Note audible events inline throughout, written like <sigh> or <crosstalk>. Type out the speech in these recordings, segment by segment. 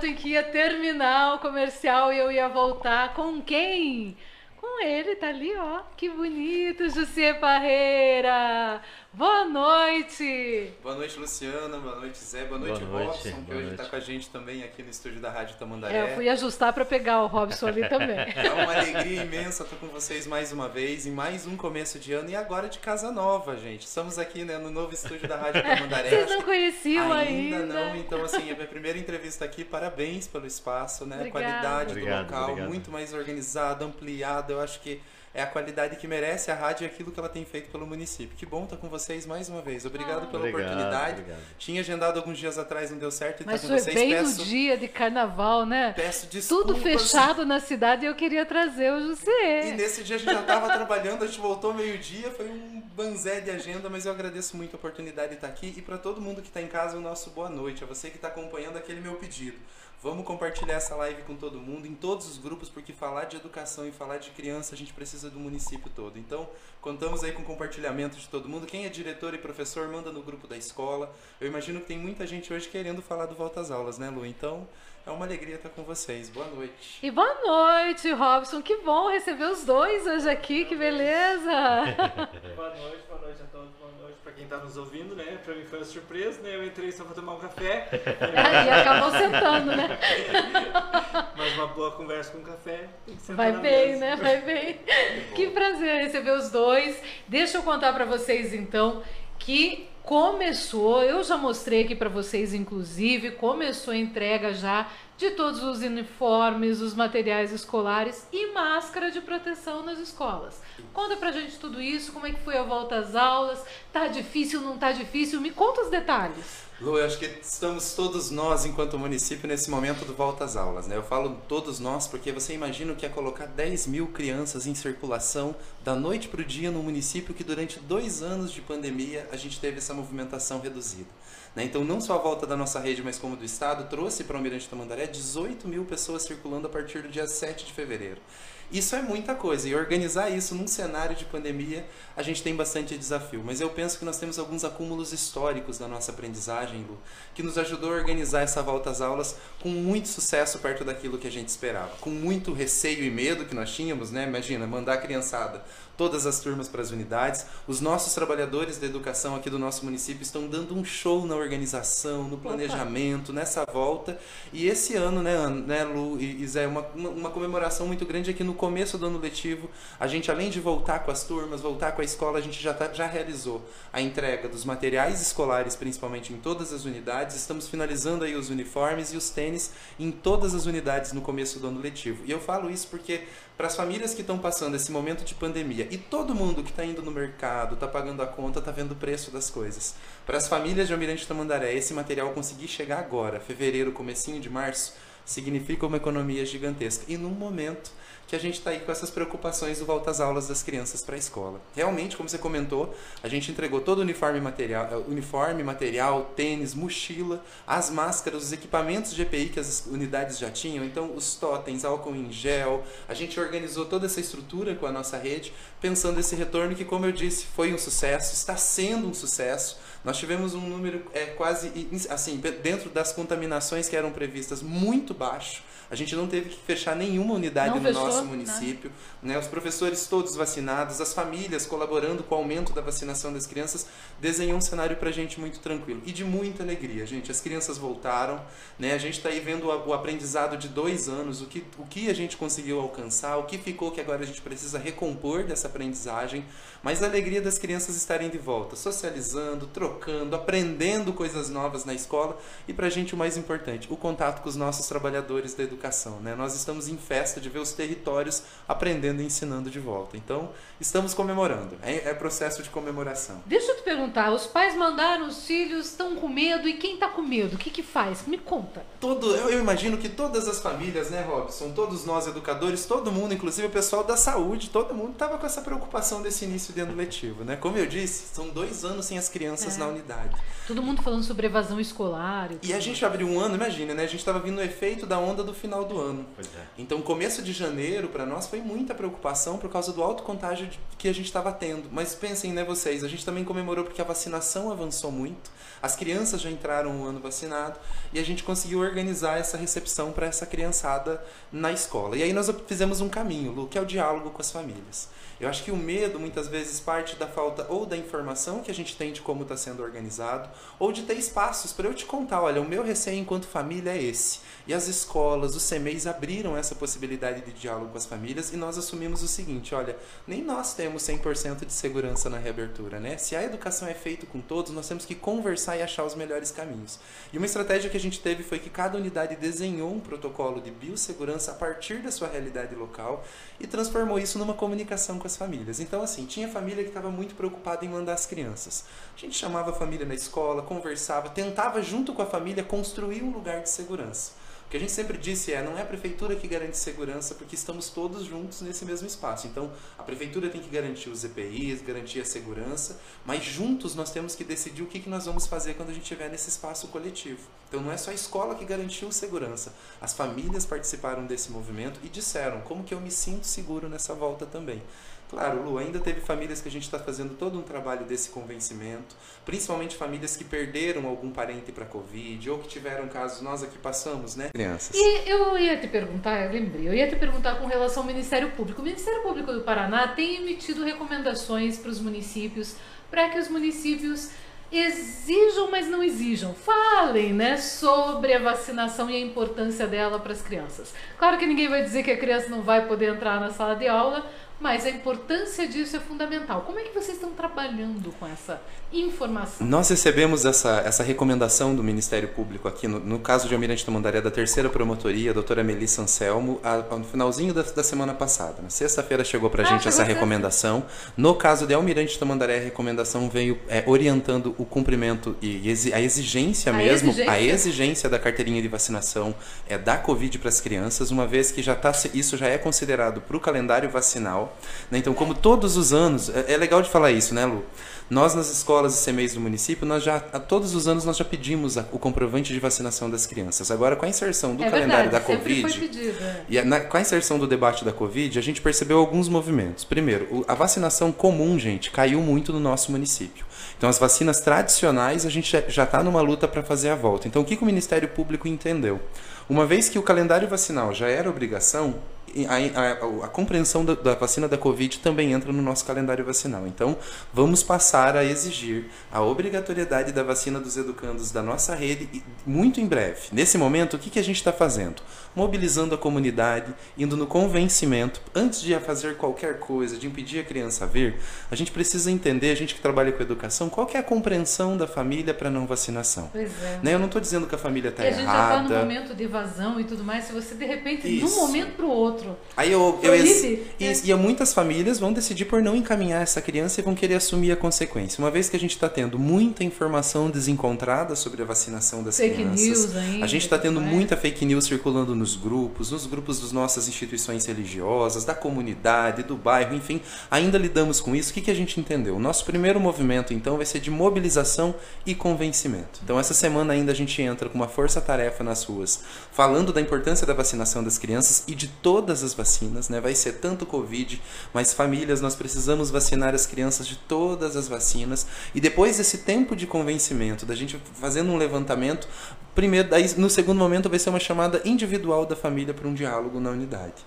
momento em que ia terminar o comercial e eu ia voltar com quem? Com ele, tá ali, ó. Que bonito, José Parreira. Boa noite! Boa noite, Luciana. Boa noite, Zé. Boa noite, Boa noite, Robson, que boa hoje noite. está com a gente também aqui no estúdio da Rádio Tamandaré. É, eu fui ajustar para pegar o Robson ali também. <laughs> É uma alegria imensa estar com vocês mais uma vez, em mais um começo de ano e agora de casa nova, gente. Estamos aqui né, no novo estúdio da Rádio Tamandaré. Vocês não que conheciam ainda. ainda? não, então assim, é a minha primeira entrevista aqui, parabéns pelo espaço, né? A Obrigada. qualidade Obrigado, do local, obrigado. muito mais organizado, ampliado, eu acho que é a qualidade que merece a rádio e aquilo que ela tem feito pelo município. Que bom estar com vocês mais uma vez. Obrigado pela Obrigado, oportunidade. obrigado. Tinha agendado alguns dias atrás, não deu certo, e Mas foi vocês. bem peço, no dia de carnaval, né? peço desculpas. Tudo fechado na cidade e eu queria trazer o E José. nesse dia a gente já estava trabalhando, a gente voltou meio-dia, foi um banzé de agenda, mas eu agradeço muito a oportunidade de estar aqui. E para todo mundo que está em casa, o nosso boa noite. A você que está acompanhando aquele meu pedido. Vamos compartilhar essa live com todo mundo, em todos os grupos, porque falar de educação e falar de criança a gente precisa do município todo. Então, contamos aí com compartilhamento de todo mundo. Quem é diretor e professor, manda no grupo da escola. Eu imagino que tem muita gente hoje querendo falar do Volta às Aulas, né, Lu? Então, é uma alegria estar com vocês. Boa noite. E boa noite, Robson. Que bom receber os dois hoje aqui, que beleza. <laughs> Boa noite, boa noite a todos, boa noite pra quem tá nos ouvindo, né? Pra mim foi uma surpresa, né? Eu entrei só pra tomar um café, <laughs> e acabou sentando, né? <laughs> mas uma boa conversa com café tem que sentar Vai bem, mesa. né? Vai bem. Que prazer receber os dois. Deixa eu contar pra vocês então que começou, eu já mostrei aqui pra vocês inclusive, começou a entrega já de todos os uniformes, os materiais escolares e máscara de proteção nas escolas. Conta pra gente tudo isso, como é que foi a volta às aulas? Tá difícil, não tá difícil? Me conta os detalhes. Lu, eu acho que estamos todos nós, enquanto município, nesse momento do volta às aulas. Né? Eu falo todos nós porque você imagina o que é colocar 10 mil crianças em circulação da noite para o dia no município que durante dois anos de pandemia a gente teve essa movimentação reduzida. Né? Então, não só a volta da nossa rede, mas como do Estado, trouxe para o Almirante Tamandaré 18 mil pessoas circulando a partir do dia 7 de fevereiro. Isso é muita coisa e organizar isso num cenário de pandemia a gente tem bastante desafio. Mas eu penso que nós temos alguns acúmulos históricos da nossa aprendizagem, Lu, que nos ajudou a organizar essa volta às aulas com muito sucesso perto daquilo que a gente esperava. Com muito receio e medo que nós tínhamos, né? Imagina, mandar a criançada todas as turmas para as unidades. Os nossos trabalhadores da educação aqui do nosso município estão dando um show na organização, no planejamento, nessa volta. E esse ano, né, Ana, né Lu e Zé, uma, uma, uma comemoração muito grande aqui no começo do ano letivo. A gente, além de voltar com as turmas, voltar com a escola, a gente já, tá, já realizou a entrega dos materiais escolares, principalmente em todas as unidades. Estamos finalizando aí os uniformes e os tênis em todas as unidades no começo do ano letivo. E eu falo isso porque para as famílias que estão passando esse momento de pandemia e todo mundo que está indo no mercado, está pagando a conta, está vendo o preço das coisas. Para as famílias de Almirante Tamandaré, esse material conseguir chegar agora, fevereiro, comecinho de março, significa uma economia gigantesca. E num momento que a gente está aí com essas preocupações do volta às aulas das crianças para a escola. Realmente, como você comentou, a gente entregou todo o uniforme material, eh, uniforme, material, tênis, mochila, as máscaras, os equipamentos de EPI que as unidades já tinham, então os totens, álcool em gel, a gente organizou toda essa estrutura com a nossa rede, pensando esse retorno que, como eu disse, foi um sucesso, está sendo um sucesso. Nós tivemos um número é, quase, assim, dentro das contaminações que eram previstas, muito baixo. A gente não teve que fechar nenhuma unidade Não no fechou, nosso município. Né? Os professores todos vacinados, as famílias colaborando com o aumento da vacinação das crianças, desenhou um cenário para a gente muito tranquilo e de muita alegria, gente. As crianças voltaram, né? a gente está aí vendo o o aprendizado de dois anos, o que, o que a gente conseguiu alcançar, o que ficou que agora a gente precisa recompor dessa aprendizagem, mas a alegria das crianças estarem de volta, socializando, trocando, aprendendo coisas novas na escola e para a gente o mais importante, o contato com os nossos trabalhadores da educação. Né? Nós estamos em festa de ver os territórios aprendendo e ensinando de volta. Então, estamos comemorando. É, é processo de comemoração. Deixa eu te perguntar, os pais mandaram, os filhos estão com medo e quem tá com medo? O que que faz? Me conta. Todo, eu, eu imagino que todas as famílias, né, Robson? Todos nós educadores, todo mundo, inclusive o pessoal da saúde, todo mundo estava com essa preocupação desse início de ano letivo, né? Como eu disse, são dois anos sem as crianças É. na unidade. Todo mundo falando sobre evasão escolar. E a gente abriu um ano, imagina, né? A gente estava vindo o efeito da onda do final do ano. É. Então, começo de janeiro para nós foi muita preocupação por causa do alto contágio que a gente estava tendo. Mas pensem, né, vocês, a gente também comemorou porque a vacinação avançou muito, as crianças já entraram um ano vacinado e a gente conseguiu organizar essa recepção para essa criançada na escola. E aí nós fizemos um caminho, Lu, que é o diálogo com as famílias. Eu acho que o medo muitas vezes parte da falta ou da informação que a gente tem de como está sendo organizado, ou de ter espaços para eu te contar, olha, o meu receio enquanto família é esse. E as escolas, os CMEs abriram essa possibilidade de diálogo com as famílias e nós assumimos o seguinte, olha, nem nós temos 100% de segurança na reabertura, né? Se a educação é feita com todos, nós temos que conversar e achar os melhores caminhos. E uma estratégia que a gente teve foi que cada unidade desenhou um protocolo de biossegurança a partir da sua realidade local e transformou isso numa comunicação com as famílias. Então, assim, tinha família que estava muito preocupada em mandar as crianças. A gente chamava a família na escola, conversava, tentava, junto com a família, construir um lugar de segurança. O que a gente sempre disse é, não é a prefeitura que garante segurança, porque estamos todos juntos nesse mesmo espaço. Então, a prefeitura tem que garantir os EPIs, garantir a segurança, mas juntos nós temos que decidir o que, que nós vamos fazer quando a gente estiver nesse espaço coletivo. Então, não é só a escola que garantiu segurança. As famílias participaram desse movimento e disseram como que eu me sinto seguro nessa volta também. Claro, Lu, ainda teve famílias que a gente está fazendo todo um trabalho desse convencimento, principalmente famílias que perderam algum parente para Covid ou que tiveram casos, nós aqui passamos, né? Crianças. E eu ia te perguntar, eu lembrei, eu ia te perguntar com relação ao Ministério Público. O Ministério Público do Paraná tem emitido recomendações para os municípios para que os municípios exijam, mas não exijam. Falem, né, sobre a vacinação e a importância dela para as crianças. Claro que ninguém vai dizer que a criança não vai poder entrar na sala de aula, mas a importância disso é fundamental. Como é que vocês estão trabalhando com essa informação? Nós recebemos essa, essa recomendação do Ministério Público aqui, no, no caso de Almirante Tamandaré, da terceira promotoria, a doutora Melissa Anselmo, a, no finalzinho da, da semana passada. Na sexta-feira chegou para a ah, gente essa recomendação. No caso de Almirante Tamandaré, a recomendação veio é, orientando o cumprimento e a exigência a mesmo, exigência. a exigência da carteirinha de vacinação é, da Covid para as crianças, uma vez que já tá, isso já é considerado para o calendário vacinal né? Então, como todos os anos, é, é legal de falar isso, né, Lu? Nós nas escolas e CMEs do município, nós já a todos os anos nós já pedimos a, o comprovante de vacinação das crianças. Agora com a inserção do é calendário verdade, da Covid é. e a, na, com a inserção do debate da Covid, a gente percebeu alguns movimentos. Primeiro, o, a vacinação comum, gente, caiu muito no nosso município. Então as vacinas tradicionais a gente já está numa luta para fazer a volta. Então o que, que o Ministério Público entendeu? Uma vez que o calendário vacinal já era obrigação, a, a, a, compreensão da, da, vacina da Covid também entra no nosso calendário vacinal. Então, vamos passar a exigir a obrigatoriedade da vacina dos educandos da nossa rede muito em breve. Nesse momento, o que, que a gente está fazendo? Mobilizando a comunidade, indo no convencimento, antes de fazer qualquer coisa, de impedir a criança a vir, a gente precisa entender, a gente que trabalha com educação, qual é a compreensão da família para não vacinação. Pois é. Né? Eu não estou dizendo que a família está errada. a gente já está no momento de evasão e tudo mais, se você de repente, de um momento para o outro, outro. Aí eu, eu e, e muitas famílias vão decidir por não encaminhar essa criança e vão querer assumir a consequência. Uma vez que a gente está tendo muita informação desencontrada sobre a vacinação das fake crianças, news ainda, a gente está tendo muita fake news circulando nos grupos, nos grupos das nossas instituições religiosas, da comunidade, do bairro, enfim, ainda lidamos com isso. O que, que a gente entendeu? O nosso primeiro movimento, então, vai ser de mobilização e convencimento. Então, essa semana ainda a gente entra com uma força-tarefa nas ruas, falando da importância da vacinação das crianças e de toda todas as vacinas, né? Vai ser tanto Covid, mas famílias, nós precisamos vacinar as crianças de todas as vacinas. E depois desse tempo de convencimento, da gente fazendo um levantamento, primeiro, daí, no segundo momento vai ser uma chamada individual da família para um diálogo na unidade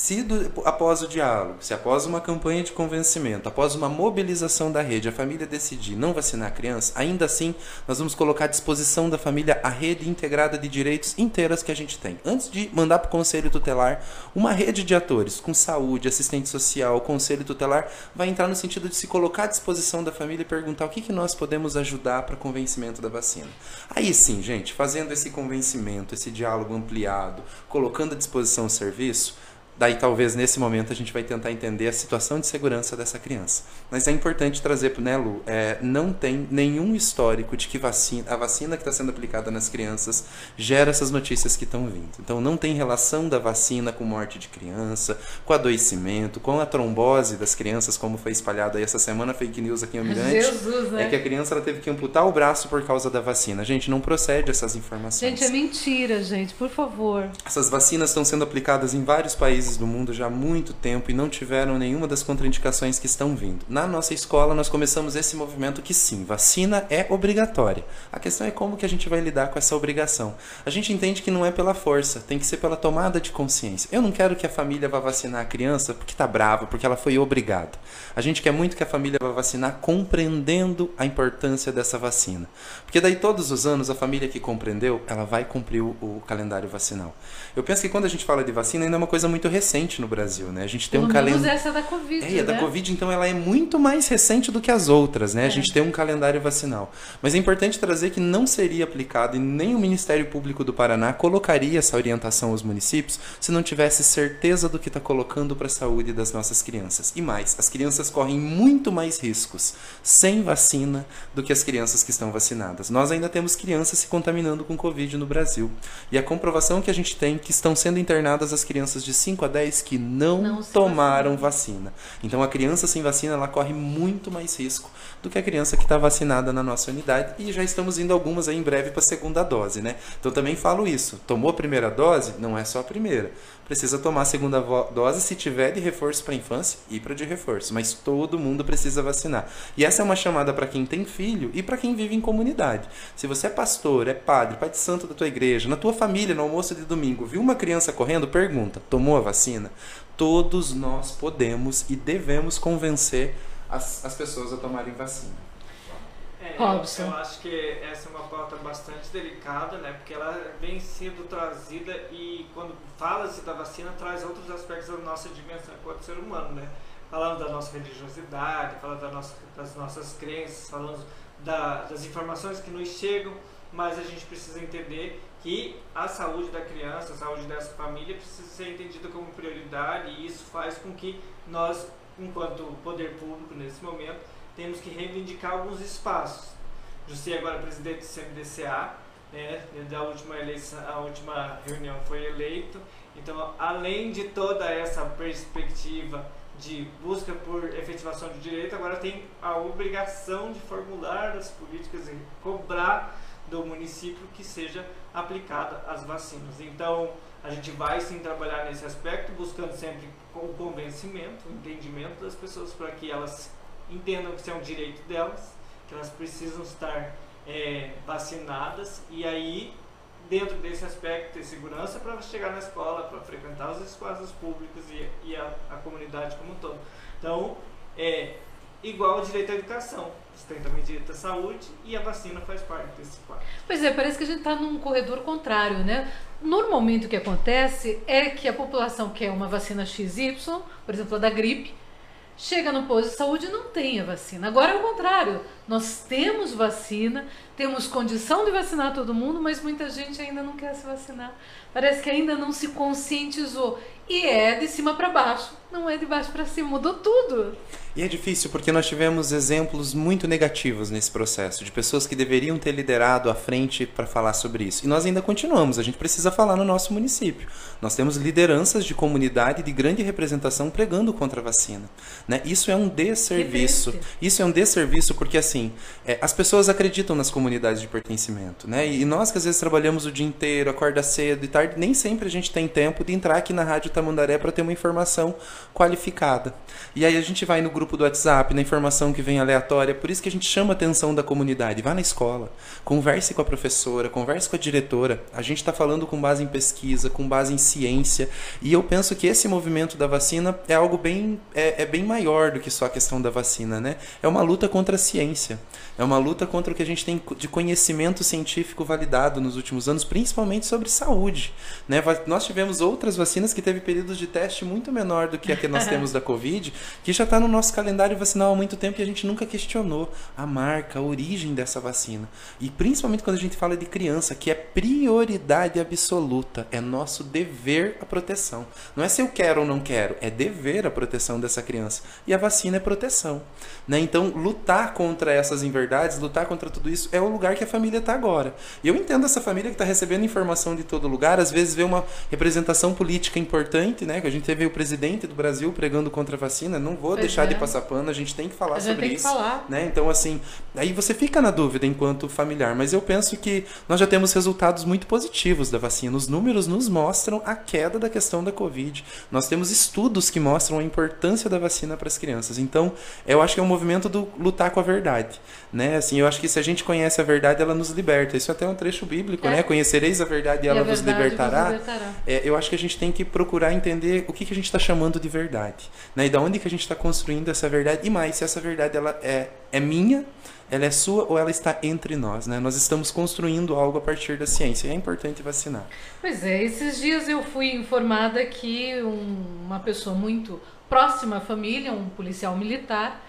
se do, após o diálogo, se após uma campanha de convencimento, após uma mobilização da rede, a família decidir não vacinar a criança, ainda assim nós vamos colocar à disposição da família a rede integrada de direitos inteiras que a gente tem. Antes de mandar para o conselho tutelar, uma rede de atores com saúde, assistente social, conselho tutelar, vai entrar no sentido de se colocar à disposição da família e perguntar o que, que nós podemos ajudar para convencimento da vacina. Aí sim, gente, fazendo esse convencimento, esse diálogo ampliado, colocando à disposição o serviço, Daí talvez nesse momento a gente vai tentar entender a situação de segurança dessa criança. Mas é importante trazer para né, Lu, é, não tem nenhum histórico de que vacina, a vacina que está sendo aplicada nas crianças gera essas notícias que estão vindo. Então não tem relação da vacina com morte de criança, com adoecimento, com a trombose das crianças, como foi espalhado aí essa semana fake news aqui em Almirante. <laughs> Jesus, né? É que a criança ela teve que amputar o braço por causa da vacina. Gente, não procede essas informações. Gente, é mentira, gente, por favor. Essas vacinas estão sendo aplicadas em vários países países do mundo já há muito tempo e não tiveram nenhuma das contraindicações que estão vindo. Na nossa escola, nós começamos esse movimento que sim, vacina é obrigatória. A questão é como que a gente vai lidar com essa obrigação. A gente entende que não é pela força, tem que ser pela tomada de consciência. Eu não quero que a família vá vacinar a criança porque está brava, porque ela foi obrigada. A gente quer muito que a família vá vacinar compreendendo a importância dessa vacina. Porque daí todos os anos a família que compreendeu, ela vai cumprir o, o calendário vacinal. Eu penso que quando a gente fala de vacina ainda é uma coisa muito recente no Brasil, né? A gente tem Pelo um calendário. essa da Covid. É, a da né? Covid, então, ela é muito mais recente do que as outras, né? A É. gente tem um calendário vacinal. Mas é importante trazer que não seria aplicado e nem o Ministério Público do Paraná colocaria essa orientação aos municípios se não tivesse certeza do que está colocando para a saúde das nossas crianças. E mais, as crianças correm muito mais riscos sem vacina do que as crianças que estão vacinadas. Nós ainda temos crianças se contaminando com Covid no Brasil. E a comprovação que a gente tem é que estão sendo internadas as crianças de 5 a 10 que não, Não tomaram vacina. Então a criança sem vacina ela corre muito mais risco do que a criança que está vacinada na nossa unidade e já estamos indo algumas aí em breve para a segunda dose, né? Então também falo isso. Tomou a primeira dose? Não é só a primeira. Precisa tomar a segunda dose se tiver de reforço para infância e para de reforço, mas todo mundo precisa vacinar. E essa é uma chamada para quem tem filho e para quem vive em comunidade. Se você é pastor, é padre, pai de santo da tua igreja, na tua família, no almoço de domingo, viu uma criança correndo, pergunta: tomou a vacina? Todos nós podemos e devemos convencer as, as pessoas a tomarem vacina. É, Robson. Eu, eu acho que essa é uma pauta bastante delicada, né? Porque ela vem sendo trazida e quando fala-se da vacina traz outros aspectos da nossa dimensão enquanto ser humano, né? Falando da nossa religiosidade, falando da nossa, das nossas crenças, falando da, das informações que nos chegam, mas a gente precisa entender que a saúde da criança, a saúde dessa família precisa ser entendida como prioridade e isso faz com que nós, enquanto poder público nesse momento, temos que reivindicar alguns espaços. Justi agora é presidente do CMDCA, né, da última eleição, a última reunião foi eleito. Então, além de toda essa perspectiva de busca por efetivação de direito, agora tem a obrigação de formular as políticas e cobrar do município que seja aplicada as vacinas. Então, a gente vai sim trabalhar nesse aspecto, buscando sempre o convencimento, o entendimento das pessoas para que elas entendam que isso é um direito delas, que elas precisam estar é, vacinadas e aí dentro desse aspecto ter segurança para chegar na escola, para frequentar os espaços públicos e, e a, a comunidade como um todo. Então, é igual ao direito à educação. Você tem também direito à saúde e a vacina faz parte desse quadro. Pois é, parece que a gente está num corredor contrário, né? Normalmente o que acontece é que a população quer uma vacina XY, por exemplo, a da gripe, chega no posto de saúde e não tem a vacina. Agora é o contrário. Nós temos vacina, temos condição de vacinar todo mundo, mas muita gente ainda não quer se vacinar. Parece que ainda não se conscientizou. E é de cima para baixo, não é de baixo para cima. Mudou tudo. E é difícil porque nós tivemos exemplos muito negativos nesse processo, de pessoas que deveriam ter liderado à frente para falar sobre isso. E nós ainda continuamos, a gente precisa falar no nosso município. Nós temos lideranças de comunidade de grande representação pregando contra a vacina. Né? Isso é um desserviço. Isso é um desserviço porque, assim, é, as pessoas acreditam nas comunidades de pertencimento. Né? E nós que às vezes trabalhamos o dia inteiro, acorda cedo e tarde, nem sempre a gente tem tempo de entrar aqui na Rádio Tamandaré para ter uma informação qualificada. E aí a gente vai no grupo do WhatsApp, na informação que vem aleatória, por isso que a gente chama a atenção da comunidade. Vá na escola, converse com a professora, converse com a diretora. A gente está falando com base em pesquisa, com base em ciência. E eu penso que esse movimento da vacina é algo bem, é, é bem maior do que só a questão da vacina, né? É uma luta contra a ciência. класі. É uma luta contra o que a gente tem de conhecimento científico validado nos últimos anos, principalmente sobre saúde. Né? Nós tivemos outras vacinas que teve períodos de teste muito menor do que a que nós <laughs> temos da Covid, que já está no nosso calendário vacinal há muito tempo e a gente nunca questionou a marca, a origem dessa vacina. E principalmente quando a gente fala de criança, que é prioridade absoluta, é nosso dever a proteção. Não é se eu quero ou não quero, é dever a proteção dessa criança. E a vacina é proteção. Né? Então, lutar contra essas inverdades, lutar contra tudo isso, é o lugar que a família está agora. E eu entendo essa família que está recebendo informação de todo lugar, às vezes vê uma representação política importante né? Que a gente teve o presidente do Brasil pregando contra a vacina. Não vou Pois deixar é. de passar pano, a gente tem que falar A gente sobre tem que isso. falar. Né? Então, assim, aí você fica na dúvida enquanto familiar, mas eu penso que nós já temos resultados muito positivos da vacina. Os números nos mostram a queda da questão da Covid. Nós temos estudos que mostram a importância da vacina para as crianças. Então, eu acho que é um movimento do lutar com a verdade. Né? Assim, eu acho que se a gente conhece a verdade, ela nos liberta. Isso até é um trecho bíblico, É. né? Conhecereis a verdade e E ela vos verdade vos libertará. libertará. É, eu acho que a gente tem que procurar entender o que, que a gente está chamando de verdade, né? E da onde que a gente está construindo essa verdade e mais se essa verdade ela é, é minha, ela é sua ou ela está entre nós, né? Nós estamos construindo algo a partir da ciência e é importante vacinar. Pois é, esses dias eu fui informada que um- uma pessoa muito próxima à família, um policial militar,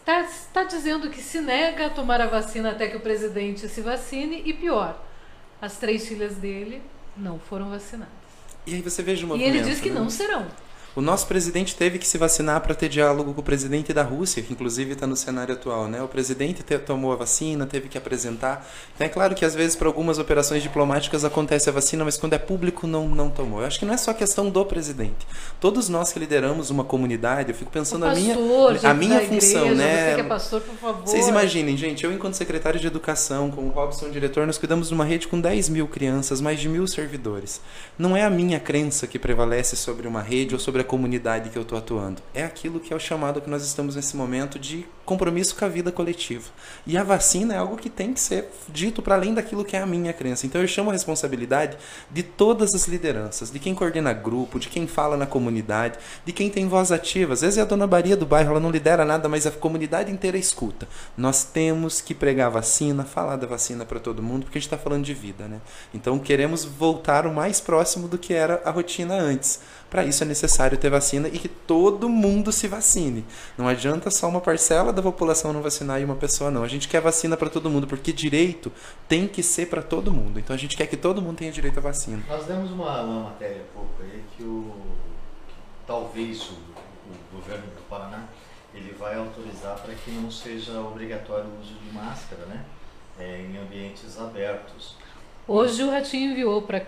está, está dizendo que se nega a tomar a vacina até que o presidente se vacine e pior, as três filhas dele não foram vacinadas. E aí você veja o E ele diz que né? não serão. O nosso presidente teve que se vacinar para ter diálogo com o presidente da Rússia, que inclusive está no cenário atual, né? O presidente te- tomou a vacina, teve que apresentar. Então é claro que às vezes para algumas operações diplomáticas acontece a vacina, mas quando é público não não tomou. Eu acho que não é só questão do presidente. Todos nós que lideramos uma comunidade, eu fico pensando o a minha pastor, a minha função, igreja, né? Você é pastor, por favor. Vocês imaginem, gente, eu enquanto secretário de educação, com o Robson diretor, nós cuidamos de uma rede com 10 mil crianças, mais de mil servidores. Não é a minha crença que prevalece sobre uma rede ou sobre a comunidade que eu estou atuando. É aquilo que é o chamado que nós estamos nesse momento de compromisso com a vida coletiva. E a vacina é algo que tem que ser dito para além daquilo que é a minha crença. Então eu chamo a responsabilidade de todas as lideranças, de quem coordena grupo, de quem fala na comunidade, de quem tem voz ativa. Às vezes é a dona Maria do bairro, ela não lidera nada, mas a comunidade inteira escuta. Nós temos que pregar vacina, falar da vacina para todo mundo, porque a gente está falando de vida, né? Então queremos voltar o mais próximo do que era a rotina antes. Para isso é necessário ter vacina e que todo mundo se vacine. Não adianta só uma parcela da população não vacinar e uma pessoa não. A gente quer vacina para todo mundo, porque direito tem que ser para todo mundo. Então a gente quer que todo mundo tenha direito à vacina. Nós demos uma, uma matéria há pouco aí que, o, que talvez o, o governo do Paraná ele vai autorizar para que não seja obrigatório o uso de máscara, né? É, em ambientes abertos. Hoje o Ratinho enviou para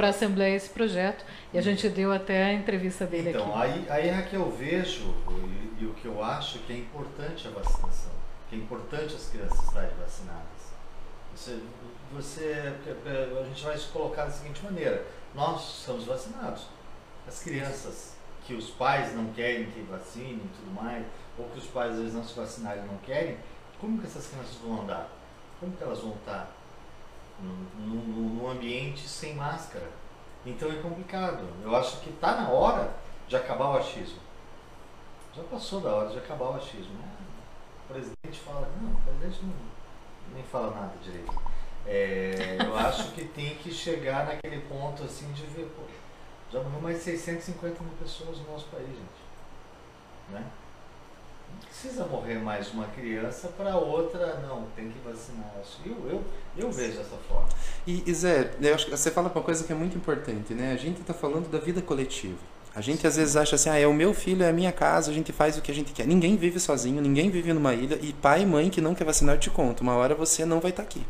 a Assembleia esse projeto e a gente deu até a entrevista dele Então, aqui. aí, aí é que eu vejo e, e o que eu acho que é importante a vacinação, que é importante as crianças estarem vacinadas. Você, você, a gente vai se colocar da seguinte maneira: nós somos vacinados. As crianças que os pais não querem que vacinem e tudo mais, ou que os pais às vezes não se vacinarem e não querem, como que essas crianças vão andar? Como que elas vão estar num, num, num ambiente sem máscara? Então é complicado. Eu acho que está na hora de acabar o achismo. Já passou da hora de acabar o achismo. né? O presidente fala, não, o presidente não, nem fala nada direito. É, eu <laughs> acho que tem que chegar naquele ponto assim de ver, pô, já morreu mais de 650 mil pessoas no nosso país, gente. Né? Precisa morrer mais uma criança para outra, não, tem que vacinar. Eu, eu, eu vejo dessa forma. E, e Zé, eu acho que você fala uma coisa que é muito importante, né? A gente está falando da vida coletiva. A gente às vezes acha assim, ah, é o meu filho, é a minha casa, a gente faz o que a gente quer. Ninguém vive sozinho, ninguém vive numa ilha. E pai e mãe que não quer vacinar, eu te conto, uma hora você não vai estar aqui.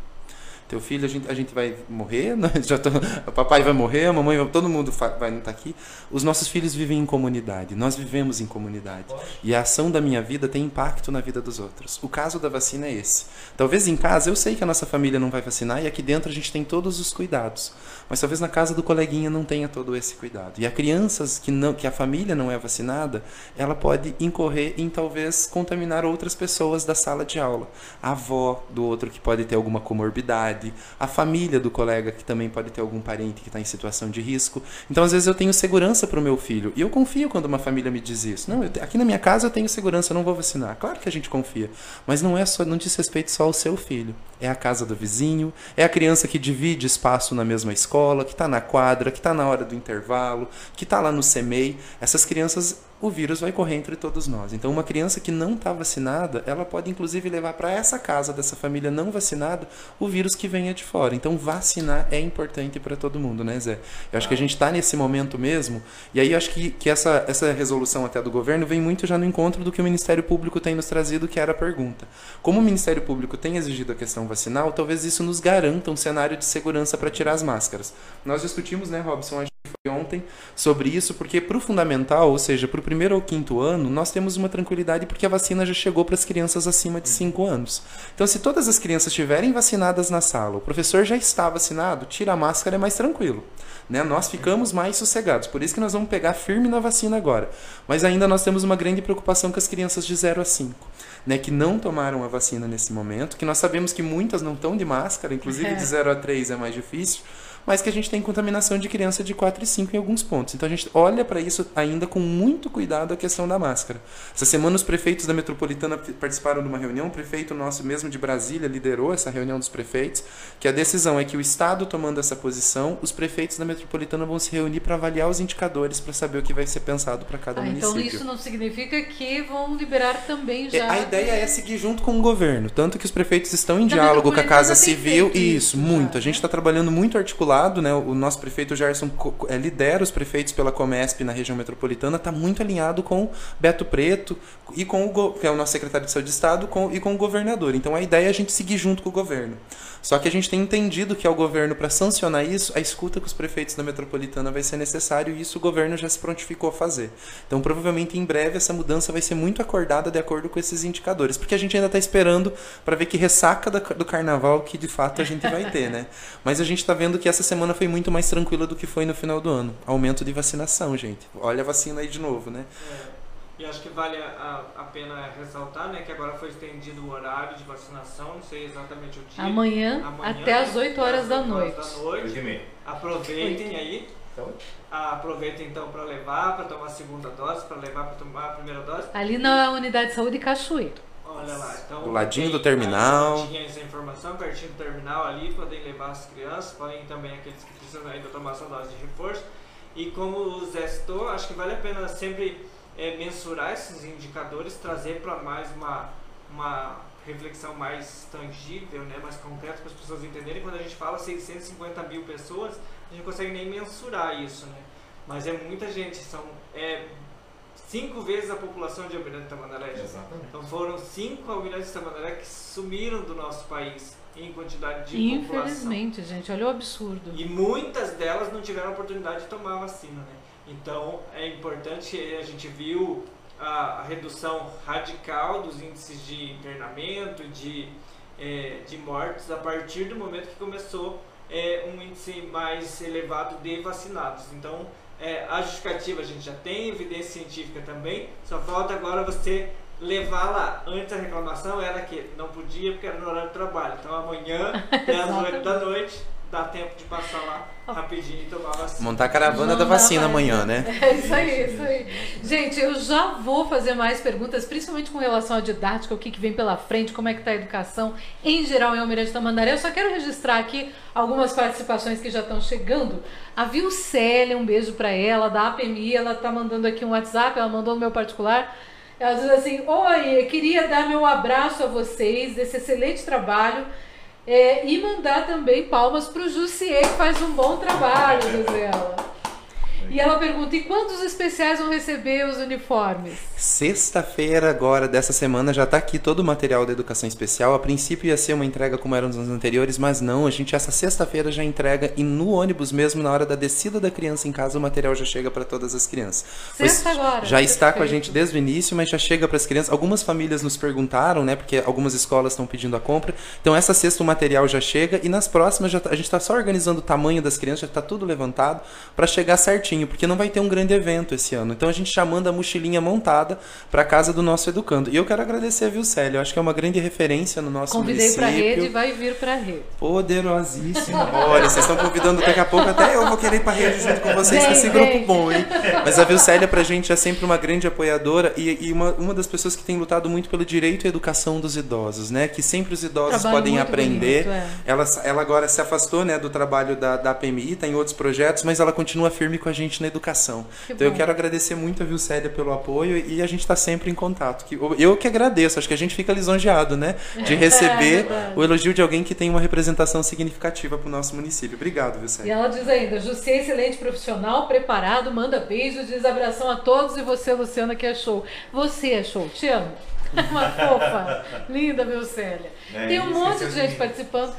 Teu filho, a gente, a gente vai morrer, <laughs> né? já tô, o papai vai morrer, a mamãe, vai- todo mundo vai não estar aqui. Os nossos filhos vivem em comunidade, nós vivemos em comunidade. E a ação da minha vida tem impacto na vida dos outros. O caso da vacina é esse. Talvez em casa, eu sei que a nossa família não vai vacinar e aqui dentro a gente tem todos os cuidados. Mas talvez na casa do coleguinha não tenha todo esse cuidado. E a crianças que não, que a família não é vacinada, ela pode incorrer em talvez contaminar outras pessoas da sala de aula. A avó do outro que pode ter alguma comorbidade, a família do colega que também pode ter algum parente que está em situação de risco. Então às vezes eu tenho segurança para o meu filho e eu confio quando uma família me diz isso. Não, aqui na minha casa eu tenho segurança, eu não vou vacinar. Claro que a gente confia, mas não é só, não diz respeito só ao seu filho. É a casa do vizinho, é a criança que divide espaço na mesma escola, que está na quadra, que está na hora do intervalo, que está lá no CEMEI. Essas crianças, o vírus vai correr entre todos nós. Então, uma criança que não está vacinada, ela pode inclusive levar para essa casa dessa família não vacinada o vírus que venha de fora. Então, vacinar é importante para todo mundo, né, Zé? Eu acho que a gente está nesse momento mesmo, e aí eu acho que, que essa, essa resolução até do governo vem muito já no encontro do que o Ministério Público tem nos trazido, que era a pergunta. Como o Ministério Público tem exigido a questão vacinal, talvez isso nos garanta um cenário de segurança para tirar as máscaras. Nós discutimos, né, Robson, foi ontem sobre isso, porque para o fundamental, ou seja, para o primeiro ou quinto ano, nós temos uma tranquilidade porque a vacina já chegou para as crianças acima de 5 anos. Então, se todas as crianças estiverem vacinadas na sala, o professor já está vacinado, tira a máscara, é mais tranquilo. Né? Nós ficamos mais sossegados. Por isso que nós vamos pegar firme na vacina agora. Mas ainda nós temos uma grande preocupação com as crianças de 0 a 5 né, que não tomaram a vacina nesse momento, que nós sabemos que muitas não estão de máscara, inclusive é. de 0 a 3 é mais difícil mas que a gente tem contaminação de criança de 4 e 5 em alguns pontos. Então a gente olha para isso ainda com muito cuidado a questão da máscara. Essa semana os prefeitos da metropolitana participaram de uma reunião, o prefeito nosso mesmo de Brasília liderou essa reunião dos prefeitos, que a decisão é que o estado tomando essa posição, os prefeitos da metropolitana vão se reunir para avaliar os indicadores para saber o que vai ser pensado para cada ah, então município. Então isso não significa que vão liberar também é, já. a ideia é seguir junto com o governo, tanto que os prefeitos estão em diálogo com a Casa Civil, isso, muito. A gente está trabalhando muito articulado lado, né, o nosso prefeito Gerson é, lidera os prefeitos pela Comesp na região metropolitana, está muito alinhado com Beto Preto e com o que é o nosso secretário de Saúde de Estado com, e com o governador. Então a ideia é a gente seguir junto com o governo. Só que a gente tem entendido que ao governo, para sancionar isso, a escuta com os prefeitos da metropolitana vai ser necessário e isso o governo já se prontificou a fazer. Então, provavelmente em breve essa mudança vai ser muito acordada de acordo com esses indicadores, porque a gente ainda está esperando para ver que ressaca do carnaval que de fato a gente vai ter, né? <laughs> Mas a gente está vendo que essa semana foi muito mais tranquila do que foi no final do ano. Aumento de vacinação, gente. Olha a vacina aí de novo, né? É. E acho que vale a, a, pena ressaltar, né, que agora foi estendido o horário de vacinação, não sei exatamente o dia. Amanhã, Amanhã até as 8 horas, da, noite. da noite. Aproveitem aí. Então. Aproveitem então para levar, para tomar a segunda dose, para levar para tomar a primeira dose. Ali na unidade de saúde Cachoeiro. Olha lá, então. Do ladinho do terminal. Tinha essa informação, pertinho do terminal ali, podem levar as crianças, podem também aqueles que precisam ainda tomar essa dose de reforço. E como o Zé citou, acho que vale a pena sempre é, mensurar esses indicadores, trazer para mais uma, uma reflexão mais tangível, né, mais concreta para as pessoas entenderem. Quando a gente fala 650 mil pessoas, a gente não consegue nem mensurar isso, né? Mas é muita gente, são é, cinco vezes a população de Almirante Tamandaré. Exatamente. Então foram cinco Almirantes Tamandaré que sumiram do nosso país em quantidade de Infelizmente, população. Infelizmente, gente, olha o absurdo. E muitas delas não tiveram a oportunidade de tomar a vacina, né? Então é importante, a gente viu a, redução radical dos índices de internamento, de, é, de mortes, a partir do momento que começou é, um índice mais elevado de vacinados. Então é, a justificativa a gente já tem, evidência científica também, só falta agora você levar lá. Antes a reclamação era que não podia porque era no horário de trabalho. Então amanhã, até às 8 da noite, dá tempo de passar lá rapidinho e tomar vacina. Montar a caravana da vacina amanhã, né? <laughs> É isso aí, isso aí. Gente, eu já vou fazer mais perguntas, principalmente com relação à didática, o que, que vem pela frente, como é que tá a educação em geral em Almirante Tamandaré. Eu só quero registrar aqui algumas participações que já estão chegando. A Vilcélia, um beijo para ela, da APMI, ela tá mandando aqui um WhatsApp, ela mandou no meu particular. Ela diz assim: Oi, queria dar meu abraço a vocês desse excelente trabalho é, e mandar também palmas para o Jussier, que faz um bom trabalho, diz ela. E ela pergunta: e quantos especiais vão receber os uniformes? Sexta-feira, agora, dessa semana, já está aqui todo o material da educação especial. A princípio ia ser uma entrega como era nos anos anteriores, mas não. A gente, essa sexta-feira, já entrega e no ônibus mesmo, na hora da descida da criança em casa, o material já chega para todas as crianças. Sexta agora. Já está com a gente desde o início, mas já chega para as crianças. Algumas famílias nos perguntaram, né? Porque algumas escolas estão pedindo a compra. Então, essa sexta o material já chega e nas próximas já, tá, a gente está só organizando o tamanho das crianças, já está tudo levantado para chegar certinho porque não vai ter um grande evento esse ano. Então a gente já manda a mochilinha montada para casa do nosso educando. E eu quero agradecer a Vilcélio, eu acho que é uma grande referência no nosso Convidei município. Convidei para rede, vai vir para rede. Poderosíssima. Olha, vocês estão convidando daqui a pouco, até eu vou querer ir para rede junto com vocês, com esse grupo bom, hein? Mas a Vilcélia pra gente é sempre uma grande apoiadora e, e uma, uma das pessoas que tem lutado muito pelo direito à educação dos idosos, né? Que sempre os idosos Trabalho podem aprender. Bonito, é. ela, ela agora se afastou né, do trabalho da, da PMI, está em outros projetos, mas ela continua firme com a gente gente na educação. Que então bom. eu quero agradecer muito a Vilcélia pelo apoio e a gente está sempre em contato. Eu que agradeço, acho que a gente fica lisonjeado, né? De receber <laughs> é o elogio de alguém que tem uma representação significativa para o nosso município. Obrigado, Vilcélia. E ela diz ainda, José, excelente profissional, preparado, manda beijos, diz abração a todos e você, Luciana, que é show. Você é show, te amo. <laughs> Uma fofa. Linda, meu Célia. É, Tem um monte esqueceu de de gente mim. participando.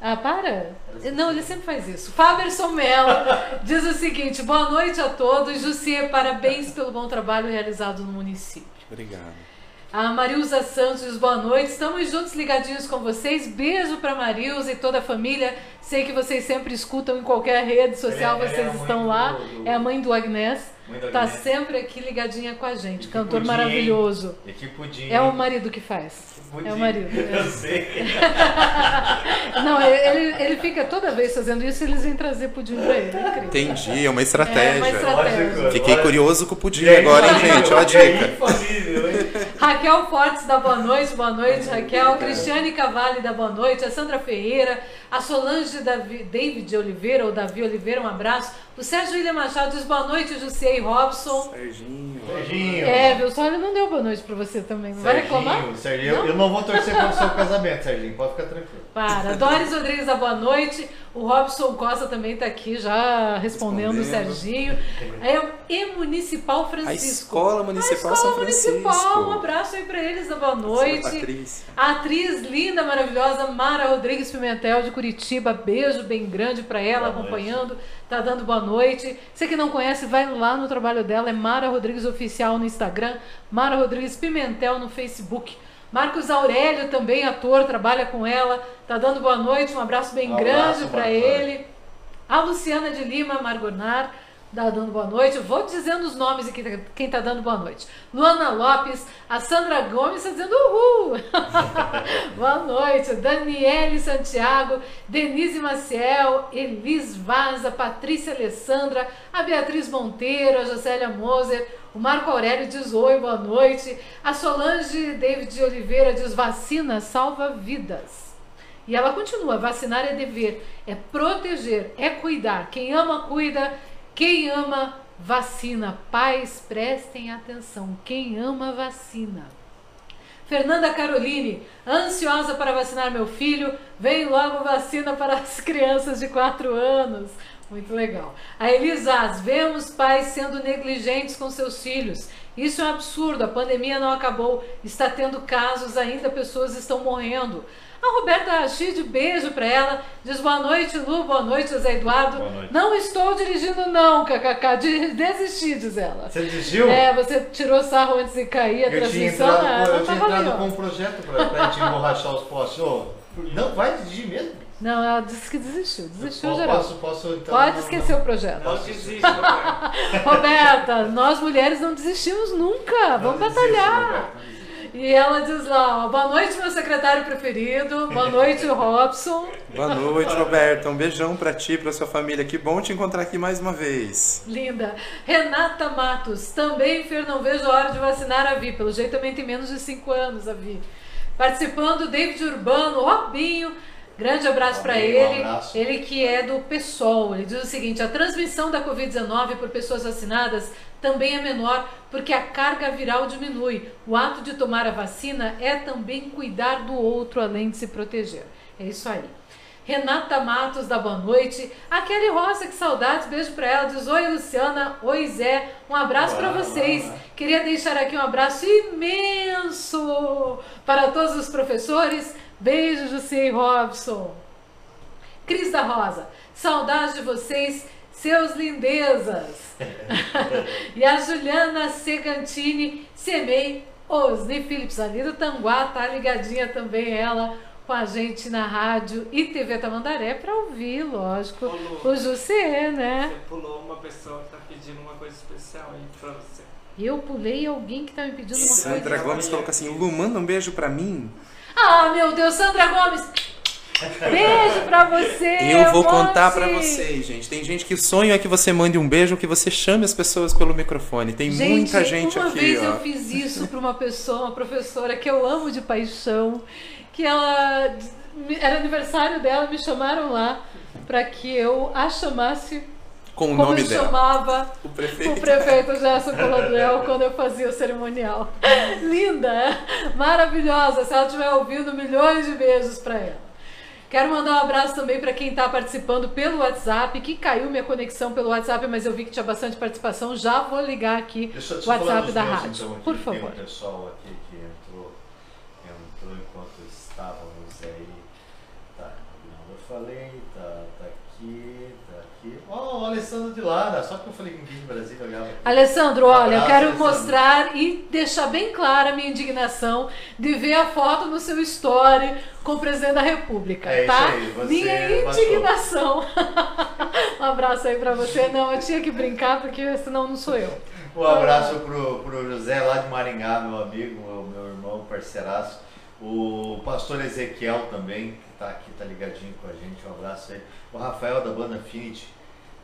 Ah, para. Não, ele sempre faz isso. Faberson Mello <laughs> diz o seguinte: boa noite a todos. Jussier, parabéns pelo bom trabalho realizado no município. Obrigado. A Marilza Santos diz boa noite. Estamos juntos ligadinhos com vocês. Beijo pra Marilza e toda a família. Sei que vocês sempre escutam em qualquer rede social, é- é vocês mãe estão lá. do- É a mãe do Agnés. Tá Agnés. sempre aqui ligadinha com a gente. E Cantor pudim, maravilhoso. E que pudim. É o marido que faz. Que. É o marido. Eu sei. <laughs> Não, ele, ele fica toda vez fazendo isso eles vêm trazer pudim pra ele. É incrível. Entendi, é uma É estratégia. uma estratégia. Lógico. Fiquei Olha. curioso com o pudim E aí, agora, hein, gente? Ó a E dica. Raquel Fortes da Boa Noite, boa noite, Raquel. Cristiane Cavalli da Boa Noite, a Sandra Ferreira, a Solange Davi, David Oliveira, ou Davi Oliveira, um abraço. O Sérgio William Machado diz boa noite, Jussier e Robson. Serginho. Serginho. É, viu? Só não deu boa noite pra você também. Não vai reclamar? Serginho, Serginho, eu- eu não vou torcer pelo seu casamento, Serginho. Pode ficar tranquilo. Para. Doris Rodrigues da Boa Noite. O Robson Costa também tá aqui já respondendo, o. Serginho. É, e Municipal A Francisco. Escola Municipal a São Escola Francisco. Municipal. Um abraço aí pra eles da Boa Noite. Patrícia. A atriz linda, maravilhosa, Mara Rodrigues Pimentel de Curitiba. Beijo bem grande pra ela, Boa acompanhando. Tá dando boa noite. Você que não conhece, vai lá no trabalho dela. É Mara Rodrigues Oficial no Instagram. Mara Rodrigues Pimentel no Facebook. Marcos Aurélio também, ator, trabalha com ela. Tá dando boa noite. Um abraço bem Um grande Marcos ele. A Luciana de Lima Margonar tá dando boa noite. Eu vou dizendo os nomes aqui, quem tá dando boa noite. Luana Lopes, a Sandra Gomes tá dizendo uhul. <laughs> boa noite. Daniele Santiago, Denise Maciel, Elis Vaza, Patrícia Alessandra, a Beatriz Monteiro, a Jocélia Moser, o Marco Aurélio diz oi, boa noite. A Solange David Oliveira diz vacina salva vidas. E ela continua: vacinar é dever, é proteger, é cuidar. Quem ama, cuida. Quem ama, vacina. Pais, prestem atenção. Quem ama, vacina. Fernanda Caroline, ansiosa para vacinar meu filho, vem logo vacina para as <laughs> crianças de 4 anos. Muito legal. A Elisaz, vemos pais sendo negligentes com seus filhos. Isso é um absurdo, a pandemia não acabou, está tendo casos ainda, pessoas estão morrendo. A Roberta Rachid, beijo para ela, diz boa noite, Lu, boa noite, José Eduardo. Boa noite. Não estou dirigindo não, kkk, de- desisti, diz ela. Você desistiu? É, você tirou sarro antes de cair a eu tinha transmissão, entrado, né? com- Não eu tinha entrado ali, com um projeto pra, pra gente emborrachar os postes. Ô, não, vai dirigir mesmo? Não, ela disse que desistiu. Desistiu Eu geral. Posso, posso, então, Pode não- esquecer o projeto. Não desiste, Roberto. <laughs> Roberta, nós mulheres não desistimos nunca. não Vamos batalhar. Não desiste. E ela diz lá, ó, boa noite, meu secretário preferido. Boa noite, <laughs> Robson. Boa noite, Roberta. Um beijão pra ti, pra sua família. Que bom te encontrar aqui mais uma vez. Linda. Renata Matos. Também, Fer, não vejo a hora de vacinar a Vi. Pelo jeito também tem menos de 5 anos a Vi. Participando, David Urbano, Robinho. Grande abraço para Robinho, um ele. abraço. Ele que é do PSOL. Ele diz o seguinte: a transmissão da Covid-19 por pessoas vacinadas também é menor porque a carga viral diminui. O ato de tomar a vacina é também cuidar do outro além de se proteger. É isso aí. Renata Matos, da Boa Noite. A Kelly Roça, que saudades, beijo pra ela. Diz: Oi, Luciana. Oi, Zé. Um abraço Olá, vocês. olá. Queria deixar aqui um abraço imenso para todos os professores. Beijo, Jussi e Robson. Cris da Rosa, saudades de vocês, seus lindezas. <laughs> e a Juliana Segantini, Semei, Osni Phillips, ali do Tanguá, tá ligadinha também ela com a gente na rádio e TV Tamandaré para ouvir, lógico, Lu. o Jussier, né? Você pulou uma pessoa que tá pedindo uma coisa especial aí pra você. Eu pulei alguém que tá me pedindo uma Sandra coisa. Gomes coloca assim: Lu, manda um beijo pra mim. Ah, meu Deus, Sandra Gomes! Beijo pra você! Eu vou um contar monte. pra vocês, gente. Tem gente que o sonho é que você mande um beijo, que você chame as pessoas pelo microfone. Tem muita gente uma aqui, vez ó. eu fiz isso para uma pessoa, uma professora que eu amo de paixão, que ela era aniversário dela, me chamaram lá para que eu a chamasse Com o como nome eu dela. chamava O prefeito. o prefeito Gerson Colodrel quando eu fazia o cerimonial. Linda, maravilhosa. Se ela estiver ouvindo, milhões de beijos para ela. Quero mandar um abraço também para quem está participando pelo WhatsApp, que caiu minha conexão pelo WhatsApp, mas eu vi que tinha bastante participação. Já vou ligar aqui o WhatsApp da meus, rádio. então, aqui. Por Tem favor. um pessoal aqui que entrou. José e. Tá, não, eu falei, tá, tá aqui, tá aqui. Ó, o Alessandro de Lara, só que eu falei com quem de Brasília olhava. Alessandro, olha, eu quero Alessandro. mostrar e deixar bem clara a minha indignação de ver a foto no seu story com o presidente da República, É isso tá? aí, você minha indignação. <laughs> um abraço aí pra você. Não, eu tinha que brincar porque senão não sou eu. Um abraço pro, pro José lá de Maringá, meu amigo, meu, meu irmão, parceiraço. O pastor Ezequiel também, que tá aqui, tá ligadinho com a gente. Um abraço aí. O Rafael da banda Affinity.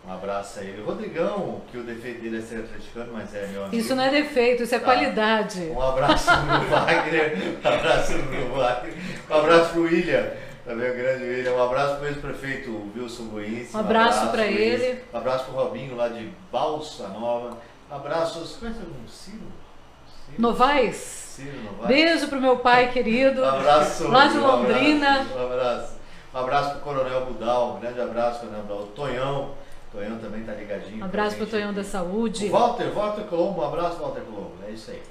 Um abraço a ele. O Rodrigão, que o defeito dele é ser atleticano, mas é meu amigo. Isso não é defeito, isso é Tá. qualidade. Um abraço pro <laughs> Wagner, um abraço pro Wagner, um abraço pro William, também o grande William, um abraço pro ex-prefeito Wilson Goins. Um abraço Luiz. ele. Um abraço pro Robinho lá de Balsa Nova. Um abraço, você conhece algum Ciro? Ciro? Novaes? Ciro Novaes. Beijo pro meu pai querido. <laughs> Um abraço. Lá de um Londrina. abraço, Um abraço. Um abraço pro Coronel Budal, um grande abraço, Coronel Budal. O Tonhão, Tonhão também tá ligadinho. Um abraço pro Tonhão da Saúde. O Walter, Walter Colombo, um abraço, Walter Colombo. É isso aí.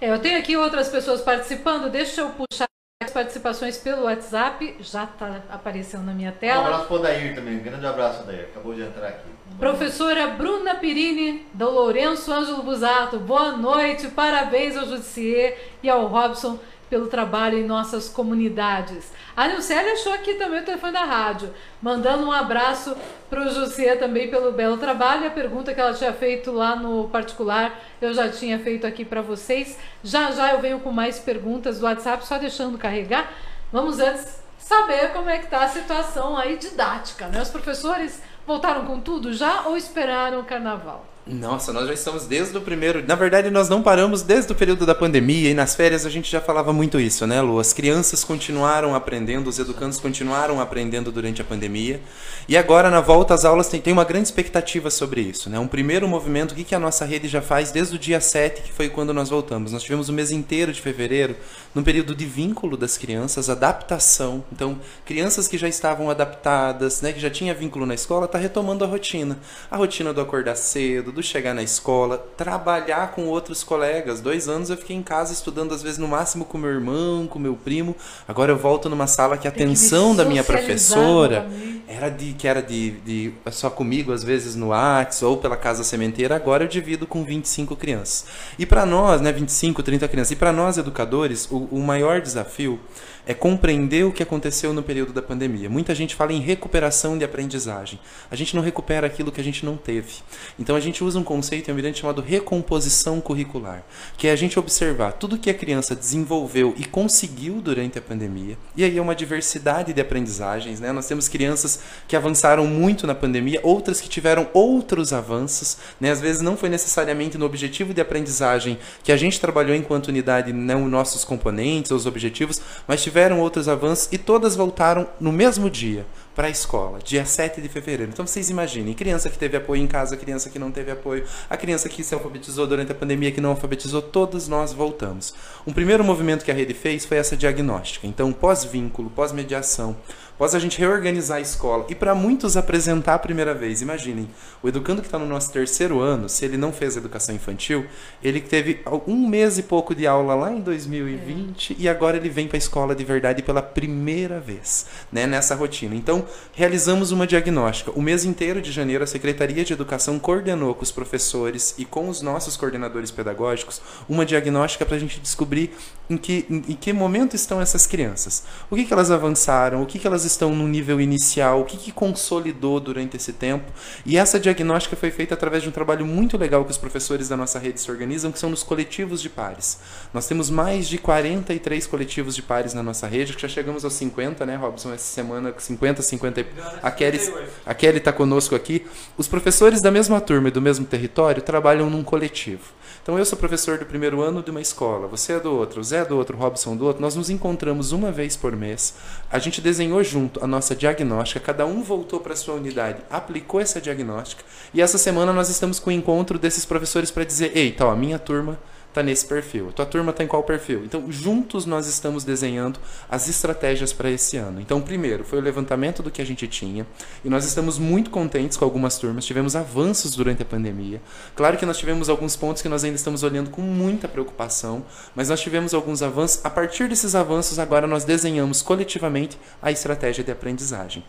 É, eu tenho aqui outras pessoas participando. Deixa eu puxar as participações pelo WhatsApp. Já está aparecendo na minha Um tela. abraço pro Odair também, um grande abraço, Odair. Acabou de entrar aqui. Professora Bruna Pirini, do Lourenço Ângelo Busato. Boa noite, parabéns ao Judicier e ao Robson pelo trabalho em nossas comunidades. A Nilcélia achou aqui também o telefone da rádio, mandando um abraço para o Jussier também pelo belo trabalho. A pergunta que ela tinha feito lá no particular, eu já tinha feito aqui para vocês. Já já eu venho com mais perguntas do WhatsApp, só deixando carregar. Vamos antes saber como é que está a situação aí didática, né? Os professores voltaram com tudo já ou esperaram o carnaval? Nossa, nós já estamos desde o primeiro. Na verdade, nós não paramos desde o período da pandemia e nas férias a gente já falava muito isso, né, Lu? As crianças continuaram aprendendo, os educandos continuaram aprendendo durante a pandemia. E agora, na volta às aulas, tem, tem uma grande expectativa sobre isso, né? Um primeiro movimento, o que, que a nossa rede já faz desde o dia 7, que foi quando nós voltamos? Nós tivemos o mês inteiro de fevereiro, num período de vínculo das crianças, adaptação. Então, crianças que já estavam adaptadas, né, que já tinha vínculo na escola, tá retomando a rotina. A rotina do acordar cedo, do chegar na escola, trabalhar com outros colegas. Dois anos eu fiquei em casa estudando, às vezes, no máximo com meu irmão, com meu primo. Agora eu volto numa sala que a Tem que me atenção da minha professora era de que era de, de só comigo às vezes no Whats ou pela casa sementeira, agora eu divido com 25 crianças. E para nós, né, 25, 30 crianças. E para nós educadores, o, o maior desafio é compreender o que aconteceu no período da pandemia. Muita gente fala em recuperação de aprendizagem. A gente não recupera aquilo que a gente não teve. Então a gente usa um conceito em Almirante chamado recomposição curricular, que é a gente observar tudo que a criança desenvolveu e conseguiu durante a pandemia. E aí é uma diversidade de aprendizagens, né? Nós temos crianças que avançaram muito na pandemia, outras que tiveram outros avanços, né? Às vezes não foi necessariamente no objetivo de aprendizagem que a gente trabalhou enquanto unidade, não nossos componentes, os objetivos, mas tiveram outros avanços e todas voltaram no mesmo dia para a escola, dia 7 de fevereiro. Então vocês imaginem, criança que teve apoio em casa, criança que não teve apoio, a criança que se alfabetizou durante a pandemia, que não alfabetizou, todos nós voltamos. Um primeiro movimento que a rede fez foi essa diagnóstica. Então, pós-vínculo, pós-mediação, Após a gente reorganizar a escola e para muitos apresentar a primeira vez, imaginem, o educando que está no nosso terceiro ano, se ele não fez educação infantil, ele teve um mês e pouco de aula lá em 2020 e agora ele vem para a escola de verdade pela primeira vez, né, nessa rotina. Então, realizamos uma diagnóstica. O mês inteiro de janeiro, a Secretaria de Educação coordenou com os professores e com os nossos coordenadores pedagógicos uma diagnóstica para a gente descobrir em que, em, em que momento estão essas crianças. O que, que elas avançaram, o que, que elas estão no nível inicial, o que, que consolidou durante esse tempo. E essa diagnóstica foi feita através de um trabalho muito legal que os professores da nossa rede se organizam, que são nos coletivos de pares. Nós temos mais de 43 coletivos de pares na nossa rede, que já chegamos aos 50, né, Robson? Essa semana, 50, 50. A Kelly a Kelly está conosco aqui. Os professores da mesma turma e do mesmo território trabalham num coletivo. Então eu sou professor do primeiro ano de uma escola, você é do outro, o Zé é do outro, o Robson do outro. Nós nos encontramos uma vez por mês. A gente desenhou junto a nossa diagnóstica, cada um voltou para sua unidade, aplicou essa diagnóstica. E essa semana nós estamos com o encontro desses professores para dizer: "Eita, ó, a minha turma está nesse perfil, a tua turma está em qual perfil. Então, juntos nós estamos desenhando as estratégias para esse ano. Então, primeiro, foi o levantamento do que a gente tinha, e nós estamos muito contentes com algumas turmas, tivemos avanços durante a pandemia. Claro que nós tivemos alguns pontos que nós ainda estamos olhando com muita preocupação, mas nós tivemos alguns avanços. A partir desses avanços, agora nós desenhamos coletivamente a estratégia de aprendizagem.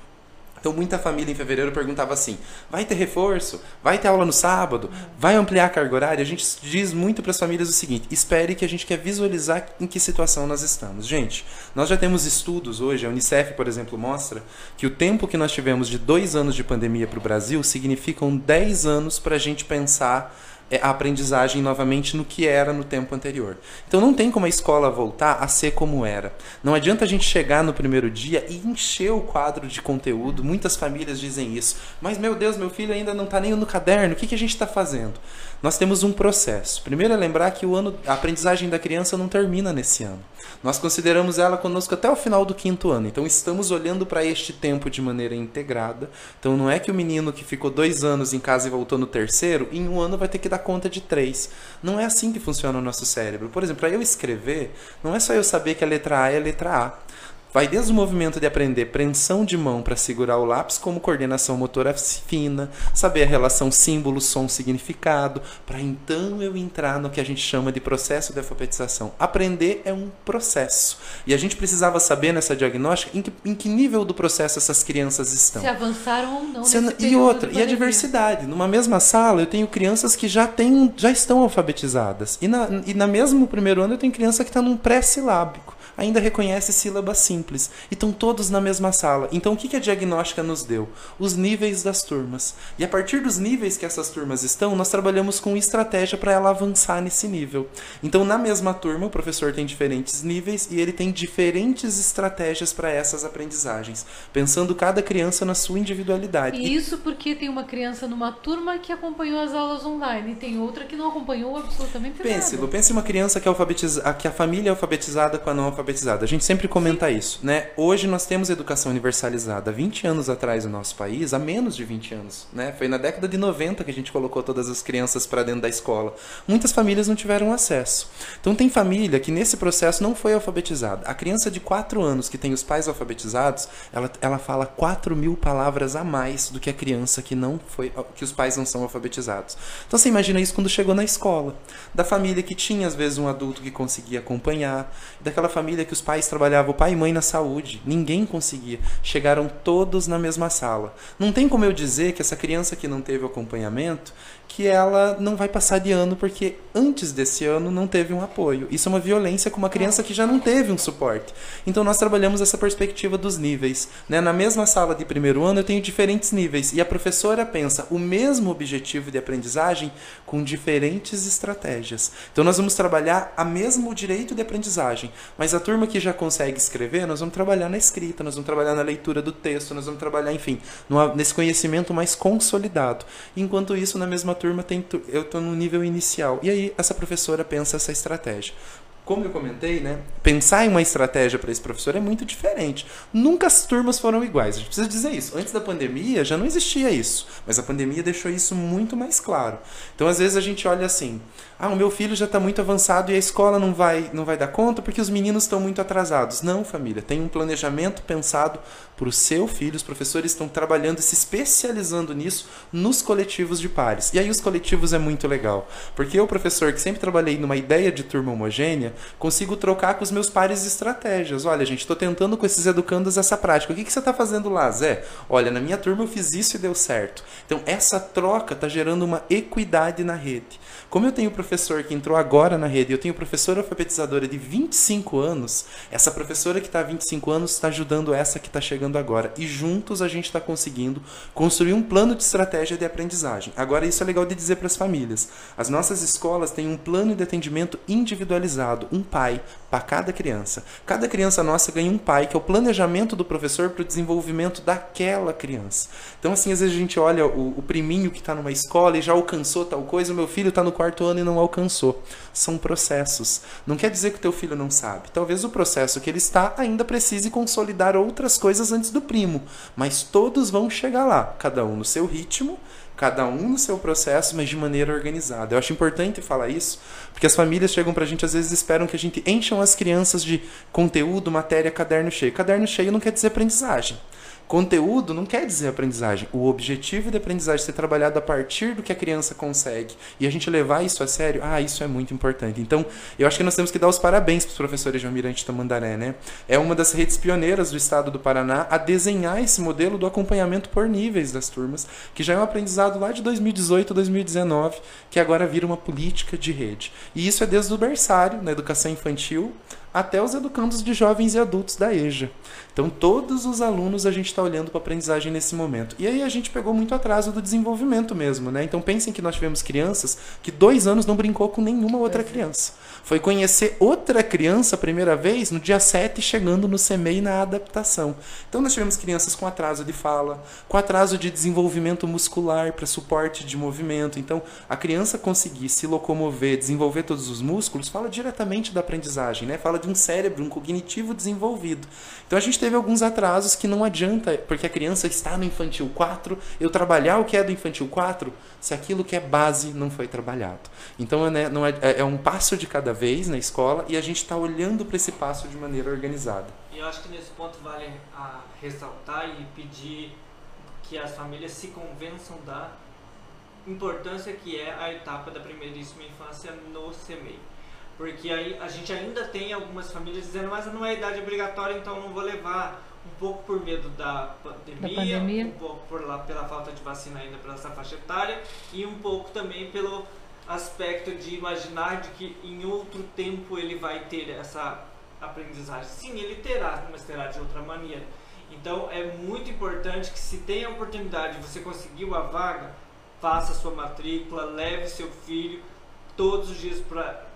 Então, muita família em fevereiro perguntava assim: vai ter reforço? Vai ter aula no sábado? Vai ampliar a carga horária? A gente diz muito para as famílias o seguinte: espere que a gente quer visualizar em que situação nós estamos. Gente, nós já temos estudos hoje, a Unicef, por exemplo, mostra que o tempo que nós tivemos de dois anos de pandemia para o Brasil significam 10 anos para a gente pensar a aprendizagem novamente no que era no tempo anterior. Então não tem como a escola voltar a ser como era. Não adianta a gente chegar no primeiro dia e encher o quadro de conteúdo. Muitas famílias dizem isso. Mas meu Deus, meu filho ainda não está nem no caderno. O que, que a gente está fazendo? Nós temos um processo. Primeiro é lembrar que o ano, a aprendizagem da criança não termina nesse ano. Nós consideramos ela conosco até o final do quinto ano. Então estamos olhando para este tempo de maneira integrada. Então não é que o menino que ficou dois anos em casa e voltou no terceiro, em um ano vai ter que dar conta de três. Não é assim que funciona o nosso cérebro. Por exemplo, para eu escrever, não é só eu saber que a letra A é a letra A. Vai desde o movimento de aprender preensão de mão para segurar o lápis, como coordenação motora fina, saber a relação símbolo, som, significado, para então eu entrar no que a gente chama de processo de alfabetização. Aprender é um processo. E a gente precisava saber nessa diagnóstica em que, em que nível do processo essas crianças estão. Se avançaram ou não. Se, e outra, e a diversidade. Numa mesma sala, eu tenho crianças que já, têm, já estão alfabetizadas. E na, e na mesmo primeiro ano, eu tenho criança que está num pré-silábico ainda reconhece sílabas simples. E estão todos na mesma sala. Então o que a diagnóstica nos deu? Os níveis das turmas. E a partir dos níveis que essas turmas estão, nós trabalhamos com estratégia para ela avançar nesse nível. Então na mesma turma, o professor tem diferentes níveis e ele tem diferentes estratégias para essas aprendizagens, pensando cada criança na sua individualidade. E isso porque tem uma criança numa turma que acompanhou as aulas online e tem outra que não acompanhou absolutamente pense, nada. Pense uma criança que, é alfabetiza, que a família é alfabetizada com a não alfabetizada alfabetizada. A gente sempre comenta Sim. isso, né? Hoje nós temos educação universalizada. 20 anos atrás no nosso país, há menos de 20 anos, né? Foi na década de 90 que a gente colocou todas as crianças para dentro da escola. Muitas famílias não tiveram acesso. Então tem família que nesse processo não foi alfabetizada. A criança de 4 anos que tem os pais alfabetizados, ela, ela fala 4 mil palavras a mais do que a criança que não foi, que os pais não são alfabetizados. Então você imagina isso quando chegou na escola. Da família que tinha às vezes um adulto que conseguia acompanhar, daquela família família que os pais trabalhavam, pai e mãe na saúde. Ninguém conseguia. Chegaram todos na mesma sala. Não tem como eu dizer que essa criança que não teve acompanhamento, que ela não vai passar de ano porque antes desse ano não teve um apoio. Isso é uma violência com uma criança que já não teve um suporte. Então nós trabalhamos essa perspectiva dos níveis. Né? Na mesma sala de primeiro ano eu tenho diferentes níveis e a professora pensa o mesmo objetivo de aprendizagem com diferentes estratégias. Então nós vamos trabalhar a mesmo direito de aprendizagem, mas a turma que já consegue escrever, nós vamos trabalhar na escrita, nós vamos trabalhar na leitura do texto, nós vamos trabalhar, enfim, nesse conhecimento mais consolidado. Enquanto isso, na mesma turma tem, eu estou no nível inicial. E aí essa professora pensa essa estratégia como eu comentei, né, pensar em uma estratégia para esse professor é muito diferente. Nunca as turmas foram iguais. A gente precisa dizer isso. Antes da pandemia já não existia isso, mas a pandemia deixou isso muito mais claro. Então, às vezes a gente olha assim: ah, o meu filho já está muito avançado e a escola não vai, não vai dar conta porque os meninos estão muito atrasados. Não, família, tem um planejamento pensado para o seu filho. Os professores estão trabalhando e se especializando nisso nos coletivos de pares. E aí os coletivos é muito legal, porque eu, professor, que sempre trabalhei numa ideia de turma homogênea, consigo trocar com os meus pares estratégias. Olha, gente, estou tentando com esses educandos essa prática. O que, que você está fazendo lá, Zé? Olha, na minha turma eu fiz isso e deu certo. Então, essa troca está gerando uma equidade na rede. Como eu tenho professor que entrou agora na rede, eu tenho professora alfabetizadora de 25 anos, essa professora que está há 25 anos está ajudando essa que está chegando agora. E juntos a gente está conseguindo construir um plano de estratégia de aprendizagem. Agora, isso é legal de dizer para as famílias. As nossas escolas têm um plano de atendimento individualizado, um pai para cada criança. Cada criança nossa ganha um pai, que é o planejamento do professor para o desenvolvimento daquela criança. Então, assim, às vezes a gente olha o, o priminho que está numa escola e já alcançou tal coisa, o meu filho está no quarto ano e não alcançou. São processos. Não quer dizer que o teu filho não sabe. Talvez o processo que ele está ainda precise consolidar outras coisas antes do primo, mas todos vão chegar lá, cada um no seu ritmo, cada um no seu processo, mas de maneira organizada. Eu acho importante falar isso, porque as famílias chegam pra gente às vezes esperam que a gente encham as crianças de conteúdo, matéria, caderno cheio. Caderno cheio não quer dizer aprendizagem. Conteúdo não quer dizer aprendizagem. O objetivo de aprendizagem é ser trabalhado a partir do que a criança consegue. E a gente levar isso a sério, ah, isso é muito importante. Então, eu acho que nós temos que dar os parabéns para os professores de Almirante Tamandaré, né? É uma das redes pioneiras do estado do Paraná a desenhar esse modelo do acompanhamento por níveis das turmas, que já é um aprendizado lá de 2018, 2019, que agora vira uma política de rede. E isso é desde o berçário, na educação infantil, até os educandos de jovens e adultos da EJA. Então, todos os alunos a gente está olhando para a aprendizagem nesse momento. E aí a gente pegou muito atraso do desenvolvimento mesmo, né? Então, pensem que nós tivemos crianças que dois anos não brincou com nenhuma outra criança. Foi conhecer outra criança a primeira vez no dia 7, chegando no CMEI na adaptação. Então, nós tivemos crianças com atraso de fala, com atraso de desenvolvimento muscular para suporte de movimento. Então, a criança conseguir se locomover, desenvolver todos os músculos, fala diretamente da aprendizagem, né? Fala de um cérebro, um cognitivo desenvolvido. Então a gente teve alguns atrasos que não adianta, porque a criança está no infantil 4, eu trabalhar o que é do infantil 4, se aquilo que é base não foi trabalhado. Então é, não é, é um passo de cada vez na escola e a gente está olhando para esse passo de maneira organizada. E eu acho que nesse ponto vale a ressaltar e pedir que as famílias se convençam da importância que é a etapa da primeiríssima infância no CMEI. Porque aí a gente ainda tem algumas famílias dizendo, mas não é idade obrigatória, então não vou levar. Um pouco por medo da pandemia, Da pandemia. um pouco por lá, pela falta de vacina ainda para essa faixa etária e um pouco também pelo aspecto de imaginar de que em outro tempo ele vai ter essa aprendizagem. Sim, ele terá, mas terá de outra maneira. Então é muito importante que se tem a oportunidade, você conseguiu a vaga, faça sua matrícula, leve seu filho todos os dias para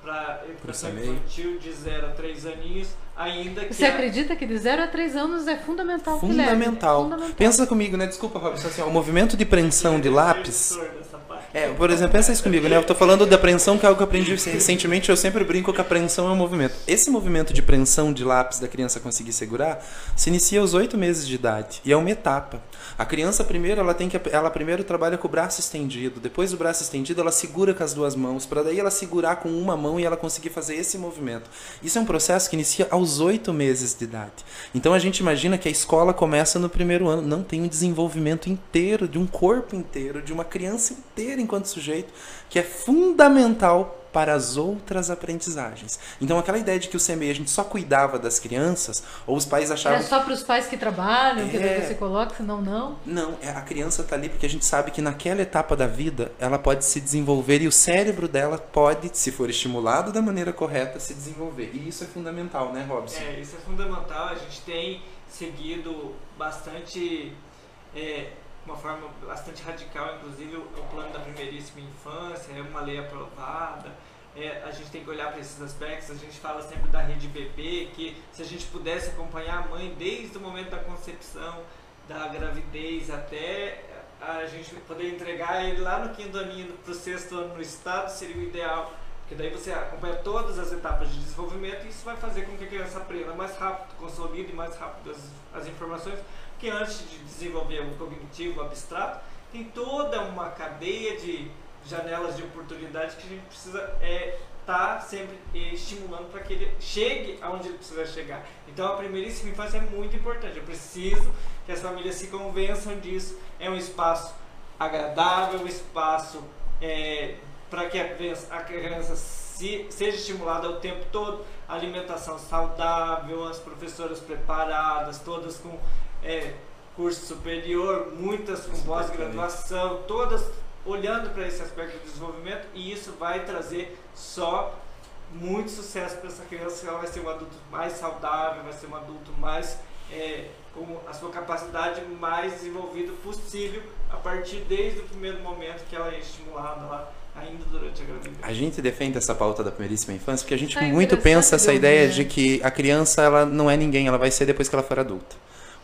educação CMEI. infantil de 0 a 3 aninhos, ainda que Você a- acredita que de 0 a 3 anos é fundamental que leve? Fundamental. Fundamental. Pensa comigo, né? Desculpa, Robson, assim, ó, o movimento de preensão de lápis. Professor dessa parte. É, por exemplo, pensa isso comigo, né? Eu tô falando da apreensão, que é algo que eu aprendi <laughs> recentemente, eu sempre brinco que a apreensão é um movimento. Esse movimento de apreensão de lápis da criança conseguir segurar se inicia aos oito meses de idade. E é uma etapa. A criança primeiro, ela tem que ela primeiro trabalha com o braço estendido, depois do braço estendido ela segura com as duas mãos, para daí ela segurar com uma mão e ela conseguir fazer esse movimento. Isso é um processo que inicia aos oito meses de idade. Então a gente imagina que a escola começa no primeiro ano, não tem um desenvolvimento inteiro de um corpo inteiro, de uma criança inteira enquanto sujeito, que é fundamental para as outras aprendizagens. Então aquela ideia de que o CME a gente só cuidava das crianças, ou os pais achavam É só para os pais que trabalham, que É. daí você coloca, senão não. não, é, a criança está ali porque a gente sabe que naquela etapa da vida ela pode se desenvolver e o cérebro dela pode, se for estimulado da maneira correta, se desenvolver. E isso é fundamental, né, Robson? É, isso é fundamental. A gente tem seguido bastante, é, uma forma bastante radical, inclusive o plano da primeiríssima infância, é uma lei aprovada. É, a gente tem que olhar para esses aspectos. A gente fala sempre da rede bebê, que se a gente pudesse acompanhar a mãe desde o momento da concepção, da gravidez até a gente poder entregar ele lá no quinto aninho para o sexto ano no estado, seria o ideal. Porque daí você acompanha todas as etapas de desenvolvimento e isso vai fazer com que a criança aprenda mais rápido, consolide mais rápido as, as informações. Porque antes de desenvolver o cognitivo, o abstrato, tem toda uma cadeia de janelas de oportunidade que a gente precisa é, estar sempre estimulando para que ele chegue aonde ele precisa chegar. Então a primeiríssima infância é muito importante. Eu preciso que as famílias se convençam disso. É um espaço agradável, um espaço é, para que a criança, a criança se- seja estimulada o tempo todo. Alimentação saudável, as professoras preparadas, todas com é, curso superior, muitas com pós-graduação, todas olhando para esse aspecto do desenvolvimento e isso vai trazer só muito sucesso para essa criança. Ela vai ser um adulto mais saudável, vai ser um adulto mais é, com a sua capacidade mais desenvolvida possível a partir desde o primeiro momento que ela é estimulada lá, ainda durante a gravidez. A gente defende essa pauta da primeiríssima infância porque a gente Ah, muito pensa essa ideia de que a criança ela não é ninguém, ela vai ser depois que ela for adulta.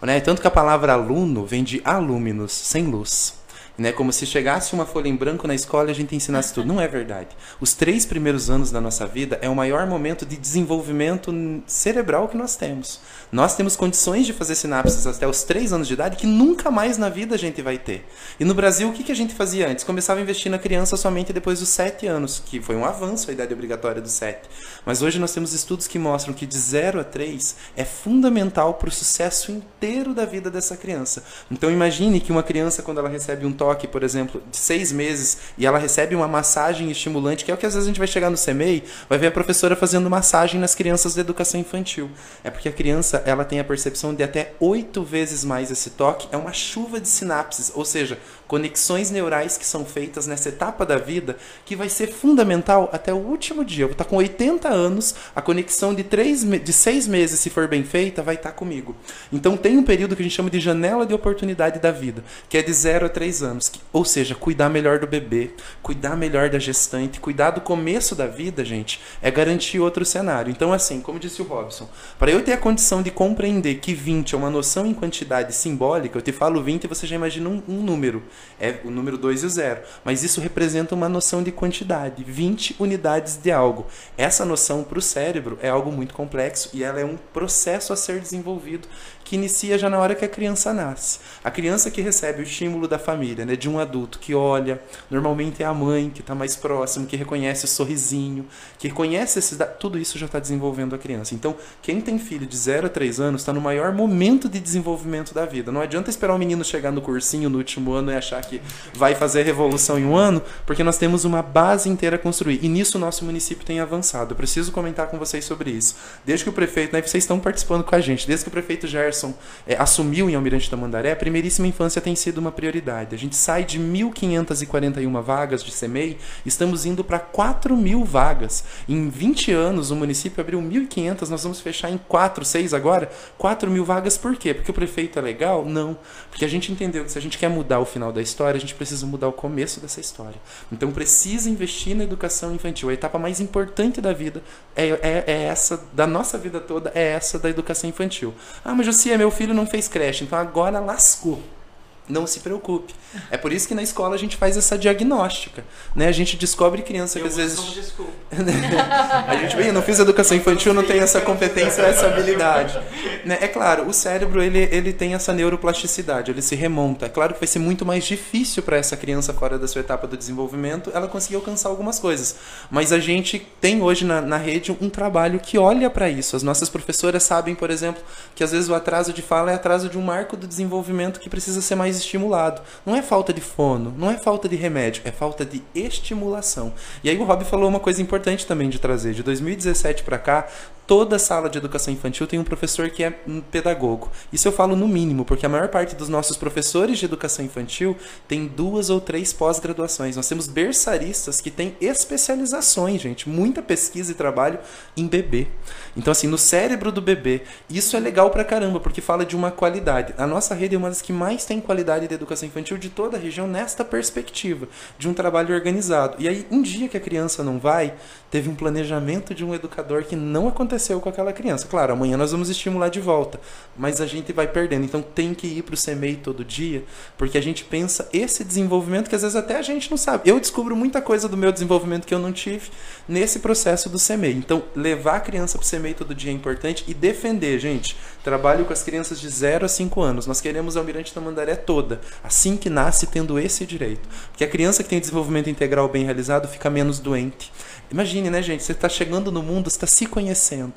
Né? Tanto que a palavra aluno vem de aluminos, sem luz. Né? Como se chegasse uma folha em branco na escola e a gente ensinasse tudo. Não é verdade. Os três primeiros anos da nossa vida é o maior momento de desenvolvimento cerebral que nós temos. Nós temos condições de fazer sinapses até os três anos de idade que nunca mais na vida a gente vai ter. E no Brasil, o que, que a gente fazia antes? Começava a investir na criança somente depois dos sete anos, que foi um avanço a idade obrigatória dos sete. Mas hoje nós temos estudos que mostram que de 0 a 3 é fundamental para o sucesso inteiro da vida dessa criança. Então imagine que uma criança, quando ela recebe um toque, por exemplo, de seis meses, e ela recebe uma massagem estimulante, que é o que às vezes a gente vai chegar no CMEI, vai ver a professora fazendo massagem nas crianças da educação infantil. É porque a criança ela tem a percepção de até oito vezes mais esse toque, é uma chuva de sinapses, ou seja, conexões neurais que são feitas nessa etapa da vida que vai ser fundamental até o último dia. Eu vou estar com 80 anos, a conexão de, três, de seis meses, se for bem feita, vai estar comigo. Então tem um período que a gente chama de janela de oportunidade da vida, que é de 0 a 3 anos. Que, ou seja, cuidar melhor do bebê, cuidar melhor da gestante, cuidar do começo da vida, gente, é garantir outro cenário. Então, assim, como disse o Robson, para eu ter a condição de compreender que 20 é uma noção em quantidade simbólica, eu te falo 20 e você já imagina um, um número é o número 2 e o 0. Mas isso representa uma noção de quantidade, 20 unidades de algo. Essa noção para o cérebro é algo muito complexo e ela é um processo a ser desenvolvido que inicia já na hora que a criança nasce. A criança que recebe o estímulo da família, né, de um adulto que olha, normalmente é a mãe que está mais próximo, que reconhece o sorrisinho, que reconhece esses, tudo isso já está desenvolvendo a criança. Então, quem tem filho de 0 a 3 anos está no maior momento de desenvolvimento da vida. Não adianta esperar o menino chegar no cursinho no último ano e achar que vai fazer revolução em um ano, porque nós temos uma base inteira a construir. E nisso o nosso município tem avançado. Eu preciso comentar com vocês sobre isso. Desde que o prefeito, né, vocês estão participando com a gente, desde que o prefeito Gerson é, assumiu em Almirante da Mandaré, a primeiríssima infância tem sido uma prioridade. A gente sai de 1.541 vagas de CEMEI, estamos indo para 4 mil vagas. Em 20 anos, o município abriu 1.500, nós vamos fechar em 4, 6 agora, 4 mil vagas. Por quê? Porque o prefeito é legal? Não. Porque a gente entendeu que se a gente quer mudar o final da história, a gente precisa mudar o começo dessa história. Então precisa investir na educação infantil. A etapa mais importante da vida é, é, é essa, da nossa vida toda, é essa da educação infantil. Ah, mas Josia, meu filho não fez creche, então agora lascou. Não se preocupe. É por isso que na escola a gente faz essa diagnóstica. Né? A gente descobre criança eu que às vezes. Desculpa. <laughs> a gente, bem, eu não fiz educação infantil, não tenho essa competência, essa habilidade. Né? É claro, o cérebro ele, ele tem essa neuroplasticidade, ele se remonta. É claro que vai ser muito mais difícil para essa criança fora da sua etapa do desenvolvimento ela conseguir alcançar algumas coisas. Mas a gente tem hoje na, na rede um trabalho que olha para isso. As nossas professoras sabem, por exemplo, que às vezes o atraso de fala é atraso de um marco do desenvolvimento que precisa ser mais estimulado. Não é falta de fono, não é falta de remédio, é falta de estimulação. E aí o Rob falou uma coisa importante também de trazer. De 2017 para cá, toda sala de educação infantil tem um professor que é um pedagogo. Isso eu falo no mínimo, porque a maior parte dos nossos professores de educação infantil tem duas ou três pós-graduações. Nós temos berçaristas que têm especializações, gente, muita pesquisa e trabalho em bebê. Então, assim, no cérebro do bebê, isso é legal pra caramba, porque fala de uma qualidade. A nossa rede é uma das que mais tem qualidade de educação infantil de toda a região nesta perspectiva, de um trabalho organizado. E aí, um dia que a criança não vai, teve um planejamento de um educador que não aconteceu com aquela criança. Claro, amanhã nós vamos estimular de volta, mas a gente vai perdendo. Então tem que ir para o CMEI todo dia, porque a gente pensa esse desenvolvimento que às vezes até a gente não sabe. Eu descubro muita coisa do meu desenvolvimento que eu não tive nesse processo do CMEI. Então levar a criança para o CMEI todo dia é importante e defender, gente. Trabalho com as crianças de 0 a 5 anos. Nós queremos a Almirante da Mandaré toda, assim que nasce tendo esse direito. Porque a criança que tem desenvolvimento integral bem realizado fica menos doente. Imagine, né, gente? Você está chegando no mundo, está se conhecendo.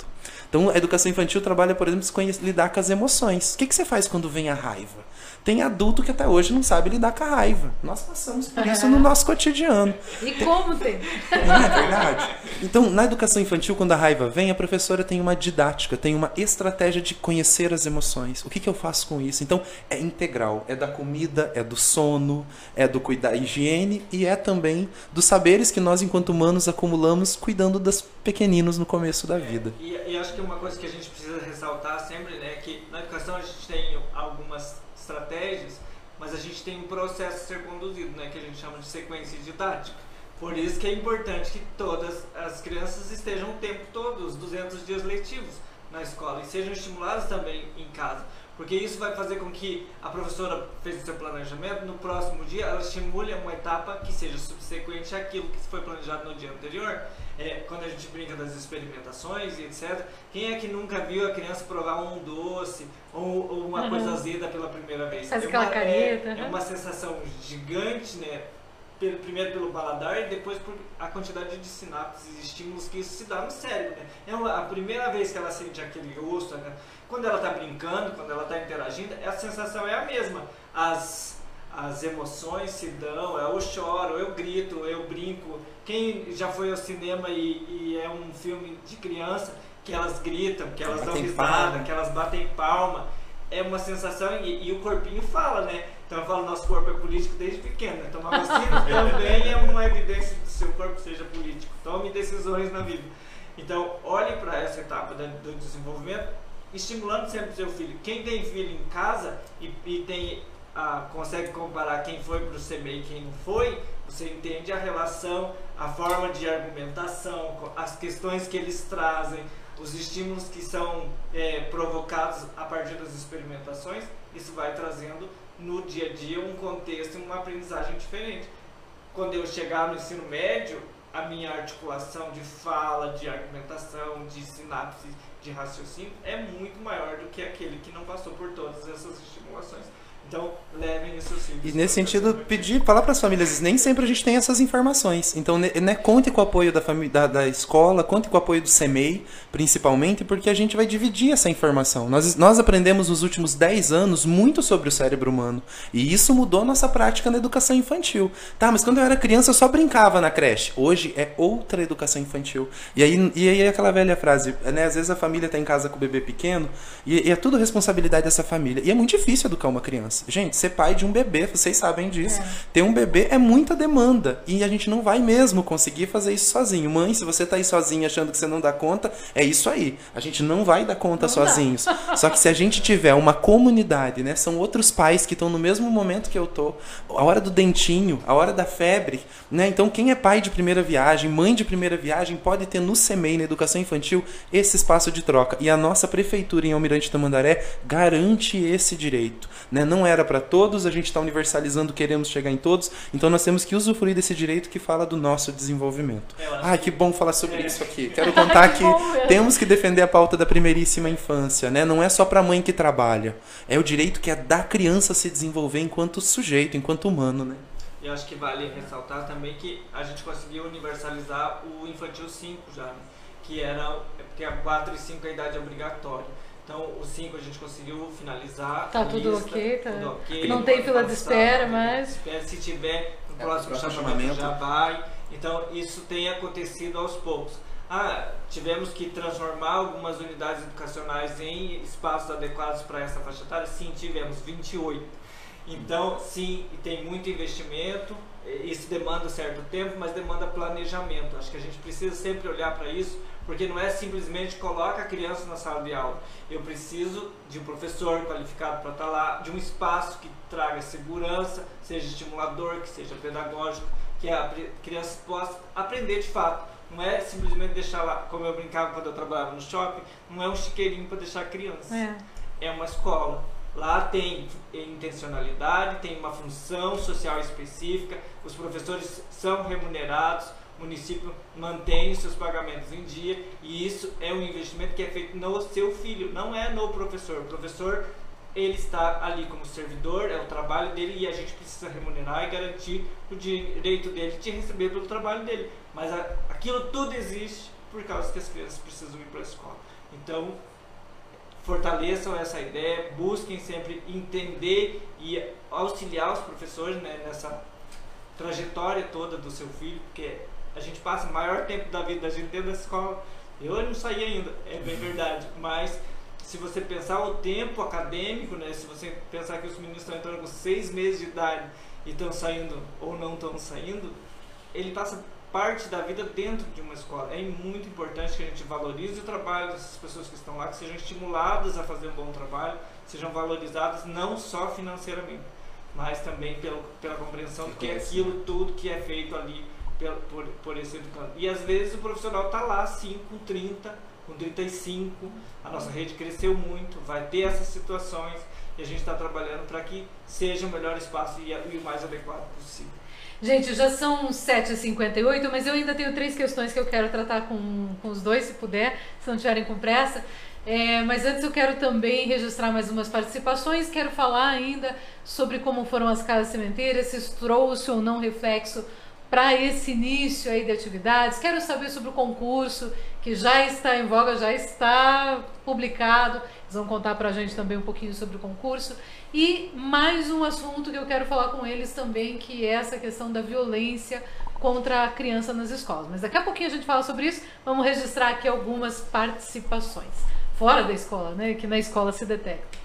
Então, a educação infantil trabalha, por exemplo, lidar com as emoções. O que, que você faz quando vem a raiva? Tem adulto que até hoje não sabe lidar com a raiva. Nós passamos por isso no nosso cotidiano. E como tem? É, é verdade. Então, na educação infantil, quando a raiva vem, a professora tem uma didática, tem uma estratégia de conhecer as emoções. O que, que eu faço com isso? Então, é integral. É da comida, é do sono, é do cuidar da higiene e é também dos saberes que nós, enquanto humanos, acumulamos cuidando das pequeninos no começo da vida. É, e, e acho que uma coisa que a gente precisa ressaltar sempre, né, é que na educação a gente tem algumas estratégias, mas a gente tem um processo a ser conduzido, né, que a gente chama de sequência didática. Por isso que é importante que todas as crianças estejam o tempo todo, os 200 dias letivos na escola, e sejam estimuladas também em casa. Porque isso vai fazer com que a professora fez o seu planejamento, no próximo dia ela estimule uma etapa que seja subsequente àquilo que foi planejado no dia anterior. É, quando a gente brinca das experimentações e etc. Quem é que nunca viu a criança provar um doce ou, ou uma Uhum. coisa azeda pela primeira vez? Faz é aquela uma, careta, É, é uma sensação gigante, né? Pelo- primeiro pelo paladar e depois por a quantidade de sinapses e estímulos que isso se dá no cérebro. Né? É uma- a primeira vez que ela sente aquele gosto, né? quando ela está brincando, quando ela está interagindo, a sensação é a mesma. As, as emoções se dão, eu choro, eu grito, eu brinco. Quem já foi ao cinema e, e é um filme de criança, que elas gritam, que elas dão Batem risada, palma. que elas batem palma, é uma sensação e, e o corpinho fala, né? Então eu falo, nosso corpo é político desde pequeno. Né? Tomar vacina <laughs> também é uma evidência que seu corpo seja político. Tome decisões na vida. Então, olhe para essa etapa do desenvolvimento, estimulando sempre o seu filho. Quem tem filho em casa e, e tem, ah, consegue comparar quem foi para o CMEI e quem não foi, você entende a relação, a forma de argumentação, as questões que eles trazem, os estímulos que são é, provocados a partir das experimentações, isso vai trazendo no dia a dia um contexto e uma aprendizagem diferente. Quando eu chegar no ensino médio, a minha articulação de fala, de argumentação, de sinapse, de raciocínio é muito maior do que aquele que não passou por todas essas estimulações. Então, levem seus filhos. E nesse sentido, pedir, falar para as famílias, nem sempre a gente tem essas informações. Então, né, conte com o apoio da, fami- da, da escola, conte com o apoio do CEMEI, principalmente, porque a gente vai dividir essa informação. Nós, nós aprendemos nos últimos 10 anos muito sobre o cérebro humano. E isso mudou a nossa prática na educação infantil. Tá, mas quando eu era criança eu só brincava na creche. Hoje é outra educação infantil. E aí, e aí é aquela velha frase, né? Às vezes a família está em casa com o bebê pequeno e, e é tudo responsabilidade dessa família. E é muito difícil educar uma criança. Gente, ser pai de um bebê, vocês sabem disso. É. Ter um bebê é muita demanda. E a gente não vai mesmo conseguir fazer isso sozinho. Mãe, se você tá aí sozinha achando que você não dá conta, é isso aí. A gente não vai dar conta Não dá. sozinhos. <laughs> Só que se a gente tiver uma comunidade, né? São outros pais que estão no mesmo momento que eu tô. A hora do dentinho, a hora da febre, né? Então quem é pai de primeira viagem, mãe de primeira viagem, pode ter no CEMEI, na educação infantil, esse espaço de troca. E a nossa prefeitura em Almirante Tamandaré garante esse direito. Né? Não era para todos, a gente está universalizando, queremos chegar em todos, então nós temos que usufruir desse direito que fala do nosso desenvolvimento. Ai, que bom falar sobre É. isso aqui. Quero contar <laughs> Que que temos que defender a pauta da primeiríssima infância, né? Não é só para a mãe que trabalha, é o direito que é da criança se desenvolver enquanto sujeito, enquanto humano, né? E eu acho que vale ressaltar também que a gente conseguiu universalizar o infantil 5 já, né? que era é porque a 4 e 5 é a idade obrigatória. Então o 5 a gente conseguiu finalizar. Tá tudo lista, ok, tá? tudo ok, Não tem fila de espera, mas-. Se tiver no É, próximo próximo chamamento já vai. Então isso tem acontecido aos poucos. Ah, tivemos que transformar algumas unidades educacionais em espaços adequados para essa faixa etária? Sim, tivemos 28. Então, sim, e tem muito investimento, isso demanda certo tempo, mas demanda planejamento. Acho que a gente precisa sempre olhar para isso, porque não é simplesmente coloca a criança na sala de aula. Eu preciso de um professor qualificado para estar lá, de um espaço que traga segurança, seja estimulador, que seja pedagógico, que a criança possa aprender de fato. Não é simplesmente deixar lá, como eu brincava quando eu trabalhava no shopping, não é um chiqueirinho para deixar a criança É. é uma escola. Lá tem intencionalidade, tem uma função social específica, os professores são remunerados, o município mantém os seus pagamentos em dia e isso é um investimento que é feito no seu filho, não é no professor. O professor ele está ali como servidor, é o trabalho dele e a gente precisa remunerar e garantir o direito dele de receber pelo trabalho dele. Mas a- aquilo tudo existe por causa que as crianças precisam ir para a escola. Então, fortaleçam essa ideia, busquem sempre entender e auxiliar os professores né, nessa trajetória toda do seu filho, porque a gente passa o maior tempo da vida da gente dentro da escola. Eu não saí ainda, é bem verdade, mas se você pensar o tempo acadêmico, né, se você pensar que os meninos estão entrando com seis meses de idade e estão saindo ou não estão saindo, ele passa parte da vida dentro de uma escola. É muito importante que a gente valorize o trabalho dessas pessoas que estão lá, que sejam estimuladas a fazer um bom trabalho, sejam valorizadas não só financeiramente, mas também pelo, pela compreensão de que é aquilo tudo que é feito ali por, por esse educando. E às vezes o profissional está lá 5, 30, com 35. A nossa rede cresceu muito, vai ter essas situações e a gente está trabalhando para que seja o melhor espaço e, e o mais adequado possível. Gente, já são 7h58, mas eu ainda tenho três questões que eu quero tratar com, com os dois, se puder, se não tiverem com pressa. É, mas antes eu quero também registrar mais umas participações. Quero falar ainda sobre como foram as casas cementeiras, se trouxe ou não reflexo para esse início aí de atividades. Quero saber sobre o concurso que já está em voga, já está publicado. Eles vão contar para a gente também um pouquinho sobre o concurso. E mais um assunto que eu quero falar com eles também, que é essa questão da violência contra a criança nas escolas. Mas daqui a pouquinho a gente fala sobre isso. Vamos registrar aqui algumas participações fora da escola, né? Que na escola se detecta.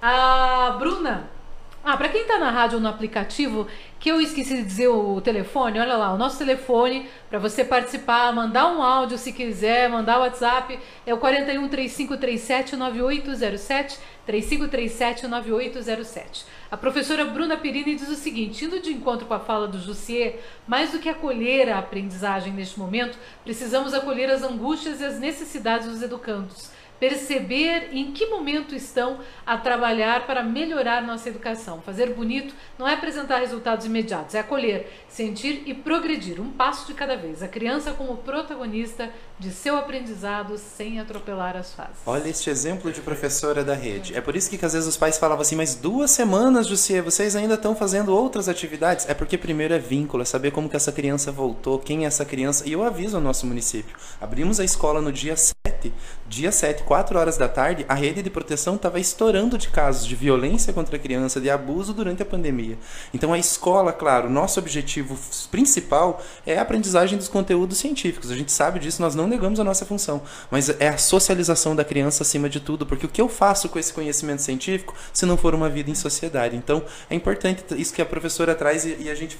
A Bruna. Ah, para quem está na rádio ou no aplicativo, que eu esqueci de dizer o telefone, olha lá, o nosso telefone para você participar, mandar um áudio se quiser, mandar o WhatsApp, é o 41 3537 9807, 3537 9807. A professora Bruna Perini diz o seguinte: indo de encontro com a fala do Jussier, mais do que acolher a aprendizagem neste momento, precisamos acolher as angústias e as necessidades dos educandos perceber em que momento estão a trabalhar para melhorar nossa educação. Fazer bonito não é apresentar resultados imediatos, é acolher, sentir e progredir, um passo de cada vez. A criança como protagonista de seu aprendizado sem atropelar as fases. Olha este exemplo de professora da rede. É por isso que, que às vezes os pais falavam assim, mas duas semanas, Jussier, vocês ainda estão fazendo outras atividades? É porque primeiro é vínculo, é saber como que essa criança voltou, quem é essa criança. E eu aviso ao nosso município. Abrimos a escola no dia 7, dia 7, 4 horas da tarde, a rede de proteção estava estourando de casos de violência contra a criança, de abuso durante a pandemia. Então a escola, claro, nosso objetivo principal é a aprendizagem dos conteúdos científicos. A gente sabe disso, nós não negamos a nossa função, mas é a socialização da criança acima de tudo, porque o que eu faço com esse conhecimento científico se não for uma vida em sociedade? Então é importante isso que a professora traz e, e a gente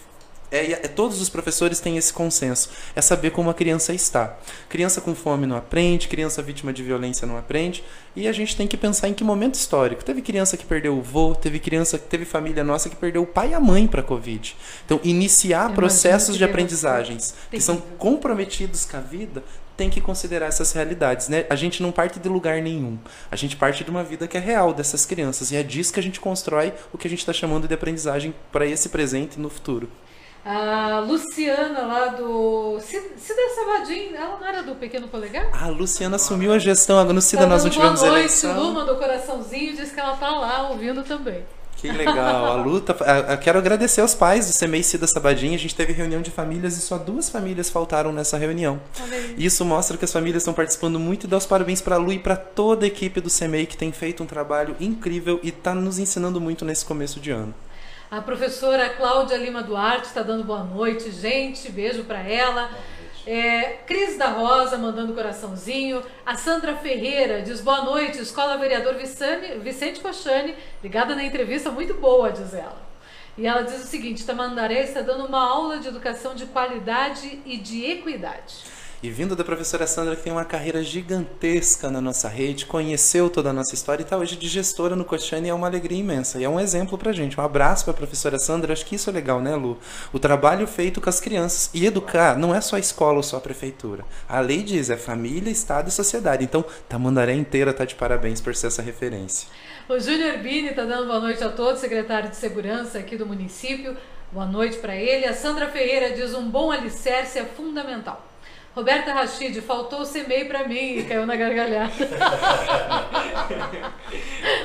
é, é, todos os professores têm esse consenso. É saber como a criança está. Criança com fome não aprende, criança vítima de violência não aprende. E a gente tem que pensar em que momento histórico. Teve criança que perdeu o vô, teve criança, teve família nossa que perdeu o pai e a mãe para a Covid. Então, iniciar processos de aprendizagens que são comprometidos com a vida tem que considerar essas realidades, né? A gente não parte de lugar nenhum. A gente parte de uma vida que é real dessas crianças. E é disso que a gente constrói o que a gente está chamando de aprendizagem para esse presente e no futuro. A Luciana lá do. Cida Sabadim, ela não era do Pequeno Polegar? A Luciana assumiu a gestão agora no Cida, tá nós não tivemos boa noite, eleição. Lu mandou coraçãozinho disse que ela tá lá ouvindo também. Que legal, a luta. Quero agradecer aos pais do CEMEI Cida Sabadinha. A gente teve reunião de famílias e só duas famílias faltaram nessa reunião. Isso mostra que as famílias estão participando muito e dá os parabéns para a Lu e para toda a equipe do CEMEI que tem feito um trabalho incrível e está nos ensinando muito nesse começo de ano. A professora Cláudia Lima Duarte está dando boa noite, gente. Beijo para ela. É, Cris da Rosa mandando coraçãozinho. A Sandra Ferreira diz boa noite, Escola Vereador Vicente, Vicente Cochani, ligada na entrevista, muito boa, diz ela. E ela diz o seguinte: Tamandaré está dando uma aula de educação de qualidade e de equidade. E vindo da professora Sandra, que tem uma carreira gigantesca na nossa rede, conheceu toda a nossa história e está hoje de gestora no Cochane é uma alegria imensa. E é um exemplo pra gente. Um abraço para a professora Sandra. Acho que isso é legal, né, Lu? O trabalho feito com as crianças. E educar não é só a escola ou só a prefeitura. A lei diz, é família, Estado e sociedade. Então, Tamandaré inteira tá de parabéns por ser essa referência. O Júnior Bini está dando boa noite a todos, secretário de Segurança aqui do município. Boa noite para ele. A Sandra Ferreira diz um bom alicerce é fundamental. Roberta Rachid, faltou o CMEI para mim e caiu na gargalhada. <laughs>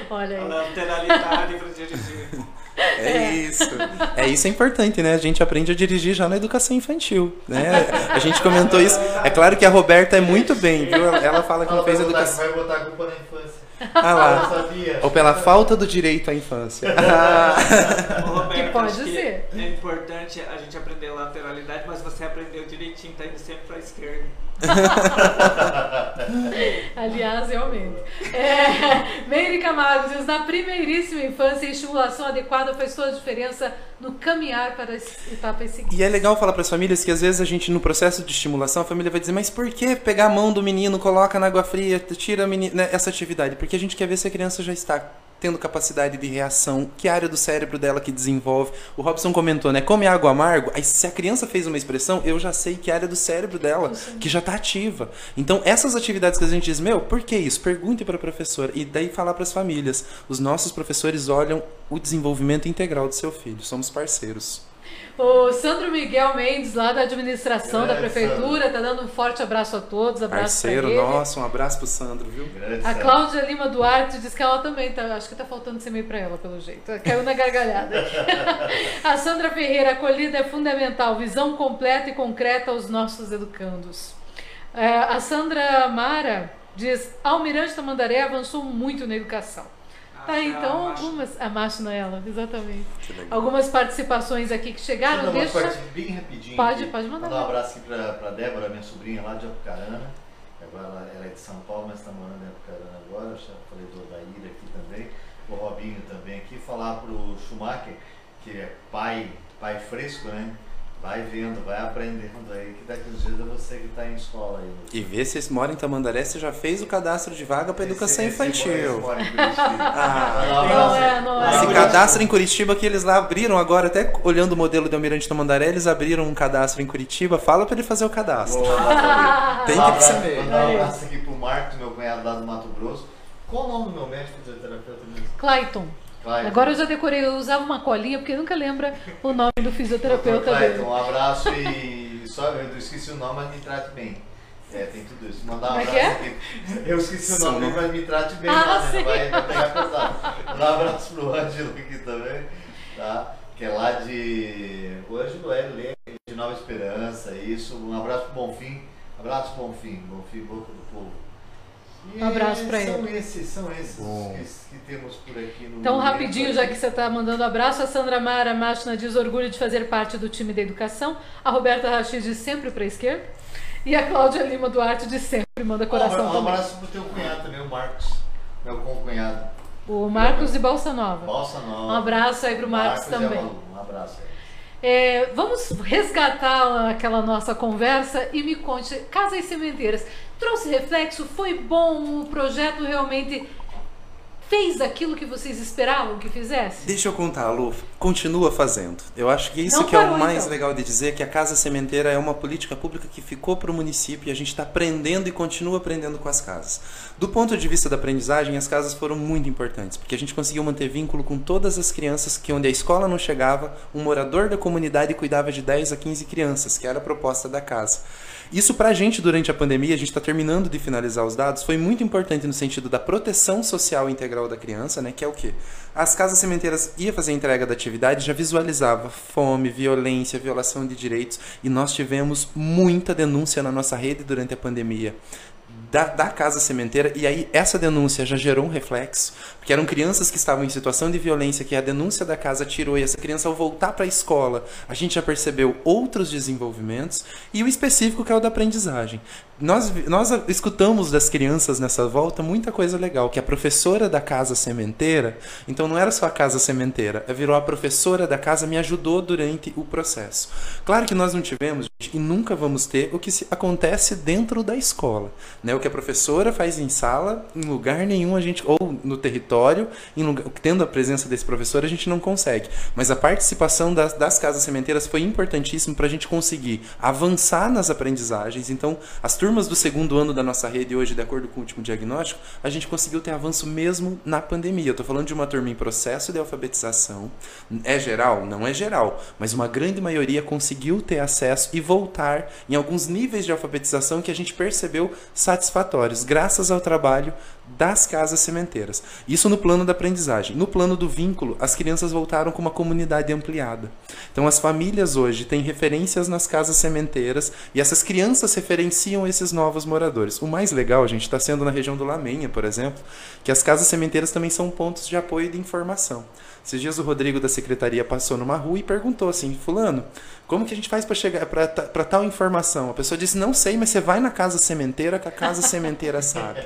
Olha aí. A lateralidade para dirigir. É, é, isso. É isso é importante, né? A gente aprende a dirigir já na educação infantil, né? A gente comentou isso. É claro que a Roberta é muito bem, viu? Ela fala que não fez educação. Vai botar a culpa na infância. Ah lá. Ou pela falta do direito à infância. <laughs> Roberto, que pode ser. É importante a gente aprender lateralidade, mas você aprendeu direitinho, tá indo sempre para a esquerda. <laughs> Aliás, realmente. É, Meire Camargo diz: na primeiríssima infância, a estimulação adequada faz toda a diferença no caminhar para as etapas seguintes. E é legal falar para as famílias que às vezes a gente, no processo de estimulação, a família vai dizer, mas por que pegar a mão do menino, coloca na água fria, tira né, essa atividade? Porque a gente quer ver se a criança já está tendo capacidade de reação, que área do cérebro dela que desenvolve. O Robson comentou, né? Come água amargo. Aí se a criança fez uma expressão, eu já sei que área do cérebro dela que já está ativa. Então essas atividades que a gente diz, meu, por que isso? Pergunte para a professora e daí falar para as famílias. Os nossos professores olham o desenvolvimento integral do seu filho. Somos parceiros. O Sandro Miguel Mendes, lá da administração da Grande prefeitura, tá dando um forte abraço a todos. Abraço Parceiro nosso, um abraço pro Sandro, viu? Grande A Sandro. Cláudia Lima Duarte diz que ela também tá. Acho que tá faltando ser meio pra ela, pelo jeito. Caiu na gargalhada. <laughs> a Sandra Ferreira, acolhida é fundamental, visão completa e concreta aos nossos educandos. É, a Sandra Mara diz: Almirante Tamandaré avançou muito na educação. Tá, então algumas. A macho nela, exatamente. Que legal. Algumas participações aqui que chegaram. Deixa uma parte bem rapidinho. Pode, aqui. pode mandar. Mandar um abraço aqui pra, pra Débora, minha sobrinha lá de Apucarana. Agora ela, ela é de São Paulo, mas está morando em Apucarana agora. Eu já falei do Odair aqui também. O Robinho também aqui. Falar pro Schumacher, que é pai, pai fresco, né? Vai vendo, vai aprendendo aí, que daqui uns dias é você que está em escola aí. E vê se esse mora em Tamandaré, você já fez o cadastro de vaga para educação Esse- esse infantil. mora- esse mora em Curitiba. Ah, Não abraço- é, não é. Esse cadastro em Curitiba que eles lá abriram agora, até olhando o modelo do Almirante Tamandaré, eles abriram um cadastro em Curitiba. Fala para ele fazer o cadastro. Vou <laughs> mandar Tem um que saber. Mandar um abraço aqui pro Marcos, meu cunhado lá do Mato Grosso. Qual o nome do meu médico fisioterapeuta mesmo? Clayton. Clayton. Agora eu já decorei, eu usava uma colinha porque nunca lembra o nome do fisioterapeuta Dr. dele. Clayton, um abraço e só eu esqueci o nome, mas me trate bem. É, tem tudo isso. Mandar um Como é abraço que aqui. Eu esqueci o Seu nome, mas me trate bem, Ah, lá, né? sim. vai, vai pegar pesado. Mandar um abraço pro Ângelo aqui também, tá? Que é lá de. O Ângelo é é de Nova Esperança, isso. Um abraço pro Bonfim. Abraço Bonfim, Bonfim, boca do povo. E Um abraço são ele. Esses, são esses Bom. que, que temos por aqui no Então, momento rapidinho, já que você está mandando abraço, a Sandra Mara Machina diz orgulho de fazer parte do time da educação. A Roberta Rachid diz sempre para a esquerda. E a Cláudia Lima Duarte diz sempre manda coração um também. abraço pro teu cunhado também, o Marcos. Meu concunhado. O Marcos de Balsa Nova. Balsa Nova. Um abraço aí pro Marcos e também. Um abraço aí. É, vamos resgatar aquela nossa conversa e me conte, Casas Sementeiras, trouxe reflexo? Foi bom? O projeto realmente fez aquilo que vocês esperavam que fizesse? Deixa eu contar, Lu. Continua fazendo. Eu acho que isso Não que é parou, o mais então. legal de dizer, que a Casa Sementeira é uma política pública que ficou para o município e a gente está aprendendo e continua aprendendo com as casas. Do ponto de vista da aprendizagem, as casas foram muito importantes, porque a gente conseguiu manter vínculo com todas as crianças que onde a escola não chegava, um morador da comunidade cuidava de 10 a 15 crianças, que era a proposta da casa. Isso pra gente durante a pandemia, a gente está terminando de finalizar os dados, foi muito importante no sentido da proteção social integral da criança, né? Que é o quê? As casas sementeiras ia fazer a entrega da atividade, já visualizava fome, violência, violação de direitos, e nós tivemos muita denúncia na nossa rede durante a pandemia. Da, da casa sementeira, e aí essa denúncia já gerou um reflexo, porque eram crianças que estavam em situação de violência, que a denúncia da casa tirou, e essa criança, ao voltar para a escola, a gente já percebeu outros desenvolvimentos, e o específico que é o da aprendizagem. Nós, nós escutamos das crianças nessa volta muita coisa legal, que a professora da casa sementeira, então não era só a casa sementeira, ela virou a professora da casa, me ajudou durante o processo. Claro que nós não tivemos gente, e nunca vamos ter o que acontece dentro da escola. Né? O que a professora faz em sala, em lugar nenhum a gente, ou no território, lugar, tendo a presença desse professor, a gente não consegue. Mas a participação das, das casas sementeiras foi importantíssimo para a gente conseguir avançar nas aprendizagens. Então, as turmas do segundo ano da nossa rede hoje, de acordo com o último diagnóstico, a gente conseguiu ter avanço mesmo na pandemia. Eu estou falando de uma turma em processo de alfabetização. É geral? Não é geral, mas uma grande maioria conseguiu ter acesso e voltar em alguns níveis de alfabetização que a gente percebeu satisfatórios, graças ao trabalho das casas sementeiras. Isso no plano da aprendizagem. No plano do vínculo, as crianças voltaram com uma comunidade ampliada. Então, as famílias hoje têm referências nas casas sementeiras e essas crianças referenciam esses novos moradores. O mais legal, gente, está sendo na região do Lamenha, por exemplo, que as casas sementeiras também são pontos de apoio e de informação. Esses dias o Rodrigo da secretaria passou numa rua e perguntou assim: Fulano, como que a gente faz para chegar para tal informação? A pessoa disse: Não sei, mas você vai na casa sementeira que a casa <laughs> sementeira sabe.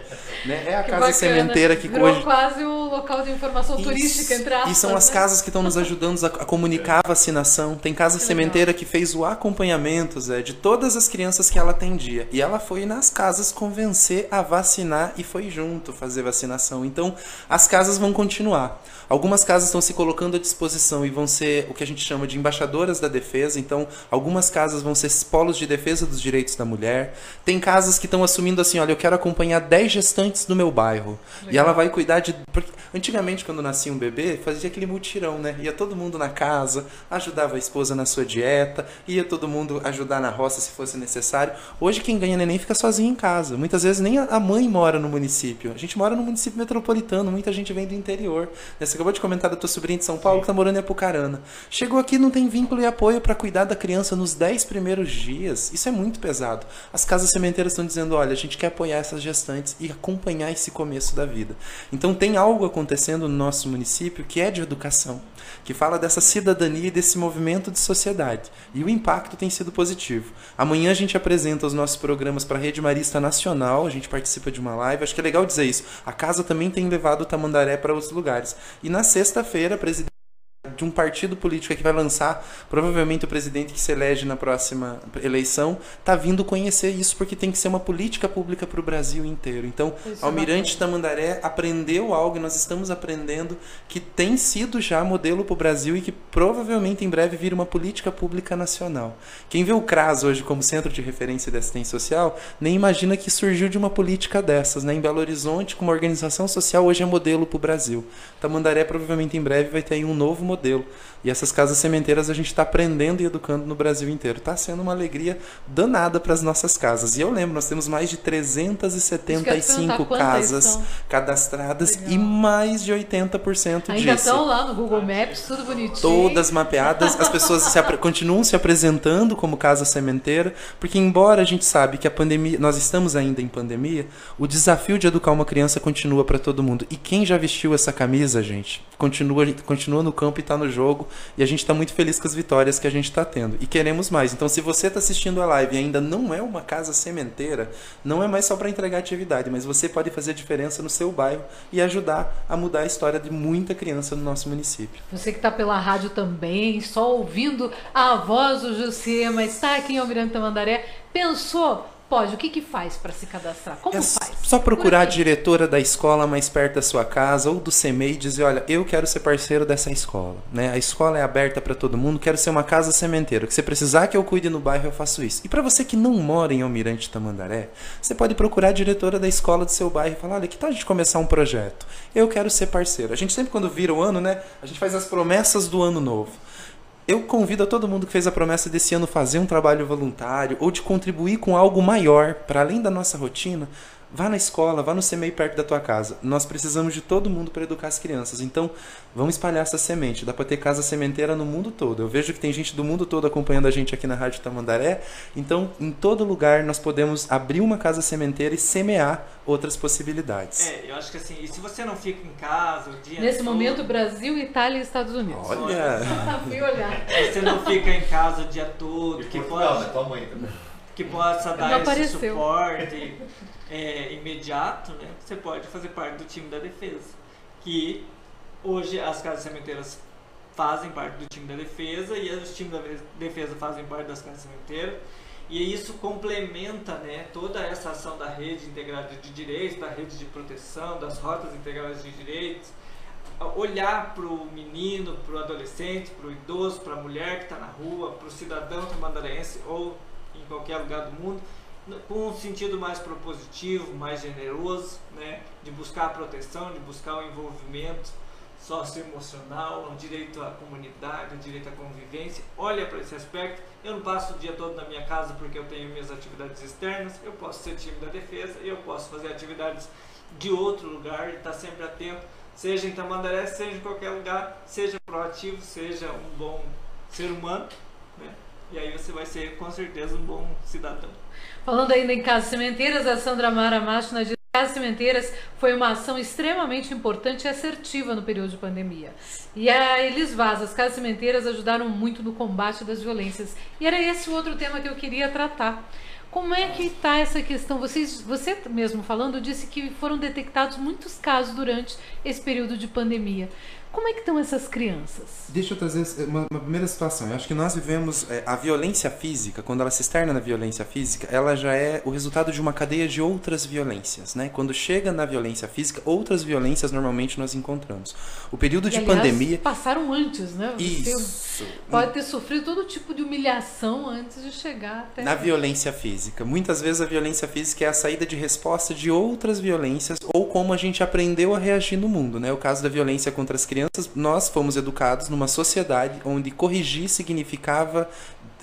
Né? É a Que casa bacana. sementeira que Virou hoje quase o local de informação Isso. turística, entre aspas. E são as né? casas que estão nos ajudando a, a comunicar a vacinação. Tem casa Que sementeira que fez o acompanhamento, Zé, de todas as crianças que ela atendia. E ela foi nas casas convencer a vacinar e foi junto fazer vacinação. Então, as casas vão continuar. Algumas casas estão se colocando à disposição e vão ser o que a gente chama de embaixadoras da defesa. Então, algumas casas vão ser polos de defesa dos direitos da mulher. Tem casas que estão assumindo assim: olha, eu quero acompanhar 10 gestantes do meu bairro. E Legal. ela vai cuidar de. porque Antigamente, quando nascia um bebê, fazia aquele mutirão, né? Ia todo mundo na casa, ajudava a esposa na sua dieta, ia todo mundo ajudar na roça se fosse necessário. Hoje, quem ganha neném fica sozinho em casa. Muitas vezes nem a mãe mora no município. A gente mora no município metropolitano, muita gente vem do interior. Você acabou de comentar da tua sobrinha de São Paulo que tá morando em Apucarana. Chegou aqui não tem vínculo e apoio para cuidar da criança nos 10 primeiros dias. Isso é muito pesado. As casas sementeiras estão dizendo: olha, a gente quer apoiar essas gestantes e acompanhar esse começo da vida. Então tem algo acontecendo no nosso município que é de educação, que fala dessa cidadania e desse movimento de sociedade. E o impacto tem sido positivo. Amanhã a gente apresenta os nossos programas para a Rede Marista Nacional, a gente participa de uma live. Acho que é legal dizer isso. A casa também tem levado o Tamandaré para outros lugares. E na sexta-feira, presidente de um partido político que vai lançar, provavelmente o presidente que se elege na próxima eleição, está vindo conhecer isso porque tem que ser uma política pública para o Brasil inteiro. Então, Isso é Almirante Tamandaré aprendeu algo e nós estamos aprendendo que tem sido já modelo para o Brasil e que provavelmente em breve vira uma política pública nacional. Quem vê o CRAS hoje como centro de referência de assistência social, nem imagina que surgiu de uma política dessas. Né? Em Belo Horizonte, como organização social, hoje é modelo para o Brasil. Tamandaré provavelmente em breve vai ter aí um novo modelo. E essas casas sementeiras a gente está aprendendo e educando no Brasil inteiro. Está sendo uma alegria danada para as nossas casas. E eu lembro, nós temos mais de Isso que eu ia te perguntar, 375 quantas casas são? cadastradas Legal. e mais de 80% Ainda disso. estão lá no Google Maps, tudo bonitinho. Todas mapeadas, as pessoas se continuam se apresentando como casa sementeira, porque embora a gente sabe que a pandemia, nós estamos ainda em pandemia, o desafio de educar uma criança continua para todo mundo. E quem já vestiu essa camisa, gente, continua, continua no campo e está no jogo, e a gente está muito feliz com as vitórias que a gente está tendo. E queremos mais. Então, se você está assistindo a live e ainda não é uma casa sementeira, não é mais só para entregar atividade, mas você pode fazer diferença no seu bairro e ajudar a mudar a história de muita criança no nosso município. Você que está pela rádio também, só ouvindo a voz do mas está aqui em Almirante Tamandaré, pensou, pode, o que que faz para se cadastrar? Como É faz? só procurar a diretora da escola mais perto da sua casa ou do CEMEI e dizer, olha, eu quero ser parceiro dessa escola. Né? A escola é aberta para todo mundo, quero ser uma casa sementeira. Que você precisar que eu cuide no bairro, eu faço isso. E para você que não mora em Almirante Tamandaré, você pode procurar a diretora da escola do seu bairro e falar, olha, que tal a gente começar um projeto? Eu quero ser parceiro. A gente sempre quando vira o ano, né, a gente faz as promessas do ano novo. Eu convido a todo mundo que fez a promessa desse ano fazer um trabalho voluntário ou de contribuir com algo maior para além da nossa rotina. Vá na escola, vá no CMEI perto da tua casa. Nós precisamos de todo mundo para educar as crianças. Então, vamos espalhar essa semente. Dá para ter casa sementeira no mundo todo. Eu vejo que tem gente do mundo todo acompanhando a gente aqui na Rádio Tamandaré. Então, em todo lugar, nós podemos abrir uma casa sementeira e semear outras possibilidades. É, eu acho que assim, e se você não fica em casa o dia Nesse todo, momento, Brasil, Itália e Estados Unidos. Olha! Fui olhar. <laughs> você não fica em casa o dia todo, E que Portugal, pode, né? Tua mãe também. que possa dar esse suporte é, imediato, né? Você pode fazer parte do time da defesa. Que hoje as casas sementeiras fazem parte do time da defesa e os times da defesa fazem parte das casas sementeiras. E isso complementa né, toda essa ação da rede integrada de direitos, da rede de proteção, das rotas integradas de direitos. Olhar para o menino, para o adolescente, para o idoso, para a mulher que está na rua, para o cidadão tamandarense ou em qualquer lugar do mundo, com um sentido mais propositivo, mais generoso, né, de buscar a proteção, de buscar o envolvimento socioemocional, o direito à comunidade, o direito à convivência. Olha para esse aspecto. Eu não passo o dia todo na minha casa porque eu tenho minhas atividades externas. Eu posso ser time da defesa e eu posso fazer atividades de outro lugar e estar sempre atento, seja em Tamandaré, seja em qualquer lugar, seja proativo, seja um bom ser humano, né? E aí você vai ser com certeza um bom cidadão. Falando ainda em casas sementeiras, a Sandra Mara Macho na Casas Sementeiras foi uma ação extremamente importante e assertiva no período de pandemia. E a Elis Vaz, as Casas Sementeiras ajudaram muito no combate das violências. E era esse o outro tema que eu queria tratar. Como é que está essa questão? Vocês, você mesmo falando disse que foram detectados muitos casos durante esse período de pandemia. Como é que estão essas crianças? Deixa eu trazer uma, uma primeira situação. Eu acho que nós vivemos é, a violência física, quando ela se externa na violência física, ela já é o resultado de uma cadeia de outras violências, né? Quando chega na violência física, outras violências normalmente nós encontramos. O período E, de aliás, pandemia passaram antes, né? Você isso. pode ter sofrido todo tipo de humilhação antes de chegar até Na violência física. Muitas vezes a violência física é a saída de resposta de outras violências ou como a gente aprendeu a reagir no mundo, né? O caso da violência contra as crianças, nós fomos educados numa sociedade onde corrigir significava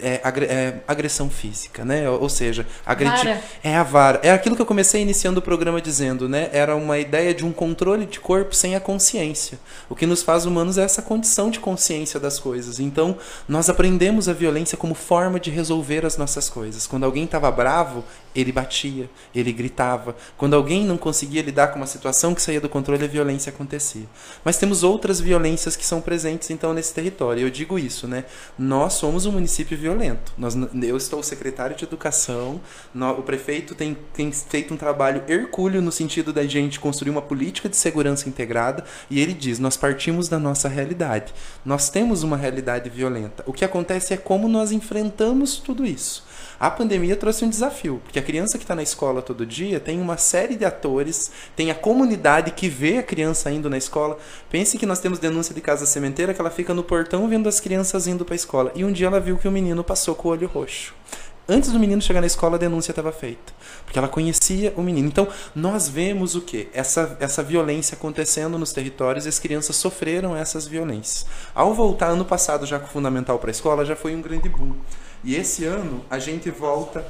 é, agre- é, agressão física, né? Ou seja, agredir é a vara. É aquilo que eu comecei iniciando o programa dizendo, né? Era uma ideia de um controle de corpo sem a consciência. O que nos faz humanos é essa condição de consciência das coisas. Então, nós aprendemos a violência como forma de resolver as nossas coisas. Quando alguém estava bravo, ele batia, ele gritava. Quando alguém não conseguia lidar com uma situação que saía do controle, a violência acontecia. Mas temos outras violências que são presentes então nesse território. Eu digo isso, né? Nós somos um município violento. Nós, eu estou secretário de educação. o prefeito tem, tem feito um trabalho hercúleo no sentido da gente construir uma política de segurança integrada. E ele diz: nós partimos da nossa realidade. Nós temos uma realidade violenta. O que acontece é como nós enfrentamos tudo isso. A pandemia trouxe um desafio, porque a criança que está na escola todo dia tem uma série de atores, tem a comunidade que vê a criança indo na escola. Pense que nós temos denúncia de casa sementeira que ela fica no portão vendo as crianças indo para a escola. E um dia ela viu que o menino passou com o olho roxo. Antes do menino chegar na escola, a denúncia estava feita. Porque ela conhecia o menino. Então, nós vemos o quê? Essa, essa violência acontecendo nos territórios e as crianças sofreram essas violências. Ao voltar ano passado já com o fundamental para a escola, já foi um grande boom. E esse ano a gente volta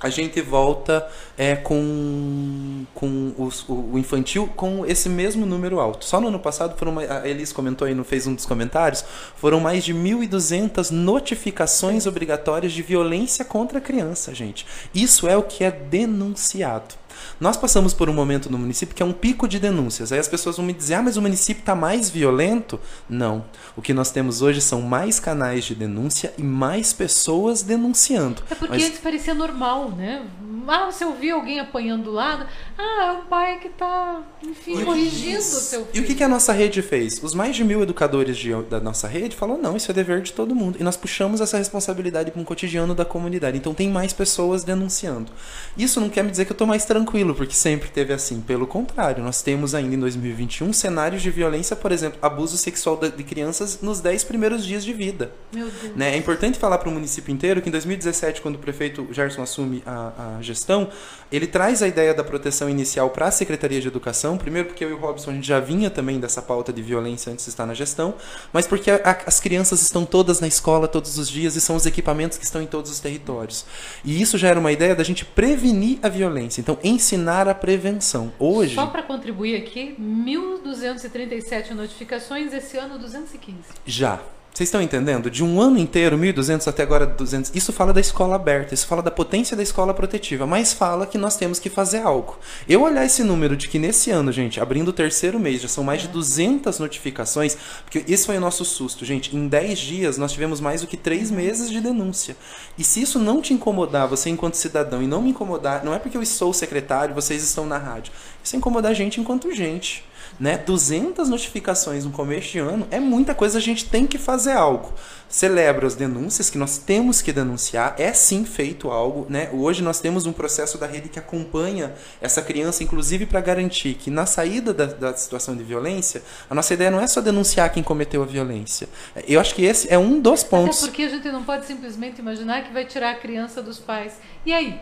a gente volta é, com, com os- o, infantil com esse mesmo número alto. Só no ano passado, foram, a Elis comentou aí, no- fez um dos comentários, foram mais de 1.200 notificações obrigatórias de violência contra a criança, gente. Isso é o que é denunciado. Nós passamos por um momento no município que é um pico de denúncias. Aí as pessoas vão me dizer: ah, mas o município está mais violento? Não. O que nós temos hoje são mais canais de denúncia e mais pessoas denunciando. É porque Mas- antes parecia normal, né? Ah, você ouvia alguém apanhando do lado. Ah, é um pai que tá, enfim, o- corrigindo o seu filho. E o que, que a nossa rede fez? Os mais de mil educadores de- da nossa rede falaram: não, isso é dever de todo mundo. E nós puxamos essa responsabilidade para um cotidiano da comunidade. Então tem mais pessoas denunciando. Isso não quer me dizer que eu estou mais tranquilo, porque sempre teve assim. Pelo contrário, nós temos ainda em 2021 cenários de violência, por exemplo, abuso sexual de crianças nos 10 primeiros dias de vida. Meu Deus. Né? É importante falar para o município inteiro que em 2017, quando o prefeito Gerson assume a, a gestão, ele traz a ideia da proteção inicial para a Secretaria de Educação, primeiro porque eu e o Robson a gente já vinha também dessa pauta de violência antes de estar na gestão, mas porque a- a- as crianças estão todas na escola todos os dias e são os equipamentos que estão em todos os territórios. E isso já era uma ideia da gente prevenir a violência, então ensinar a prevenção. Hoje, Só para contribuir aqui, 1.237 notificações, esse ano 215. Já. Vocês estão entendendo? De um ano inteiro, 1.200 até agora 200. Isso fala da escola aberta, isso fala da potência da escola protetiva, mas fala que nós temos que fazer algo. Eu olhar esse número de que nesse ano, gente, abrindo o terceiro mês, já são mais de 200 notificações, porque esse foi o nosso susto, gente. Em 10 dias nós tivemos mais do que 3 meses de denúncia. E se isso não te incomodar, você enquanto cidadão, e não me incomodar, não é porque eu sou secretário, vocês estão na rádio. Isso é incomodar a gente enquanto gente né? 200 notificações no começo de ano é muita coisa, a gente tem que fazer algo. Celebro as denúncias que nós temos que denunciar, é sim feito algo, né? Hoje nós temos um processo da rede que acompanha essa criança, inclusive para garantir que na saída da, da situação de violência, a nossa ideia não é só denunciar quem cometeu a violência. Eu acho que esse é um dos pontos. Até porque a gente não pode simplesmente imaginar que vai tirar a criança dos pais. E aí?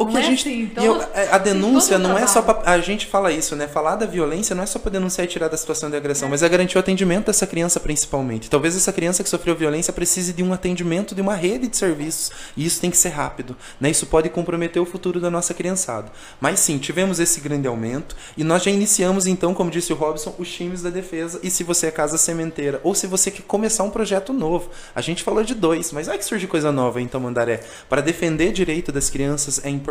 O Não que a é gente, assim, então, eu- a- a denúncia não é só pra, a gente fala isso, né? Falar da violência não é só para denunciar e tirar da situação de agressão, mas é garantir o atendimento dessa criança principalmente. Talvez essa criança que sofreu violência precise de um atendimento de uma rede de serviços e isso tem que ser rápido, né? Isso pode comprometer o futuro da nossa criançada. Mas sim, tivemos esse grande aumento e nós já iniciamos então, como disse o Robson, os times da defesa e se você é casa sementeira ou se você quer começar um projeto novo. A gente falou de dois, mas vai que surge coisa nova em Tamandaré. Para defender direito das crianças é importante.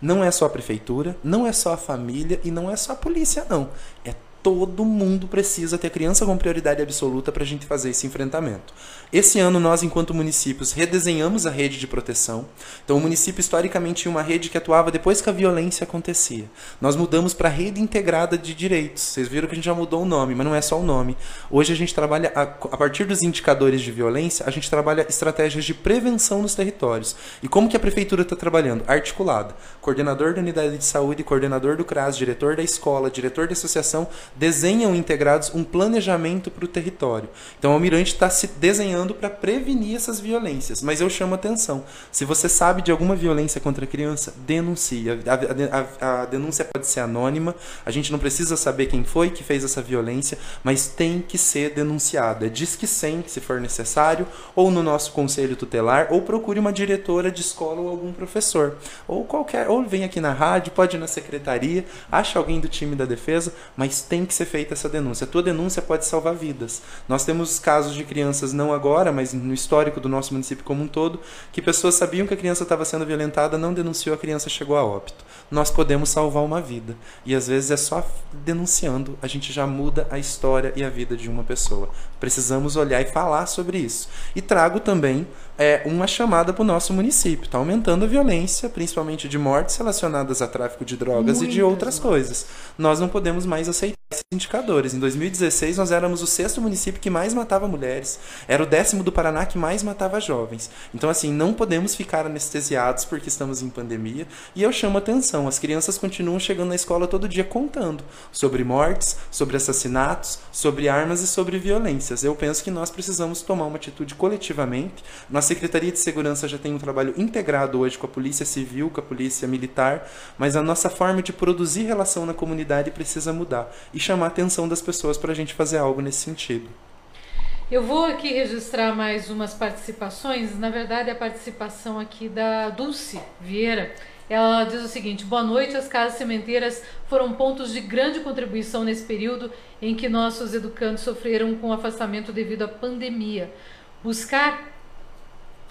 Não é só a prefeitura, não é só a família e não é só a polícia, não. É todo mundo precisa ter a criança com prioridade absoluta para a gente fazer esse enfrentamento. Esse ano, nós, enquanto municípios, redesenhamos a rede de proteção. Então, o município historicamente tinha uma rede que atuava depois que a violência acontecia. Nós mudamos para a rede integrada de direitos. Vocês viram que a gente já mudou o nome, mas não é só o nome. Hoje a gente trabalha, a, a partir dos indicadores de violência, a gente trabalha estratégias de prevenção nos territórios. E como que a prefeitura está trabalhando? Articulada. Coordenador da unidade de saúde, coordenador do CRAS, diretor da escola, diretor da associação, desenham integrados um planejamento para o território. Então o Almirante está se desenhando para prevenir essas violências. Mas eu chamo atenção: se você sabe de alguma violência contra a criança, denuncie. A, a, a denúncia pode ser anônima, a gente não precisa saber quem foi que fez essa violência, mas tem que ser denunciada. Diz que 100 se for necessário, ou no nosso conselho tutelar, ou procure uma diretora de escola ou algum professor, ou qualquer, ou vem aqui na rádio, pode ir na secretaria, acha alguém do time da defesa, mas tem tem que ser feita essa denúncia. A tua denúncia pode salvar vidas. Nós temos casos de crianças, não agora, mas no histórico do nosso município como um todo, que pessoas sabiam que a criança estava sendo violentada, não denunciou, a criança chegou a óbito. Nós podemos salvar uma vida. E às vezes é só denunciando, a gente já muda a história e a vida de uma pessoa. Precisamos olhar e falar sobre isso. E trago também é, uma chamada para o nosso município. Está aumentando a violência, principalmente de mortes relacionadas a tráfico de drogas Muitas, e de outras coisas. Nós não podemos mais aceitar esses indicadores. Em 2016, nós éramos o sexto município que mais matava mulheres. Era o décimo do Paraná que mais matava jovens. Então, assim, não podemos ficar anestesiados porque estamos em pandemia. E eu chamo atenção: as crianças continuam chegando na escola todo dia contando sobre mortes, sobre assassinatos, sobre armas e sobre violências. Eu penso que nós precisamos tomar uma atitude coletivamente. Nossa Secretaria de Segurança já tem um trabalho integrado hoje com a Polícia Civil, com a Polícia Militar, mas a nossa forma de produzir relação na comunidade precisa mudar. E chamar a atenção das pessoas para a gente fazer algo nesse sentido. Eu vou aqui registrar mais umas participações. Na verdade, a participação aqui da Dulce Vieira. Ela diz o seguinte: Boa noite. As casas sementeiras foram pontos de grande contribuição nesse período em que nossos educandos sofreram com afastamento devido à pandemia. Buscar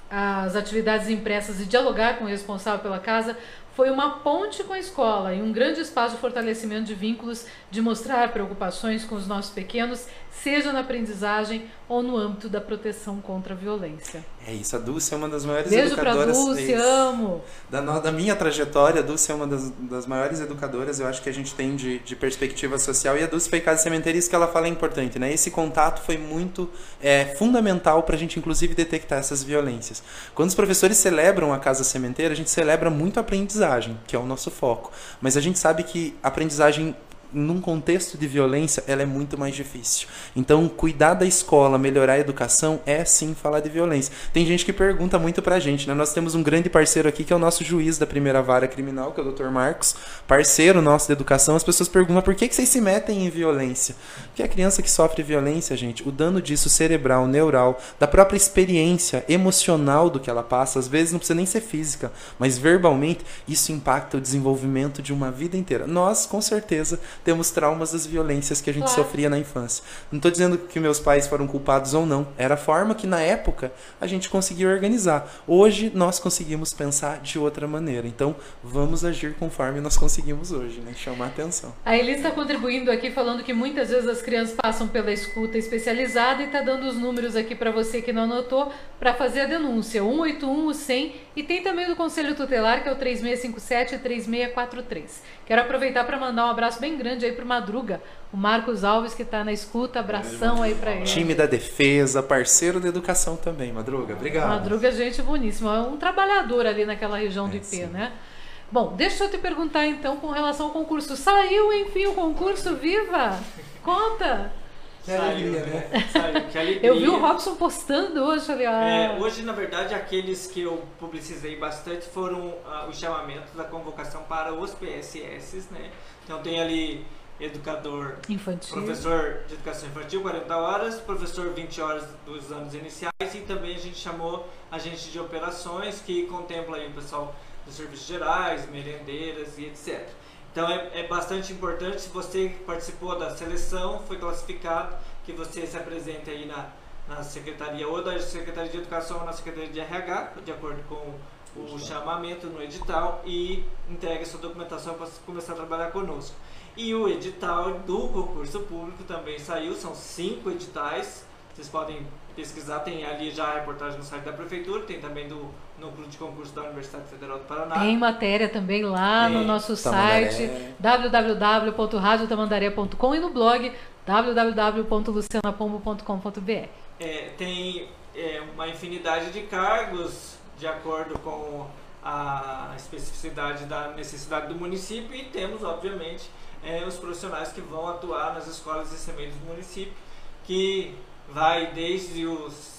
as atividades impressas e dialogar com o responsável pela casa foi uma ponte com a escola e um grande espaço de fortalecimento de vínculos, de mostrar preocupações com os nossos pequenos, seja na aprendizagem ou no âmbito da proteção contra a violência. É isso, a Dulce é uma das maiores Beijo educadoras. Beijo pra Dulce, é amo! Da, da, minha trajetória, a Dulce é uma das, das maiores educadoras, eu acho que a gente tem de, de perspectiva social. E a Dulce foi casa sementeira, isso que ela fala é importante, né? Esse contato foi muito é, fundamental para a gente, inclusive, detectar essas violências. Quando os professores celebram a casa sementeira, a gente celebra muito a aprendizagem, que é o nosso foco. Mas a gente sabe que a aprendizagem num contexto de violência, ela é muito mais difícil. Então, cuidar da escola, melhorar a educação, é sim falar de violência. Tem gente que pergunta muito pra gente, né? Nós temos um grande parceiro aqui que é o nosso juiz da primeira vara criminal, que é o Dr. Marcos, parceiro nosso de educação. As pessoas perguntam por que, que vocês se metem em violência? Porque a criança que sofre violência, gente, o dano disso cerebral, neural, da própria experiência emocional do que ela passa, às vezes não precisa nem ser física, mas verbalmente, isso impacta o desenvolvimento de uma vida inteira. Nós, com certeza, temos traumas das violências que a gente claro. sofria na infância. Não estou dizendo que meus pais foram culpados ou não. Era a forma que na época a gente conseguia organizar. Hoje nós conseguimos pensar de outra maneira. Então vamos agir conforme nós conseguimos hoje, né? Chamar atenção. A Elis está contribuindo aqui falando que muitas vezes as crianças passam pela escuta especializada e está dando os números aqui para você que não anotou para fazer a denúncia. 181, o 100 e tem também do Conselho Tutelar que é o 3657 e 3643. Quero aproveitar para mandar um abraço bem grande aí pro Madruga, o Marcos Alves que está na escuta, abração aí para ele. Time da defesa, parceiro da educação também, Madruga, obrigado. Madruga, gente boníssima, é um trabalhador ali naquela região do IP, sim. né? Bom, deixa eu te perguntar então com relação ao concurso. Saiu enfim o concurso, viva! Conta! Que alegria, né? né? Saiu, que alegria. Eu vi o Robson postando hoje, ali. Ah. É, hoje, na verdade, aqueles que eu publicizei bastante foram uh, os chamamentos da convocação para os PSS, né? Então tem ali educador infantil. professor de educação infantil 40 horas, professor 20 horas dos anos iniciais e também a gente chamou agente de operações que contempla aí o pessoal dos serviços gerais, merendeiras e etc. Então é, é bastante importante, se você participou da seleção, foi classificado, que você se apresente aí na, na secretaria ou da Secretaria de Educação ou na Secretaria de RH, de acordo com o chamamento no edital e entregue sua documentação para começar a trabalhar conosco. E o edital do concurso público também saiu, são cinco editais. Vocês podem pesquisar, tem ali já a reportagem no site da Prefeitura, tem também do Núcleo de Concurso da Universidade Federal do Paraná. Tem matéria também lá Tem. no nosso Tamandaré. site www.radiotamandaré.com e no blog www.lucianapombo.com.br. É, tem é, uma infinidade de cargos de acordo com a especificidade da necessidade do município e temos, obviamente, é, os profissionais que vão atuar nas escolas e semeiros do município, que vai desde os,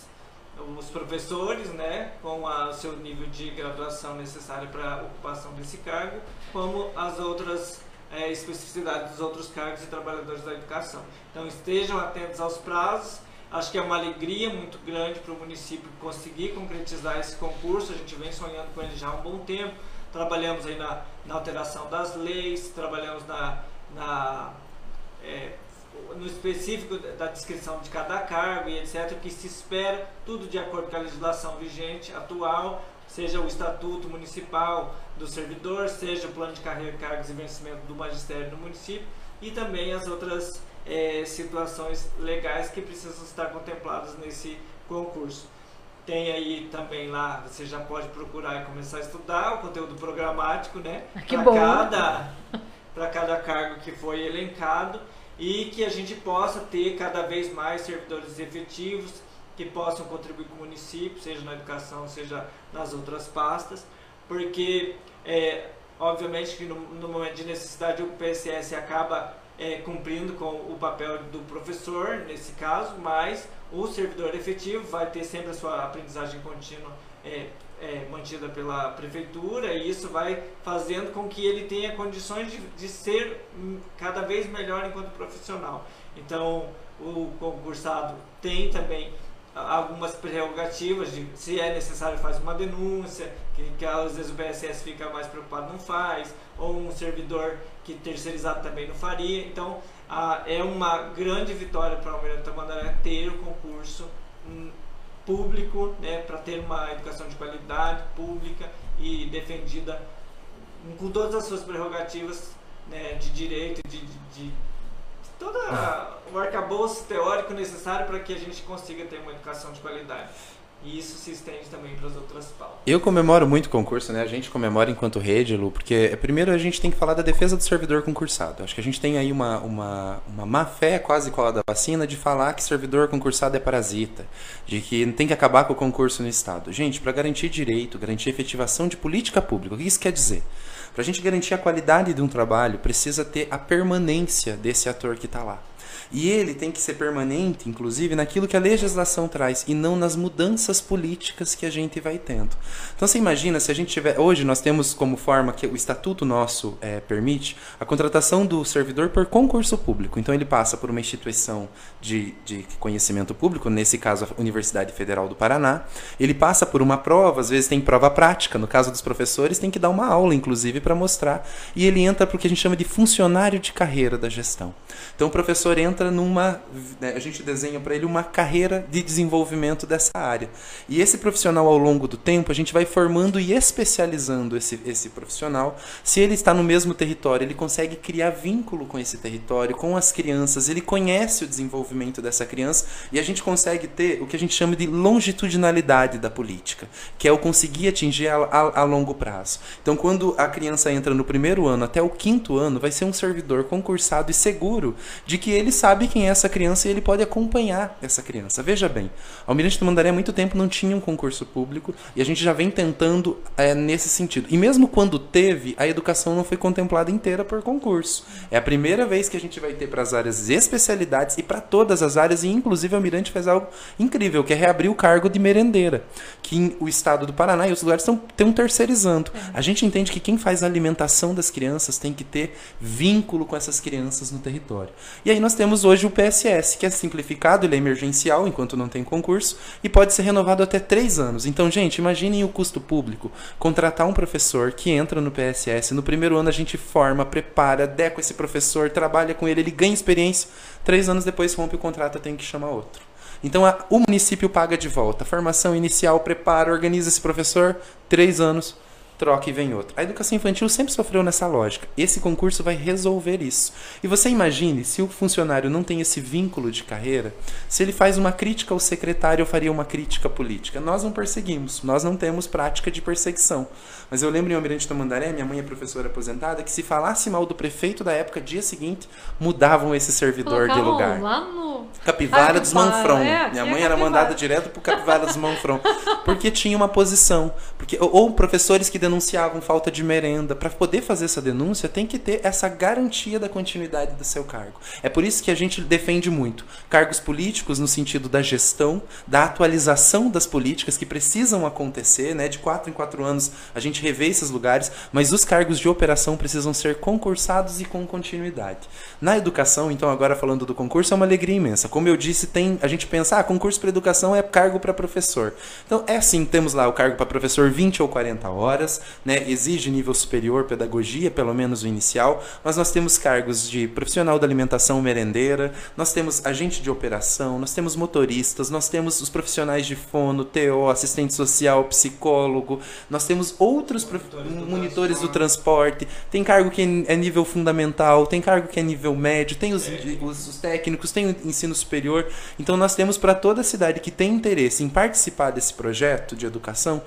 os professores, né, com o seu nível de graduação necessário para a ocupação desse cargo, como as outras é, especificidades dos outros cargos e trabalhadores da educação. Então estejam atentos aos prazos. Acho que é uma alegria muito grande para o município conseguir concretizar esse concurso. A gente vem sonhando com ele já há um bom tempo. Trabalhamos aí na, na alteração das leis, trabalhamos na, na é, no específico da descrição de cada cargo e etc. O que se espera, tudo de acordo com a legislação vigente atual, seja o estatuto municipal do servidor, seja o plano de carreira, cargos e vencimento do magistério do município e também as outras eh, situações legais que precisam estar contempladas nesse concurso. Tem aí também lá, você já pode procurar e começar a estudar o conteúdo programático, né? <laughs> Que Pra bom. Cada, para cada cargo que foi elencado e que a gente possa ter cada vez mais servidores efetivos que possam contribuir com o município, seja na educação, seja nas outras pastas, porque é, obviamente que no, no momento de necessidade o PSS acaba é, cumprindo com o papel do professor nesse caso, mas o servidor efetivo vai ter sempre a sua aprendizagem contínua é, é, mantida pela prefeitura e isso vai fazendo com que ele tenha condições de, de ser hum, cada vez melhor enquanto profissional. Então, o concursado tem também a- algumas prerrogativas de se é necessário faz uma denúncia, que, que às vezes o BSS fica mais preocupado não faz, ou um servidor que terceirizado também não faria. Então, ah, é uma grande vitória para o Almirante Tamandaré ter o concurso hum, público, né, para ter uma educação de qualidade pública e defendida com todas as suas prerrogativas né, de direito, de, de, de todo o arcabouço teórico necessário para que a gente consiga ter uma educação de qualidade. E isso se estende também para as outras pautas. Eu comemoro muito o concurso, né? A gente comemora enquanto rede, Lu, porque é, primeiro a gente tem que falar da defesa do servidor concursado. Acho que a gente tem aí uma, uma, uma má fé quase com a da vacina de falar que servidor concursado é parasita, de que tem que acabar com o concurso no Estado. Gente, para garantir direito, garantir efetivação de política pública, o que isso quer dizer? Para a gente garantir a qualidade de um trabalho, precisa ter a permanência desse ator que está lá. E ele tem que ser permanente, inclusive, naquilo que a legislação traz e não nas mudanças políticas que a gente vai tendo. Então você imagina se a gente tiver. Hoje nós temos como forma que o estatuto nosso eh, permite a contratação do servidor por concurso público. Então ele passa por uma instituição de, de conhecimento público, nesse caso a Universidade Federal do Paraná. Ele passa por uma prova, às vezes tem prova prática. No caso dos professores, tem que dar uma aula, inclusive, para mostrar. E ele entra para o que a gente chama de funcionário de carreira da gestão. Então o professor entra numa. né, a gente desenha para ele uma carreira de desenvolvimento dessa área. E esse profissional, ao longo do tempo, a gente vai formando e especializando esse, esse profissional. Se ele está no mesmo território, ele consegue criar vínculo com esse território, com as crianças, ele conhece o desenvolvimento dessa criança e a gente consegue ter o que a gente chama de longitudinalidade da política, que é o conseguir atingir a, a, a longo prazo. Então, quando a criança entra no primeiro ano até o quinto ano, vai ser um servidor concursado e seguro de que ele sabe quem é essa criança e ele pode acompanhar essa criança. Veja bem, Almirante do Mandaré há muito tempo não tinha um concurso público e a gente já vem tentando é, nesse sentido. E mesmo quando teve, a educação não foi contemplada inteira por concurso. É a primeira vez que a gente vai ter para as áreas especialidades e para todas as áreas, e inclusive o Almirante faz algo incrível, que é reabrir o cargo de merendeira, que o estado do Paraná e os lugares estão, estão terceirizando. A gente entende que quem faz a alimentação das crianças tem que ter vínculo com essas crianças no território. E aí nós temos hoje o PSS, que é simplificado, ele é emergencial enquanto não tem concurso, e pode ser renovado até três anos. Então, gente, imaginem o custo público. Contratar um professor que entra no PSS, no primeiro ano a gente forma, prepara, deca esse professor, trabalha com ele, ele ganha experiência, três anos depois rompe o contrato, tem que chamar outro. Então a- o município paga de volta. Formação inicial, prepara, organiza esse professor, três anos, troca e vem outra. A educação infantil sempre sofreu nessa lógica. Esse concurso vai resolver isso. E você imagine se o funcionário não tem esse vínculo de carreira, se ele faz uma crítica ao secretário, eu faria uma crítica política. Nós não perseguimos, nós não temos prática de perseguição. Mas eu lembro em Almirante Tamandaré, minha mãe é professora aposentada, que se falasse mal do prefeito da época, dia seguinte, mudavam esse servidor Colocavam de lugar. lá no... Capivara Ah, dos Manfron. é, Minha mãe é era mandada direto pro Capivara dos Manfron. Porque tinha uma posição. Porque, ou professores que denunciavam falta de merenda. Para poder fazer essa denúncia, tem que ter essa garantia da continuidade do seu cargo. É por isso que a gente defende muito cargos políticos no sentido da gestão, da atualização das políticas que precisam acontecer, né? De quatro em quatro anos a gente revê esses lugares, mas os cargos de operação precisam ser concursados e com continuidade. Na educação, então, agora falando do concurso, é uma alegria imensa. Como eu disse, tem a gente pensa, ah, concurso para educação é cargo para professor. Então, é assim, temos lá o cargo para professor 20 ou 40 horas, né? Exige nível superior, pedagogia, pelo menos o inicial, mas nós temos cargos de profissional da alimentação merendeira, nós temos agente de operação, nós temos motoristas, nós temos os profissionais de fono, TO, assistente social, psicólogo, nós temos outros prof- Monitores do monitores do transporte, tem cargo que é nível fundamental, tem cargo que é nível médio, tem os, os, os técnicos, tem o ensino superior. Então nós temos para toda a cidade que tem interesse em participar desse projeto de educação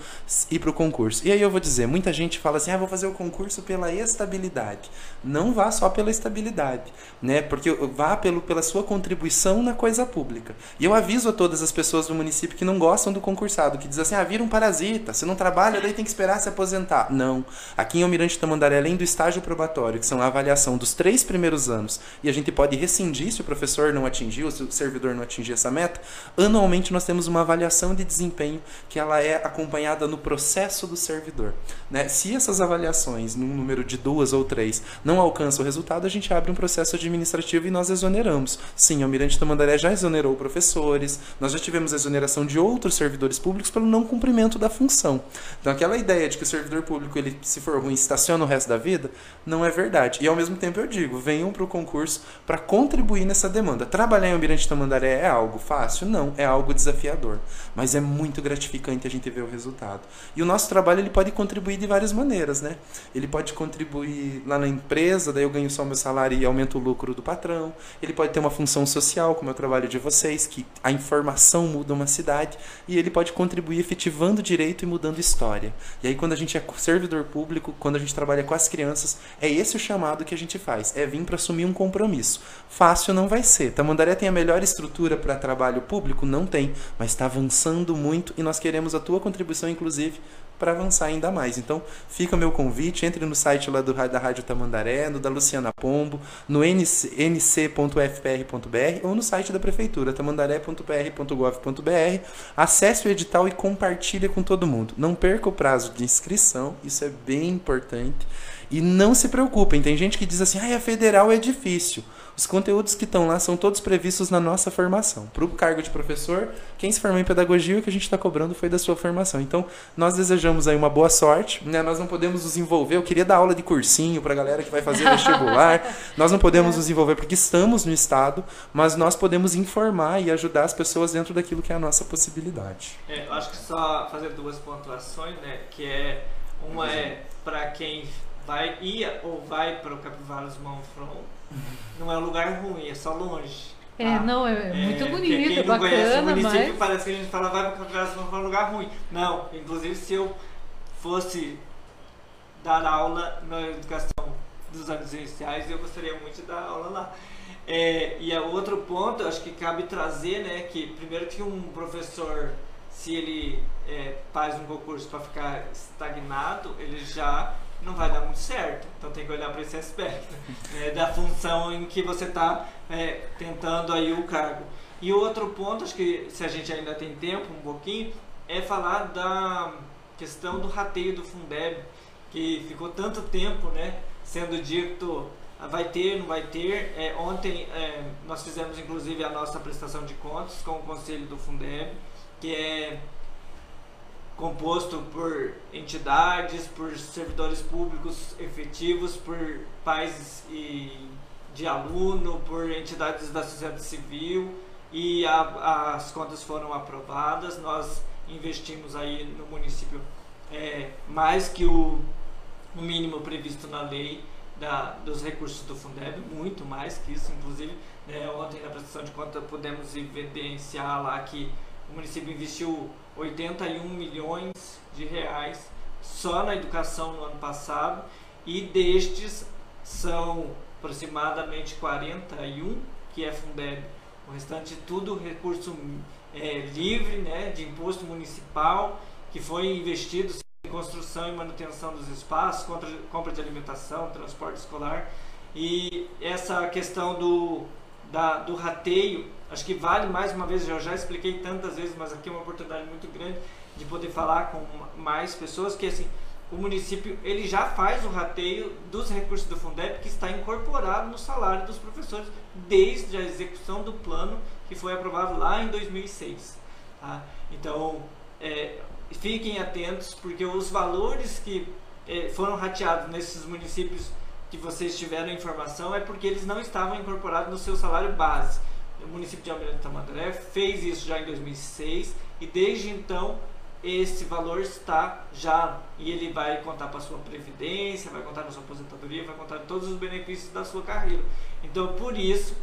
ir para o concurso. E aí eu vou dizer, muita gente fala assim, ah, vou fazer o concurso pela estabilidade. Não vá só pela estabilidade, né? Porque vá pelo, pela sua contribuição na coisa pública. E eu aviso a todas as pessoas do município que não gostam do concursado, que dizem assim, ah, vira um parasita, você não trabalha, daí tem que esperar se aposentar. Não. Aqui em Almirante Tamandaré, além do estágio probatório, que são a avaliação dos três primeiros anos, e a gente pode rescindir se o professor não atingiu, se o servidor não atingir essa meta, anualmente nós temos uma avaliação de desempenho que ela é acompanhada no processo do servidor. Né? Se essas avaliações, num número de duas ou três, não alcançam o resultado, a gente abre um processo administrativo e nós exoneramos. Sim, o Almirante Tamandaré já exonerou professores, nós já tivemos exoneração de outros servidores públicos pelo não cumprimento da função. Então aquela ideia de que o servidor público, ele, se for ruim, estaciona o resto da vida, não é verdade. E ao mesmo tempo eu digo, venham para o concurso para contribuir nessa demanda. Trabalhar em Almirante Tamandaré é algo fácil? Não, é algo desafiador. Mas é muito gratificante a gente ver o resultado. E o nosso trabalho ele pode contribuir de várias maneiras, né? Ele pode contribuir lá na empresa, daí eu ganho só meu salário e aumento o lucro do patrão. Ele pode ter uma função social, como é o trabalho de vocês, que a informação muda uma cidade. E ele pode contribuir efetivando direito e mudando história. E aí, quando a gente é servidor público, quando a gente trabalha com as crianças, é esse o chamado que a gente faz. É vir para assumir um compromisso. Fácil não vai ser. Tamandaré tem a melhor estrutura para trabalho público? Não tem. Mas está avançando muito e nós queremos a tua contribuição, inclusive, para avançar ainda mais. Então, fica o meu convite, entre no site lá do, da Rádio Tamandaré, no da Luciana Pombo, no nc- nc.fpr.br ou no site da Prefeitura, tamandaré.pr.gov.br. Acesse o edital e compartilhe com todo mundo. Não perca o prazo de inscrição, isso é bem importante. E não se preocupem, tem gente que diz assim, ah, a federal é difícil. Os conteúdos que estão lá são todos previstos na nossa formação. Para o cargo de professor, quem se formou em pedagogia, o que a gente está cobrando foi da sua formação. Então, nós desejamos aí uma boa sorte. Né? Nós não podemos nos envolver. Eu queria dar aula de cursinho para a galera que vai fazer <laughs> vestibular. nós não podemos nos envolver porque estamos no Estado, mas nós podemos informar e ajudar as pessoas dentro daquilo que é a nossa possibilidade. É, eu acho que só fazer duas pontuações, né? Que é uma é para quem vai ia ou vai para o Capivaras Manfron, não é um lugar ruim, é só longe. É, tá? não, é, muito que bonito, quem não conhece o bacana, município mas... parece que a gente fala vai para o Capivaras Manfron é um lugar ruim. Não, inclusive se eu fosse dar aula na educação dos anos iniciais, eu gostaria muito de dar aula lá. É, e a outro ponto, acho que cabe trazer, né, que primeiro que um professor, se ele é, faz um concurso para ficar estagnado, ele já não vai dar muito certo. Então tem que olhar para esse aspecto <laughs> né, da função em que você está tentando aí o cargo. E outro ponto, acho que se a gente ainda tem tempo um pouquinho, é falar da questão do rateio do Fundeb, que ficou tanto tempo, né, sendo dito ah, vai ter, não vai ter. É, ontem é, nós fizemos inclusive a nossa prestação de contas com o conselho do Fundeb, que é composto por entidades, por servidores públicos efetivos, por pais e de aluno, por entidades da sociedade civil e a, as contas foram aprovadas. Nós investimos aí no município é, mais que o, o mínimo previsto na lei da, dos recursos do Fundeb, muito mais que isso, inclusive. Né, ontem na prestação de conta pudemos evidenciar lá que o município investiu 81 milhões de reais só na educação no ano passado e destes são aproximadamente 41 que é Fundeb. O restante tudo recurso é, livre, né, de imposto municipal que foi investido em construção e manutenção dos espaços, contra, compra de alimentação, transporte escolar e essa questão do, da, do rateio, acho que vale mais uma vez, eu já expliquei tantas vezes, mas aqui é uma oportunidade muito grande de poder falar com mais pessoas que assim o município ele já faz o rateio dos recursos do Fundeb que está incorporado no salário dos professores desde a execução do plano que foi aprovado lá em 2006. Tá? Então, é, fiquem atentos porque os valores que é, foram rateados nesses municípios que vocês tiveram informação é porque eles não estavam incorporados no seu salário base. O município de Almirante Tamandaré fez isso já em 2006 e desde então esse valor está já e ele vai contar para sua previdência, vai contar na sua aposentadoria, vai contar todos os benefícios da sua carreira. Então, por isso,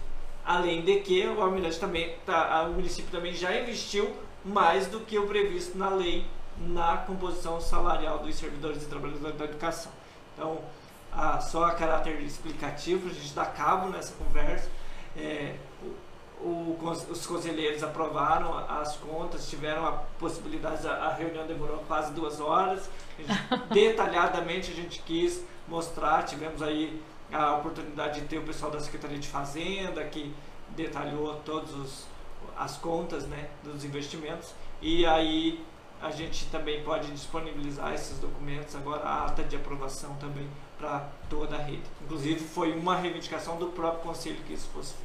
além de que o Almirante também, tá, o município também já investiu mais do que o previsto na lei na composição salarial dos servidores e trabalhadores da educação. Então, a, só a caráter explicativo, a gente dá cabo nessa conversa. É, o, os conselheiros aprovaram as contas, tiveram a possibilidade, a, a reunião demorou quase duas horas. <laughs> detalhadamente a gente quis mostrar, tivemos aí a oportunidade de ter o pessoal da Secretaria de Fazenda que detalhou todas as contas né, dos investimentos e aí a gente também pode disponibilizar esses documentos agora, a ata de aprovação também para toda a rede. Inclusive foi uma reivindicação do próprio conselho que isso fosse feito.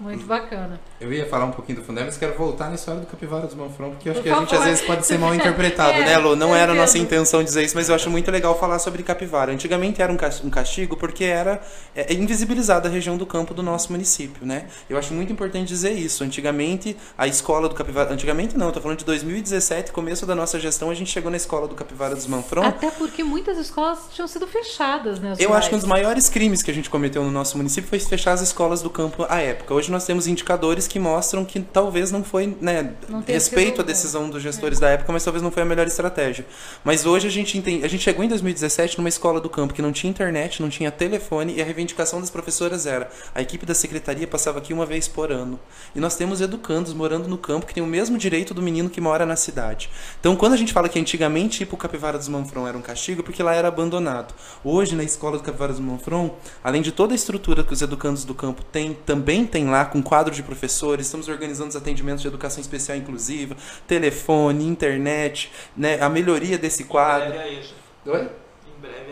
Muito bacana. Eu ia falar um pouquinho do Fundeb, mas quero voltar na história do Capivara dos Manfrão, porque eu acho Por que favor. a gente às vezes pode ser mal <laughs> interpretado, é, né, Lu? Não era a nossa intenção dizer isso, mas eu acho muito legal falar sobre capivara. Antigamente era um castigo porque era é, invisibilizada a região do campo do nosso município, né? Eu acho muito importante dizer isso. Antigamente, a escola do Capivara... Antigamente não, eu tô falando de 2017, começo da nossa gestão, a gente chegou na escola do Capivara dos Manfrão. Até porque muitas escolas tinham sido fechadas, né? Eu acho que um dos maiores crimes que a gente cometeu no nosso município foi fechar as escolas do campo à época. Hoje nós temos indicadores que mostram que talvez não foi, né, não respeito à decisão dos gestores é. da época, mas talvez não foi a melhor estratégia. Mas hoje a gente entende, a gente chegou em 2017 numa escola do campo que não tinha internet, não tinha telefone e a reivindicação das professoras era: a equipe da secretaria passava aqui uma vez por ano. E nós temos educandos morando no campo que têm o mesmo direito do menino que mora na cidade. Então, quando a gente fala que antigamente ir pro Capivara dos Manfron era um castigo, porque lá era abandonado. Hoje, na escola do Capivara dos Manfron, além de toda a estrutura que os educandos do campo têm, também tem lá com quatro quadro de professores, estamos organizando os atendimentos de educação especial inclusiva, telefone, internet, né, a melhoria desse quadro. Oi? Em breve,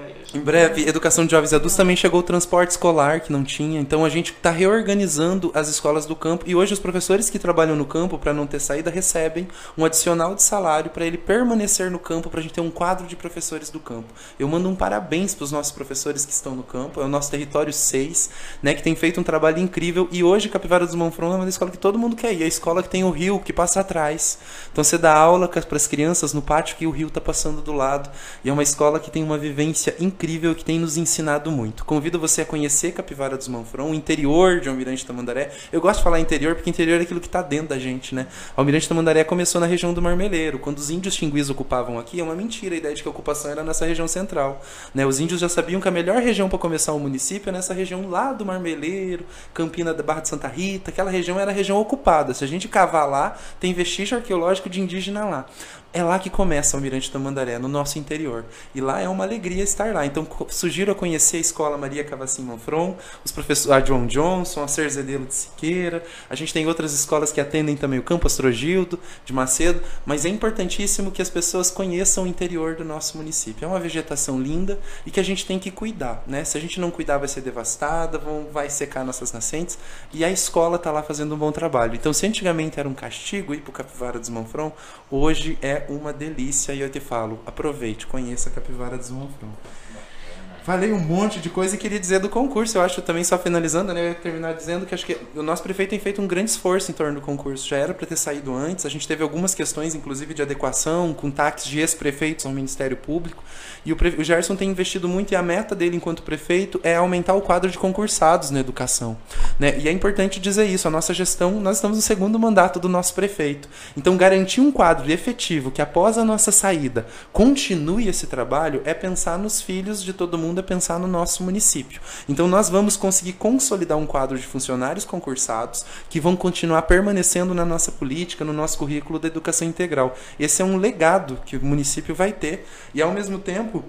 educação de jovens adultos também chegou o transporte escolar, que não tinha. Então a gente está reorganizando as escolas do campo. E hoje os professores que trabalham no campo, para não ter saída, recebem um adicional de salário para ele permanecer no campo, para a gente ter um quadro de professores do campo. Eu mando um parabéns para os nossos professores que estão no campo. É o nosso território 6, né, que tem feito um trabalho incrível. E hoje Capivara dos Manfrão é uma escola que todo mundo quer ir. É a escola que tem o rio que passa atrás. Então você dá aula para as crianças no pátio que o rio está passando do lado. E é uma escola que tem uma vivência incrível incrível que tem nos ensinado muito. Convido você a conhecer Capivara dos Manfrão, o interior de Almirante Tamandaré. Eu gosto de falar interior porque interior é aquilo que está dentro da gente, né? Almirante Tamandaré começou na região do Marmeleiro. Quando os índios tinguis ocupavam aqui, é uma mentira a ideia de que a ocupação era nessa região central. Né? Os índios já sabiam que a melhor região para começar o município é nessa região lá do Marmeleiro, Campina da Barra de Santa Rita. Aquela região era a região ocupada. Se a gente cavar lá, tem vestígio arqueológico de indígena lá é lá que começa o Almirante Tamandaré, no nosso interior. E lá é uma alegria estar lá. Então, sugiro a conhecer a Escola Maria Cavacim Manfron, os professores John Johnson, a Cerzedelo de Siqueira. A gente tem outras escolas que atendem também o Campo Astrogildo, de Macedo. Mas é importantíssimo que as pessoas conheçam o interior do nosso município. É uma vegetação linda e que a gente tem que cuidar. Né? Se a gente não cuidar, vai ser devastada, vão, vai secar nossas nascentes. E a escola está lá fazendo um bom trabalho. Então, se antigamente era um castigo ir para o Capivara dos Manfron, hoje é uma delícia e eu te falo, aproveite, conheça a Capivara dos Manfrão. Falei um monte de coisa e queria dizer do concurso. Eu acho também, só finalizando, né? Eu ia terminar dizendo que acho que o nosso prefeito tem feito um grande esforço em torno do concurso. Já era para ter saído antes. A gente teve algumas questões, inclusive, de adequação, com taques de ex-prefeitos ao Ministério Público. E o, o Gerson tem investido muito e a meta dele, enquanto prefeito, é aumentar o quadro de concursados na educação. Né? E é importante dizer isso. A nossa gestão, nós estamos no segundo mandato do nosso prefeito. Então, garantir um quadro efetivo que, após a nossa saída, continue esse trabalho é pensar nos filhos de todo mundo é pensar no nosso município. Então nós vamos conseguir consolidar um quadro de funcionários concursados que vão continuar permanecendo na nossa política, no nosso currículo da educação integral. Esse é um legado que o município vai ter e ao mesmo tempo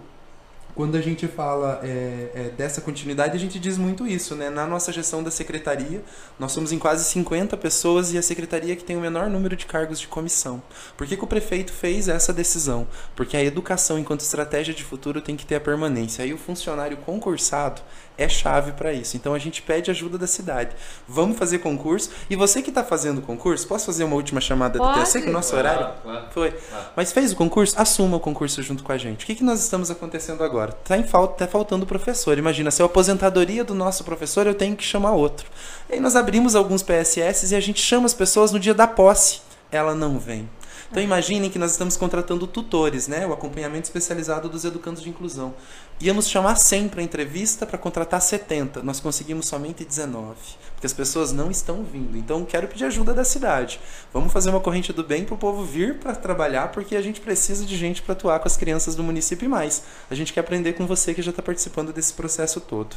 quando a gente fala é, é, dessa continuidade, a gente diz muito isso, né? Na nossa gestão da secretaria, nós somos em quase 50 pessoas e a secretaria que tem o menor número de cargos de comissão. Por que, que o prefeito fez essa decisão? Porque a educação, enquanto estratégia de futuro, tem que ter a permanência. Aí o funcionário concursado é chave para isso. Então a gente pede ajuda da cidade. Vamos fazer concurso. E você que está fazendo concurso, posso fazer uma última chamada Pode. do Eu sei que o nosso Claro, horário claro. foi. Claro. Mas fez o concurso? Assuma o concurso junto com a gente. O que, que nós estamos acontecendo agora? Tá, em falta, tá faltando professor. Imagina, se é a aposentadoria do nosso professor, eu tenho que chamar outro. Aí nós abrimos alguns PSS e a gente chama as pessoas no dia da posse. Ela não vem. Então imaginem que nós estamos contratando tutores, né? O acompanhamento especializado dos educandos de inclusão. Íamos chamar 100 para entrevista para contratar 70. Nós conseguimos somente 19. Porque as pessoas não estão vindo. Então quero pedir ajuda da cidade. Vamos fazer uma corrente do bem para o povo vir para trabalhar, porque a gente precisa de gente para atuar com as crianças do município e mais. A gente quer aprender com você que já está participando desse processo todo.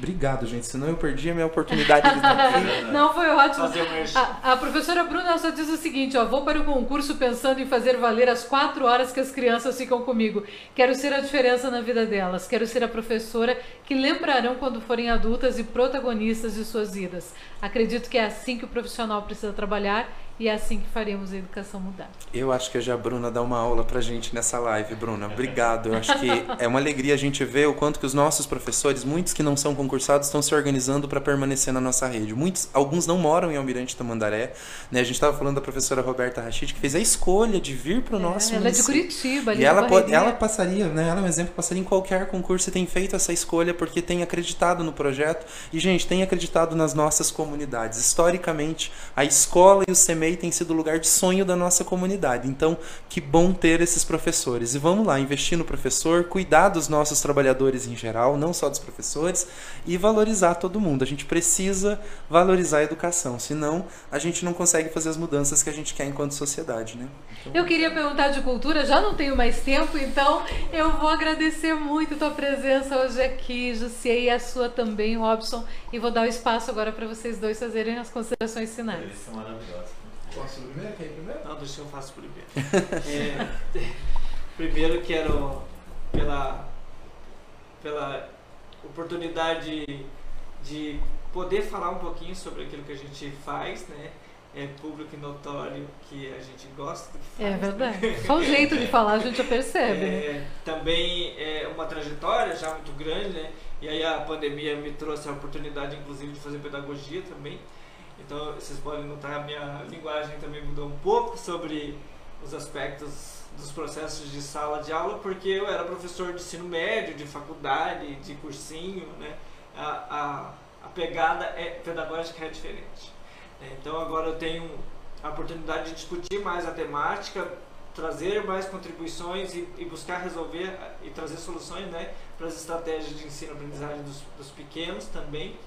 Obrigado, gente. Senão eu perdi a minha oportunidade de <laughs> estar aqui. Não, foi ótimo. Um. A, a professora Bruna só diz o seguinte, ó, vou para o concurso pensando em fazer valer as quatro horas que as crianças ficam comigo. Quero ser a diferença na vida delas. Quero ser a professora que lembrarão quando forem adultas e protagonistas de suas vidas. Acredito que é assim que o profissional precisa trabalhar e é assim que faremos a educação mudar. Eu acho que hoje a Bruna dá uma aula pra gente nessa live, Bruna. Obrigado. Eu acho que é uma alegria a gente ver o quanto que os nossos professores, muitos que não são concursados, estão se organizando para permanecer na nossa rede. Muitos, alguns não moram em Almirante Tamandaré. Né? A gente estava falando da professora Roberta Rachid, que fez a escolha de vir para o nosso ela é de município. Curitiba, ali E ela, pode, ela passaria, né? Ela é um exemplo, passaria em qualquer concurso e tem feito essa escolha porque tem acreditado no projeto. E, gente, tem acreditado nas nossas comunidades. Historicamente, a escola e o CEMEI têm sido o lugar de sonho da nossa comunidade. Então, que bom ter esses professores. E vamos lá, investir no professor, cuidar dos nossos trabalhadores em geral, não só dos professores, e valorizar todo mundo. A gente precisa valorizar a educação, senão a gente não consegue fazer as mudanças que a gente quer enquanto sociedade, né? Então, Eu queria perguntar de cultura, já não tenho mais tempo, então eu vou agradecer muito a tua presença hoje aqui, Jussier, e a sua também, Robson, e vou dar o espaço agora para vocês dois fazerem as considerações finais. Eles são maravilhosos. Posso primeiro? Quer ir primeiro? Não, deixa eu faço primeiro. <laughs> É, <laughs> primeiro quero pela pela oportunidade de poder falar um pouquinho sobre aquilo que a gente faz, né? É público e notório que a gente gosta do que faz. É né? verdade. Só o jeito de falar a gente já percebe, né? É, também é uma trajetória já muito grande, né? E aí a pandemia me trouxe a oportunidade, inclusive, de fazer pedagogia também. Então vocês podem notar minha linguagem também mudou um pouco sobre os aspectos dos processos de sala de aula, porque eu era professor de ensino médio, de faculdade, de cursinho, né? A, a, a pegada é, pedagógica é diferente. né? Então agora eu tenho a oportunidade de discutir mais a temática, trazer mais contribuições e, e buscar resolver e trazer soluções né, para as estratégias de ensino-aprendizagem dos, dos pequenos também.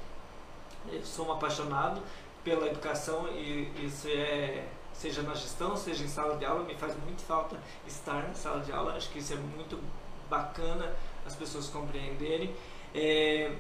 Eu sou um apaixonado pela educação e isso é seja na gestão, seja em sala de aula, me faz muito falta estar na sala de aula. Acho que isso é muito bacana as pessoas compreenderem. É,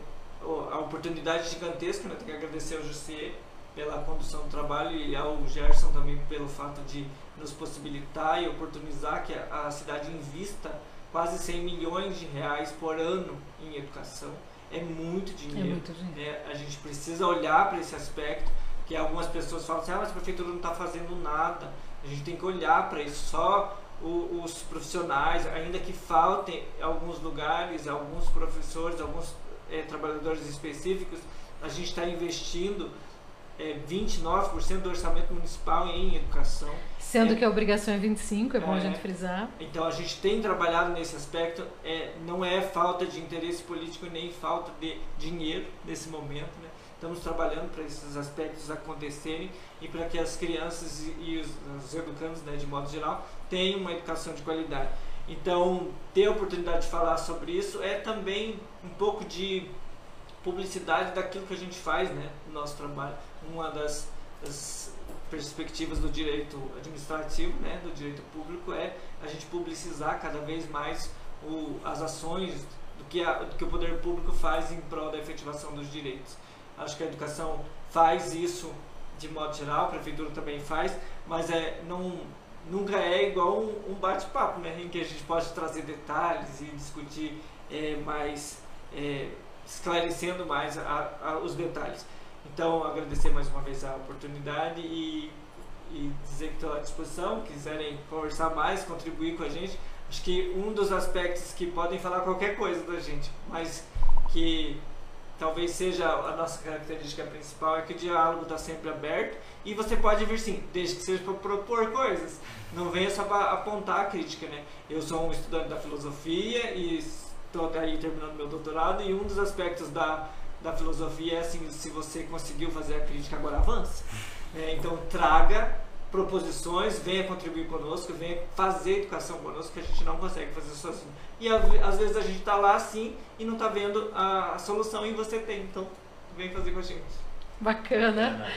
a oportunidade gigantesca, né? tenho que agradecer ao Jussier pela condução do trabalho e ao Gerson também pelo fato de nos possibilitar e oportunizar que a, a cidade invista quase 100 milhões de reais por ano em educação. É muito É dinheiro. muito gente. É, a gente precisa olhar para esse aspecto, que algumas pessoas falam assim, ah, mas a prefeitura não está fazendo nada. A gente tem que olhar para isso. Só o- os profissionais, ainda que faltem alguns lugares, alguns professores, alguns eh, trabalhadores específicos, a gente está investindo é 29% do orçamento municipal em educação. Sendo É. que a obrigação é 25, é bom a É. gente frisar. Então a gente tem trabalhado nesse aspecto. É, não é falta de interesse político nem falta de dinheiro nesse momento. Estamos trabalhando para esses aspectos acontecerem e para que as crianças e, e os, os educandos, né, de modo geral, tenham uma educação de qualidade. Então, ter a oportunidade de falar sobre isso é também um pouco de publicidade daquilo que a gente faz né, no nosso trabalho. Uma das, das perspectivas do direito administrativo, né, do direito público, é a gente publicizar cada vez mais o, as ações do que, a, do que o poder público faz em prol da efetivação dos direitos. Acho que a educação faz isso de modo geral, a prefeitura também faz, mas é, não, nunca é igual um, um bate-papo, né, em que a gente pode trazer detalhes e discutir é, mais, é, esclarecendo mais a, a, os detalhes. Então, agradecer mais uma vez a oportunidade e, e dizer que estou à disposição, quiserem conversar mais, contribuir com a gente. Acho que um dos aspectos que podem falar qualquer coisa da gente, mas que talvez seja a nossa característica principal é que o diálogo está sempre aberto e você pode vir sim, desde que seja para propor coisas. Não venha só para apontar a crítica, né? Eu sou um estudante da filosofia e estou aí terminando meu doutorado e um dos aspectos da, da filosofia é assim, se você conseguiu fazer a crítica, agora avança. É, então traga proposições, venha contribuir conosco, venha fazer educação conosco, que a gente não consegue fazer sozinho. E às vezes a gente está lá assim e não está vendo a, a, solução e você tem, então vem fazer com a gente. Bacana.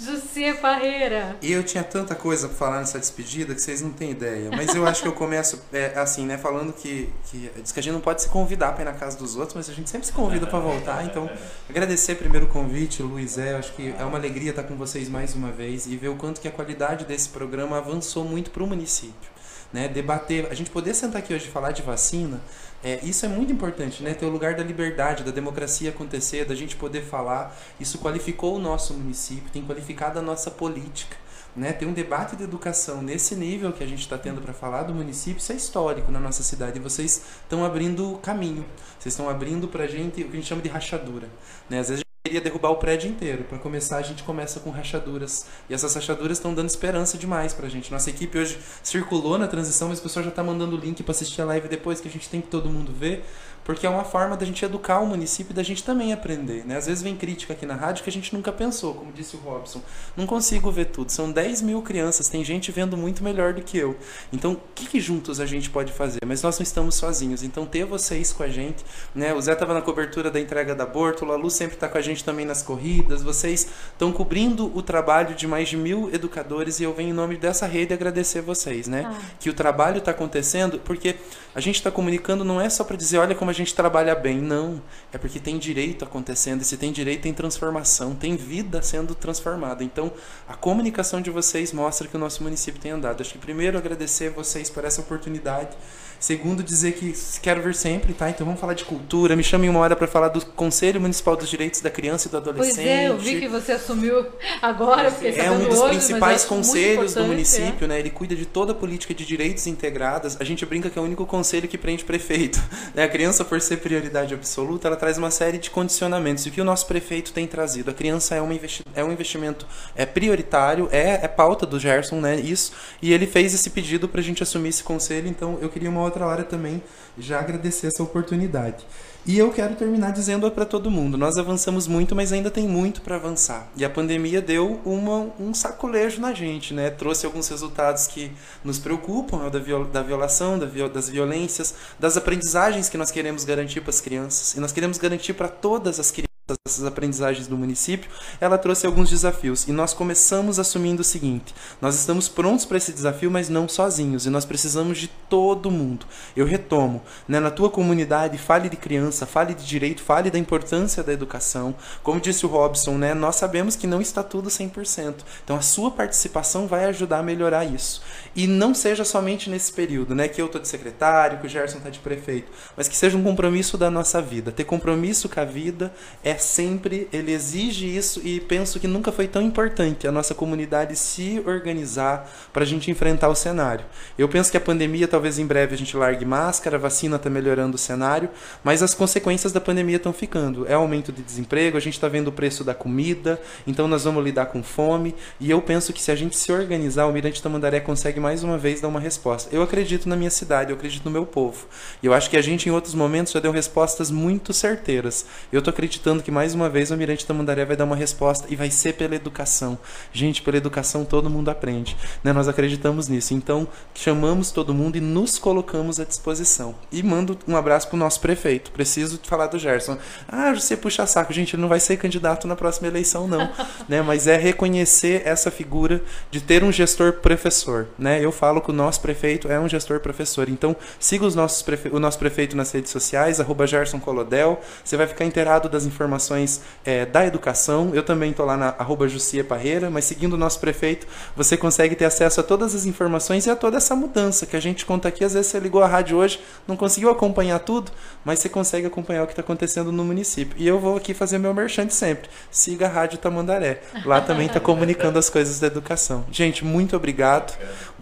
Jussi Parreira. E eu tinha tanta coisa pra falar nessa despedida que vocês não têm ideia. Mas eu acho que eu começo é, assim, né? Falando que, que diz que a gente não pode se convidar pra ir na casa dos outros, mas a gente sempre se convida pra voltar. Então, agradecer primeiro o convite, Luiz. É, acho que é uma alegria estar com vocês mais uma vez e ver o quanto que a qualidade desse programa avançou muito pro município. Né? Debater, a gente poder sentar aqui hoje e falar de vacina. É, isso é muito importante, né? Ter o lugar da liberdade, da democracia acontecer, da gente poder falar. Isso qualificou o nosso município, tem qualificado a nossa política. Né? Ter um debate de educação nesse nível que a gente está tendo para falar do município, isso é histórico na nossa cidade. E vocês estão abrindo caminho, vocês estão abrindo para a gente o que a gente chama de rachadura. Né? Às vezes queria derrubar o prédio inteiro. Para começar, a gente começa com rachaduras. E essas rachaduras estão dando esperança demais pra gente. Nossa equipe hoje circulou na transição, mas o pessoal já tá mandando o link para assistir a live depois, que a gente tem que todo mundo ver. Porque é uma forma da gente educar o município e da gente também aprender. Né? Às vezes vem crítica aqui na rádio que a gente nunca pensou, como disse o Robson. Não consigo ver tudo. São 10 mil crianças, tem gente vendo muito melhor do que eu. Então, o que, que juntos a gente pode fazer? Mas nós não estamos sozinhos. Então, ter vocês com a gente. Né? O Zé estava na cobertura da entrega da Borto, a Lu sempre está com a gente também nas corridas. Vocês estão cobrindo o trabalho de mais de mil educadores e eu venho em nome dessa rede agradecer vocês. Né? Ah. Que o trabalho está acontecendo porque a gente está comunicando não é só para dizer, olha como a gente trabalha bem. Não. É porque tem direito acontecendo. E se tem direito, tem transformação, tem vida sendo transformada. Então, a comunicação de vocês mostra que o nosso município tem andado. Acho que primeiro agradecer vocês por essa oportunidade. Segundo, dizer que quero vir sempre, tá? Então vamos falar de cultura. Me chamem uma hora para falar do Conselho Municipal dos Direitos da Criança e do Adolescente. Pois é, eu vi que você assumiu agora, É um dos hoje, principais muito conselhos do importante, município, né? Ele cuida de toda a política de direitos integradas. A gente brinca que é o único conselho que prende prefeito. <laughs> Né? A criança, por ser prioridade absoluta, ela traz uma série de condicionamentos. E o que o nosso prefeito tem trazido? A criança é, uma investi é um investimento é prioritário, é, é pauta do Gerson, né? Isso. E ele fez esse pedido para a gente assumir esse conselho. Então, eu queria uma outra hora também já agradecer essa oportunidade. E eu quero terminar dizendo para todo mundo: nós avançamos muito, mas ainda tem muito para avançar. E a pandemia deu uma, um sacolejo na gente, né? Trouxe alguns resultados que nos preocupam, né? da, viol, da violação, da viol, das violências, das aprendizagens que nós queremos garantir para as crianças. E nós queremos garantir para todas as crianças essas aprendizagens do município, ela trouxe alguns desafios. E nós começamos assumindo o seguinte: nós estamos prontos para esse desafio, mas não sozinhos. E nós precisamos de todo mundo. Eu retomo, né, na tua comunidade, fale de criança, fale de direito, fale da importância da educação. Como disse o Robson, né, nós sabemos que não está tudo 100%. Então a sua participação vai ajudar a melhorar isso. E não seja somente nesse período, né, que eu estou de secretário, que o Gerson está de prefeito, mas que seja um compromisso da nossa vida. Ter compromisso com a vida é sempre ele exige isso e penso que nunca foi tão importante a nossa comunidade se organizar para a gente enfrentar o cenário. Eu penso que a pandemia talvez em breve a gente largue máscara, a vacina está melhorando o cenário, mas as consequências da pandemia estão ficando. É aumento de desemprego, a gente está vendo o preço da comida, então nós vamos lidar com fome e eu penso que se a gente se organizar, o Mirante Tamandaré consegue mais uma vez dar uma resposta. Eu acredito na minha cidade, eu acredito no meu povo. E eu acho que a gente em outros momentos já deu respostas muito certeiras. Eu estou acreditando que mais uma vez o Almirante Tamandaré vai dar uma resposta e vai ser pela educação. Gente, pela educação todo mundo aprende. Né? Nós acreditamos nisso. Então, chamamos todo mundo e nos colocamos à disposição. E mando um abraço para o nosso prefeito. Preciso falar do Gerson. Ah, você puxa saco. Gente, ele não vai ser candidato na próxima eleição, não. <laughs> né? Mas é reconhecer essa figura de ter um gestor professor. Né? Eu falo que o nosso prefeito é um gestor professor. Então, siga os nossos prefe... o nosso prefeito nas redes sociais, arroba Gerson Colodel. Você vai ficar inteirado das informações é, da educação. Eu também estou lá na arroba Parreira, mas seguindo o nosso prefeito, você consegue ter acesso a todas as informações e a toda essa mudança que a gente conta aqui. Às vezes você ligou a rádio hoje, não conseguiu acompanhar tudo, mas você consegue acompanhar o que está acontecendo no município. E eu vou aqui fazer meu merchant sempre. Siga a Rádio Tamandaré. Lá também está comunicando as coisas da educação. Gente, muito obrigado.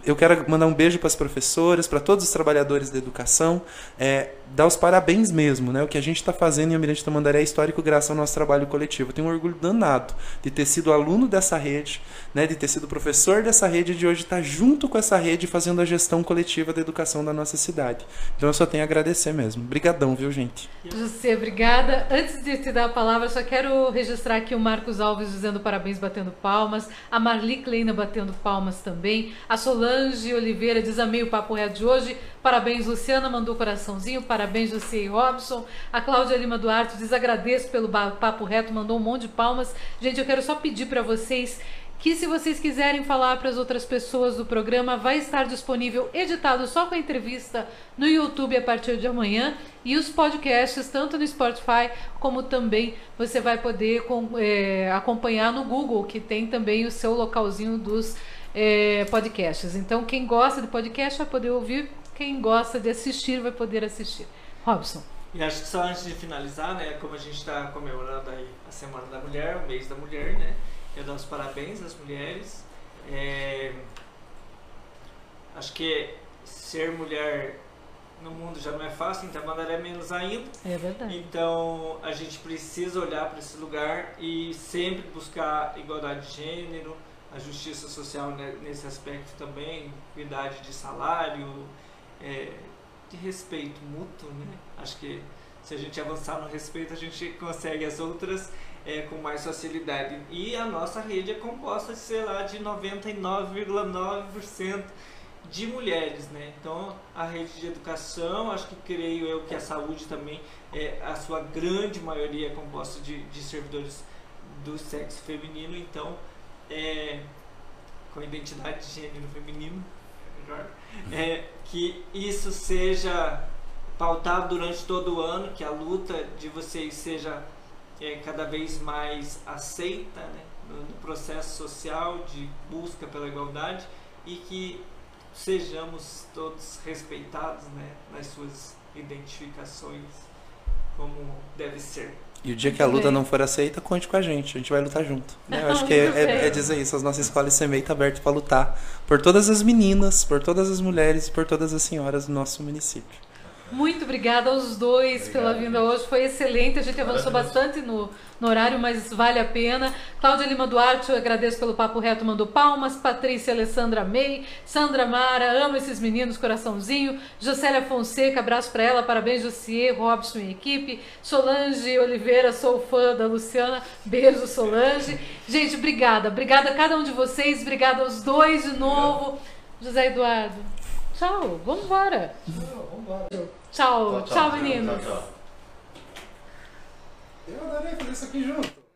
Eu quero mandar um beijo para as professoras, para todos os trabalhadores da educação, é, dar os parabéns mesmo, né? O que a gente está fazendo em Almirante Tamandaré é histórico graças ao nosso trabalho coletivo. Eu tenho um orgulho danado de ter sido aluno dessa rede, né? De ter sido professor dessa rede e de hoje estar junto com essa rede fazendo a gestão coletiva da educação da nossa cidade. Então eu só tenho a agradecer mesmo. Obrigadão, viu, gente? José, obrigada. Antes de te dar a palavra, só quero registrar aqui o Marcos Alves dizendo parabéns, batendo palmas, a Marli Kleina batendo palmas também, a Solange Oliveira diz amei o papo reto de hoje, parabéns Luciana, mandou coraçãozinho, parabéns e Robson, a Cláudia Lima Duarte diz agradeço pelo papo reto, mandou um monte de palmas. Gente, eu quero só pedir para vocês que se vocês quiserem falar para as outras pessoas do programa, vai estar disponível editado só com a entrevista no YouTube a partir de amanhã. E os podcasts tanto no Spotify como também você vai poder é, acompanhar no Google, que tem também o seu localzinho dos é, podcasts. Então, quem gosta de podcast vai poder ouvir, quem gosta de assistir vai poder assistir. Robson. E acho que só antes de finalizar, né, como a gente está comemorando aí a Semana da Mulher, o mês da mulher, né, eu dou os parabéns às mulheres. É, acho que ser mulher no mundo já não é fácil, então mandar é menos ainda. É verdade. Então a gente precisa olhar para esse lugar e sempre buscar igualdade de gênero, a justiça social nesse aspecto também, equidade de salário, é, de respeito mútuo, né? Acho que se a gente avançar no respeito, a gente consegue as outras é, com mais facilidade. E a nossa rede é composta, sei lá, de 99,9% de mulheres, né? Então, a rede de educação, acho que creio eu que a saúde também, é, a sua grande maioria é composta de, de servidores do sexo feminino, então, é, com identidade de gênero feminino, é melhor, é, que isso seja pautado durante todo o ano, que a luta de vocês seja é, cada vez mais aceita né, no, no processo social de busca pela igualdade e que sejamos todos respeitados né, nas suas identificações como deve ser. E o dia que a luta não for aceita, conte com a gente. A gente vai lutar junto. Né? <laughs> Eu acho que é, é, é, dizer isso. As nossas escolas SEMEI está abertas para lutar por todas as meninas, por todas as mulheres e por todas as senhoras do nosso município. Muito obrigada aos dois Obrigado, pela vinda hoje. Foi excelente. A gente avançou bastante no, no horário, mas vale a pena. Cláudia Lima Duarte, eu agradeço pelo papo reto, mandou palmas. Patrícia Alessandra May, Sandra Mara, amo esses meninos, coraçãozinho. Jocélia Fonseca, abraço para ela, parabéns, Josier, Robson e equipe. Solange Oliveira, sou fã da Luciana, beijo, Solange. Gente, obrigada, obrigada a cada um de vocês, obrigada aos dois de novo. José Eduardo, tchau, vamos embora. Tchau, tchau, tchau, tchau meninos. Eu adorei fazer isso aqui junto.